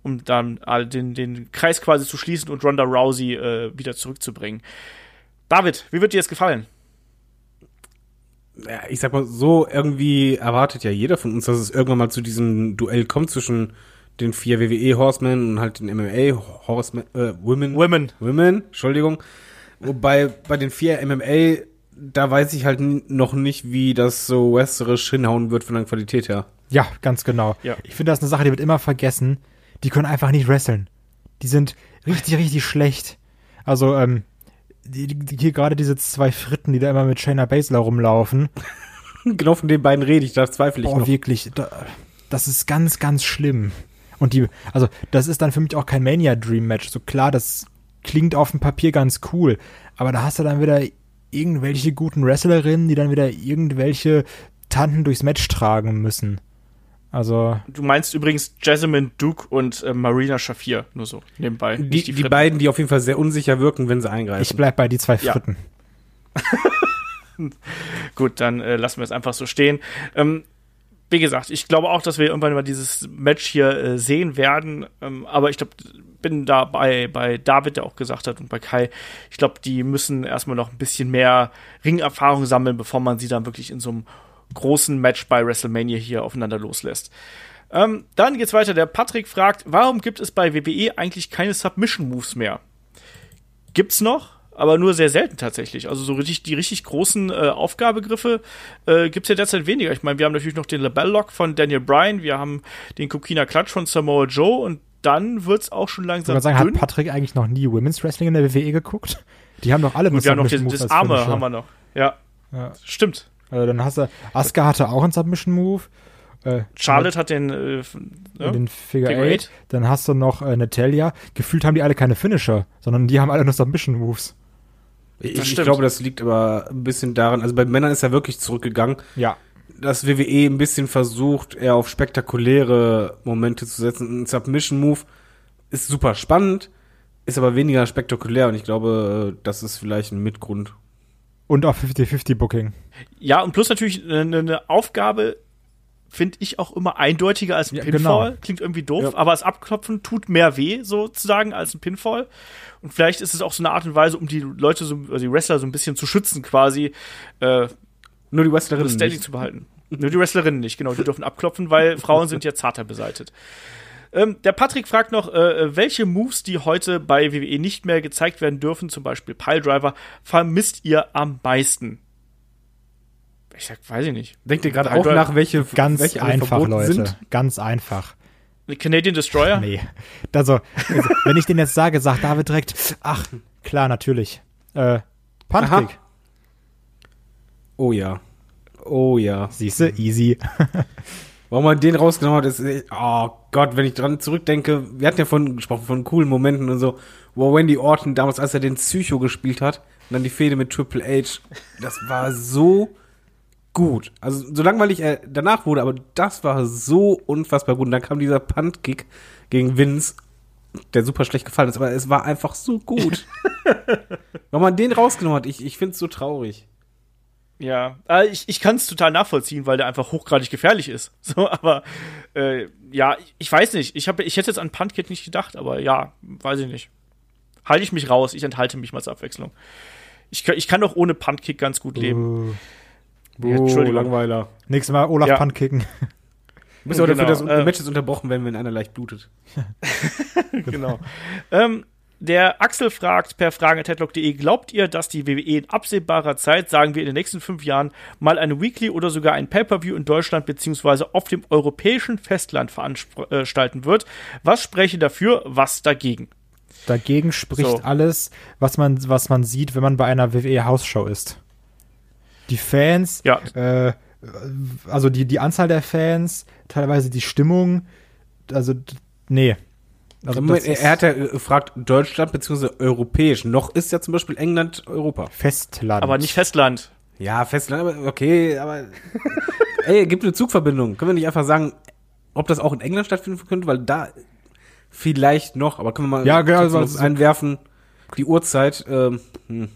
Um dann den, den Kreis quasi zu schließen und Ronda Rousey äh, wieder zurückzubringen. David, wie wird dir das gefallen? Ja, ich sag mal, so irgendwie erwartet ja jeder von uns, dass es irgendwann mal zu diesem Duell kommt zwischen den vier WWE Horsemen und halt den MMA Horsemen, äh, Women. Women. Women, Entschuldigung. Wobei bei den vier MMA, da weiß ich halt noch nicht, wie das so westerisch hinhauen wird von der Qualität her. Ja, ganz genau. Ja. Ich finde, das ist eine Sache, die wird immer vergessen. Die können einfach nicht wresteln. Die sind richtig, richtig schlecht. Also, ähm, die, die, hier gerade diese zwei Fritten, die da immer mit Shayna Baszler rumlaufen. genau von den beiden rede ich, da zweifle ich oh, noch. wirklich. Da, das ist ganz, ganz schlimm. Und die, also das ist dann für mich auch kein Mania Dream Match. So klar, das klingt auf dem Papier ganz cool, aber da hast du dann wieder irgendwelche guten Wrestlerinnen, die dann wieder irgendwelche Tanten durchs Match tragen müssen. Also. Du meinst übrigens Jasmine Duke und äh, Marina Shafir, nur so nebenbei. Die, die, die, beiden, die auf jeden Fall sehr unsicher wirken, wenn sie eingreifen. Ich bleib bei die zwei Fritten. Ja. Gut, dann äh, lassen wir es einfach so stehen. Ähm, wie gesagt, ich glaube auch, dass wir irgendwann mal dieses Match hier äh, sehen werden. Ähm, aber ich glaube, bin da bei, bei David, der auch gesagt hat, und bei Kai, ich glaube, die müssen erstmal noch ein bisschen mehr Ringerfahrung sammeln, bevor man sie dann wirklich in so einem großen Match bei WrestleMania hier aufeinander loslässt. Ähm, dann geht's weiter. Der Patrick fragt, warum gibt es bei WWE eigentlich keine Submission Moves mehr? Gibt's noch? Aber nur sehr selten tatsächlich. Also so richtig die richtig großen äh, Aufgabegriffe äh, gibt es ja derzeit weniger. Ich meine, wir haben natürlich noch den Labell Lock von Daniel Bryan, wir haben den Kokina Klatsch von Samoa Joe und dann wird es auch schon langsam. Ich sagen, dünn. hat Patrick eigentlich noch nie Women's Wrestling in der WWE geguckt? Die haben doch alle Wir haben noch den, das Arme haben wir noch. Ja. ja. Stimmt. Also dann hast du Asuka hatte auch einen Submission Move. Äh, Charlotte hat den, äh, ja, den Figure, Figure Eight. Dann hast du noch äh, Natalia. Gefühlt haben die alle keine Finisher, sondern die haben alle nur Submission Moves. Ich, ich glaube, das liegt aber ein bisschen daran, also bei Männern ist er wirklich zurückgegangen. Ja. Dass WWE ein bisschen versucht, eher auf spektakuläre Momente zu setzen. Ein Submission-Move ist super spannend, ist aber weniger spektakulär und ich glaube, das ist vielleicht ein Mitgrund. Und auch 50-50-Booking. Ja, und plus natürlich eine, eine Aufgabe, finde ich auch immer eindeutiger als ein ja, Pinfall. Genau. Klingt irgendwie doof, ja. aber das Abklopfen tut mehr weh, sozusagen, als ein Pinfall. Und vielleicht ist es auch so eine Art und Weise, um die Leute, so, also die Wrestler so ein bisschen zu schützen, quasi. Äh, Nur die Wrestlerinnen. Das Standing nicht. zu behalten. Nur die Wrestlerinnen nicht, genau. Die dürfen abklopfen, weil Frauen sind ja zarter beseitet. Ähm, der Patrick fragt noch, äh, welche Moves, die heute bei WWE nicht mehr gezeigt werden dürfen, zum Beispiel Piledriver, vermisst ihr am meisten? Ich sag, weiß ich nicht. Denkt ihr gerade auch nach, welche ganz welche einfach, Leute. Sind? Ganz einfach. Canadian Destroyer? Nee. Also, also, wenn ich den jetzt sage, sagt David direkt, ach, klar, natürlich. Äh, Puntkick. Oh ja. Oh ja. Siehste, easy. Warum man den rausgenommen hat, ist, oh Gott, wenn ich dran zurückdenke, wir hatten ja von gesprochen, von coolen Momenten und so, wo Wendy Orton damals, als er den Psycho gespielt hat, und dann die Fehde mit Triple H, das war so gut. Also so langweilig er danach wurde, aber das war so unfassbar gut. Und dann kam dieser Punt-Kick gegen Vince, der super schlecht gefallen ist, aber es war einfach so gut. Wenn man den rausgenommen hat, ich, ich finde es so traurig. Ja, äh, ich, ich kann es total nachvollziehen, weil der einfach hochgradig gefährlich ist. So, aber äh, ja, ich weiß nicht. Ich, hab, ich hätte jetzt an Punt-Kick nicht gedacht, aber ja, weiß ich nicht. Halte ich mich raus, ich enthalte mich mal zur Abwechslung. Ich, ich kann doch ohne Punt-Kick ganz gut leben. Uh. Ja, Entschuldigung. Langweiler. Nächstes Mal Olaf ja. Punt kicken. Du bist genau. dafür, dass äh, Matches unterbrochen werden, wenn einer leicht blutet. genau. ähm, der Axel fragt per fragen.headlock.de, glaubt ihr, dass die WWE in absehbarer Zeit, sagen wir in den nächsten fünf Jahren, mal eine Weekly oder sogar ein Pay-Per-View in Deutschland beziehungsweise auf dem europäischen Festland veranstalten wird? Was spreche dafür, was dagegen? Dagegen spricht so. alles, was man, was man sieht, wenn man bei einer WWE-Hausshow ist die Fans, ja. äh, also die, die Anzahl der Fans, teilweise die Stimmung, also nee. Also Moment, er hat ja gefragt, Deutschland bzw. europäisch. Noch ist ja zum Beispiel England Europa. Festland. Aber nicht Festland. Ja, Festland, aber okay, aber ey, gibt eine Zugverbindung. Können wir nicht einfach sagen, ob das auch in England stattfinden könnte, weil da vielleicht noch, aber können wir mal ja, genau, also, einwerfen, die Uhrzeit, ähm, hm.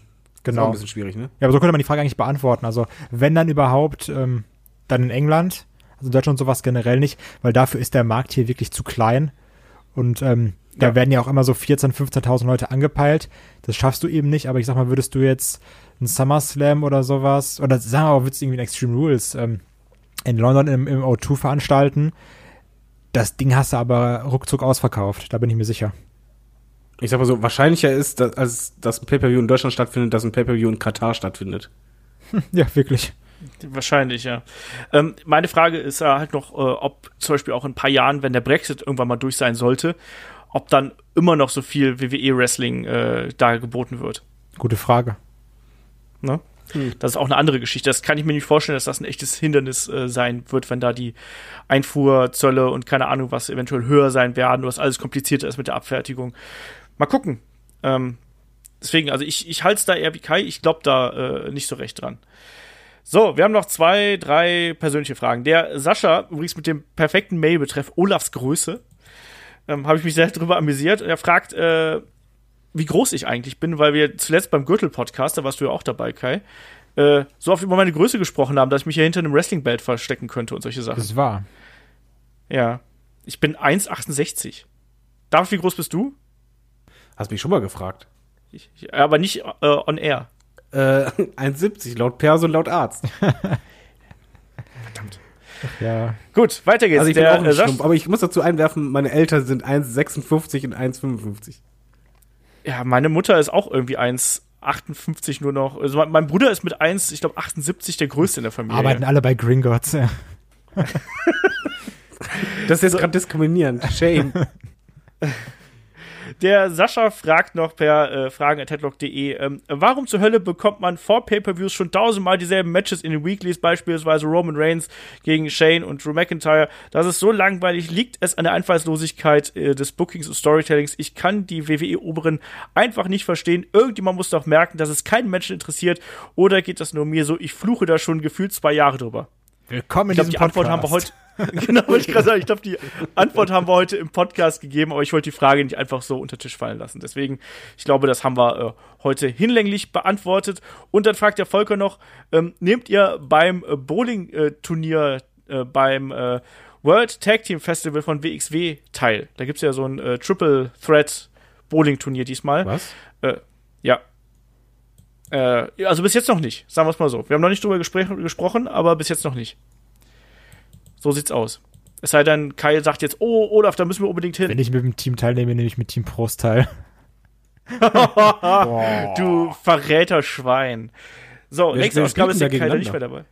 Genau. Ist auch ein bisschen schwierig, ne? Ja, aber so könnte man die Frage eigentlich beantworten. Also, wenn dann überhaupt, ähm, dann in England, also in Deutschland sowas generell nicht, weil dafür ist der Markt hier wirklich zu klein. Und ähm, ja. da werden ja auch immer so 14.000, 15.000 Leute angepeilt. Das schaffst du eben nicht, aber ich sag mal, würdest du jetzt einen SummerSlam oder sowas, oder sagen wir mal, würdest du irgendwie ein Extreme Rules ähm, in London im, im O2 veranstalten, das Ding hast du aber ruckzuck ausverkauft, da bin ich mir sicher ich sag mal so, wahrscheinlicher ist, dass, als dass ein Pay-Per-View in Deutschland stattfindet, dass ein Pay-Per-View in Katar stattfindet. Ja, wirklich. Wahrscheinlich, ja. Ähm, meine Frage ist äh, halt noch, äh, ob zum Beispiel auch in ein paar Jahren, wenn der Brexit irgendwann mal durch sein sollte, ob dann immer noch so viel WWE-Wrestling äh, da geboten wird. Gute Frage. Ne? Hm. Das ist auch eine andere Geschichte. Das kann ich mir nicht vorstellen, dass das ein echtes Hindernis äh, sein wird, wenn da die Einfuhrzölle und keine Ahnung was eventuell höher sein werden, was alles komplizierter ist mit der Abfertigung. Mal gucken. Ähm, deswegen, also ich, ich halte es da eher wie Kai. Ich glaube da äh, nicht so recht dran. So, wir haben noch zwei, drei persönliche Fragen. Der Sascha, übrigens mit dem perfekten Mail-Betreff Olafs Größe, ähm, habe ich mich sehr drüber amüsiert. Er fragt, äh, wie groß ich eigentlich bin, weil wir zuletzt beim Gürtel-Podcast, da warst du ja auch dabei, Kai, äh, so oft über meine Größe gesprochen haben, dass ich mich hier hinter einem Wrestling-Belt verstecken könnte und solche Sachen. Das ist wahr. Ja. Ich bin 1,68. Darf, wie groß bist du? Hast mich schon mal gefragt. Ich, ich, aber nicht äh, on air. Äh, 1,70 laut Perso und laut Arzt. Verdammt. Ja. Gut, weiter geht's. Also ich Der, bin auch ein äh, Schlumpf, aber ich muss dazu einwerfen, meine Eltern sind 1,56 und 1,55. Ja, meine Mutter ist auch irgendwie 1,58 nur noch. Also mein Bruder ist mit 1, ich glaube 78 der größte in der Familie. Arbeiten alle bei Gringotts, ja. das ist jetzt so. gerade diskriminierend. Shame. Der Sascha fragt noch per äh, fragen.headlock.de, ähm, warum zur Hölle bekommt man vor Pay-Per-Views schon tausendmal dieselben Matches in den Weeklies, beispielsweise Roman Reigns gegen Shane und Drew McIntyre? Das ist so langweilig. Liegt es an der Einfallslosigkeit äh, des Bookings und Storytellings? Ich kann die WWE-Oberen einfach nicht verstehen. Irgendjemand muss doch merken, dass es keinen Menschen interessiert. Oder geht das nur mir so? Ich fluche da schon gefühlt zwei Jahre drüber. Willkommen in ich glaub, die Antwort haben wir heute. genau, ich gerade sagen. Ich glaube, die Antwort haben wir heute im Podcast gegeben, aber ich wollte die Frage nicht einfach so unter Tisch fallen lassen. Deswegen, ich glaube, das haben wir äh, heute hinlänglich beantwortet. Und dann fragt der Volker noch: ähm, Nehmt ihr beim äh, Bowling-Turnier, äh, beim äh, World Tag Team Festival von WXW teil? Da gibt es ja so ein äh, Triple Threat Bowling-Turnier diesmal. Was? Äh, ja, äh, also bis jetzt noch nicht, sagen wir es mal so. Wir haben noch nicht drüber gesprochen, aber bis jetzt noch nicht. So sieht's aus. Es sei denn, Kai sagt jetzt, oh, Olaf, da müssen wir unbedingt hin. Wenn ich mit dem Team teilnehme, nehme ich mit Team Prost teil. du Verräterschwein. So, Wer nächste Ausgabe ist der Kai nicht mehr dabei.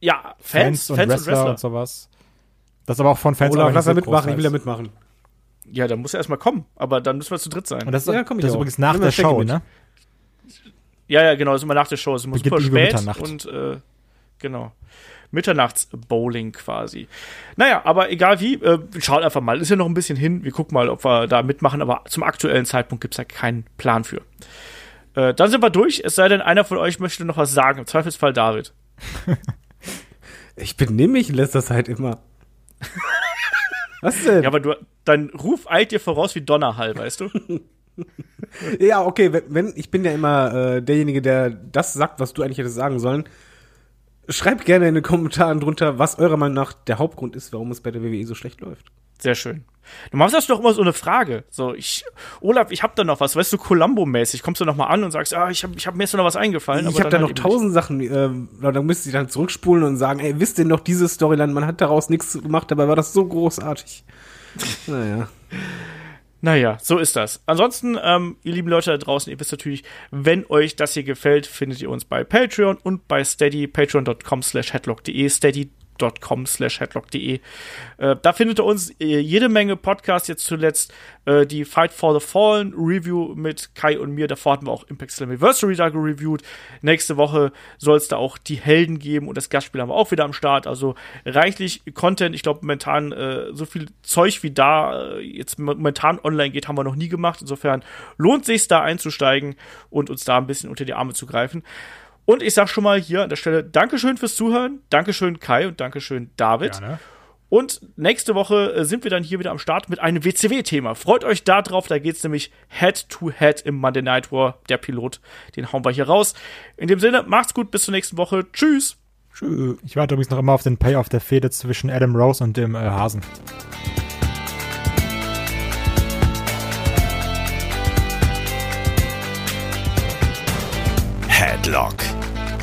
Ja, Fans, Fans, und, Fans Wrestler und Wrestler und sowas. Das ist aber auch von Fans Olaf, lass er mitmachen, ich will da mitmachen. Ja, dann muss er erstmal kommen, aber dann müssen wir zu dritt sein. Und das ist, ja, komm das ist übrigens nach der Show, ne? Ja, ja, genau, das ist immer nach der Show. Es ist immer super spät und äh, genau. Mitternachtsbowling quasi. Naja, aber egal wie, äh, schaut einfach mal. Ist ja noch ein bisschen hin. Wir gucken mal, ob wir da mitmachen, aber zum aktuellen Zeitpunkt gibt es ja keinen Plan für. Äh, dann sind wir durch, es sei denn, einer von euch möchte noch was sagen. Im Zweifelsfall David. ich benehme mich in letzter Zeit immer. was denn? Ja, aber du, dein Ruf eilt dir voraus wie Donnerhall, weißt du? ja, okay, wenn, wenn, ich bin ja immer äh, derjenige, der das sagt, was du eigentlich hättest sagen sollen. Schreibt gerne in den Kommentaren drunter, was eurer Meinung nach der Hauptgrund ist, warum es bei der WWE so schlecht läuft. Sehr schön. Du machst das doch immer so eine Frage. So, ich, Olaf, ich hab da noch was, weißt du, Columbo-mäßig. Kommst du noch mal an und sagst, ah, ich hab, ich hab mir ist noch was eingefallen. Ich hab da halt noch tausend Sachen, äh, dann müsste ich dann zurückspulen und sagen, ey, wisst ihr noch diese Storyline? Man hat daraus nichts gemacht, dabei war das so großartig. naja. Naja, so ist das. Ansonsten, ähm, ihr lieben Leute da draußen, ihr wisst natürlich, wenn euch das hier gefällt, findet ihr uns bei Patreon und bei Steady, patreon.com slash headlock.de, steady headlock.com slash headlock.de. Äh, da findet ihr uns äh, jede Menge Podcasts, jetzt zuletzt äh, die Fight for the Fallen Review mit Kai und mir. Davor hatten wir auch Impact Slammiversary da gereviewt. Nächste Woche soll es da auch die Helden geben und das Gastspiel haben wir auch wieder am Start. Also reichlich Content. Ich glaube, momentan äh, so viel Zeug wie da äh, jetzt momentan online geht, haben wir noch nie gemacht. Insofern lohnt sich da einzusteigen und uns da ein bisschen unter die Arme zu greifen. Und ich sag schon mal hier an der Stelle Dankeschön fürs Zuhören, Dankeschön Kai und Dankeschön David. Gerne. Und nächste Woche äh, sind wir dann hier wieder am Start mit einem WCW-Thema. Freut euch da drauf, da geht's nämlich Head-to-Head -head im Monday Night War. Der Pilot, den hauen wir hier raus. In dem Sinne, macht's gut, bis zur nächsten Woche. Tschüss. Tschüss. Ich warte übrigens noch immer auf den Payoff der Fehde zwischen Adam Rose und dem äh, Hasen. Headlock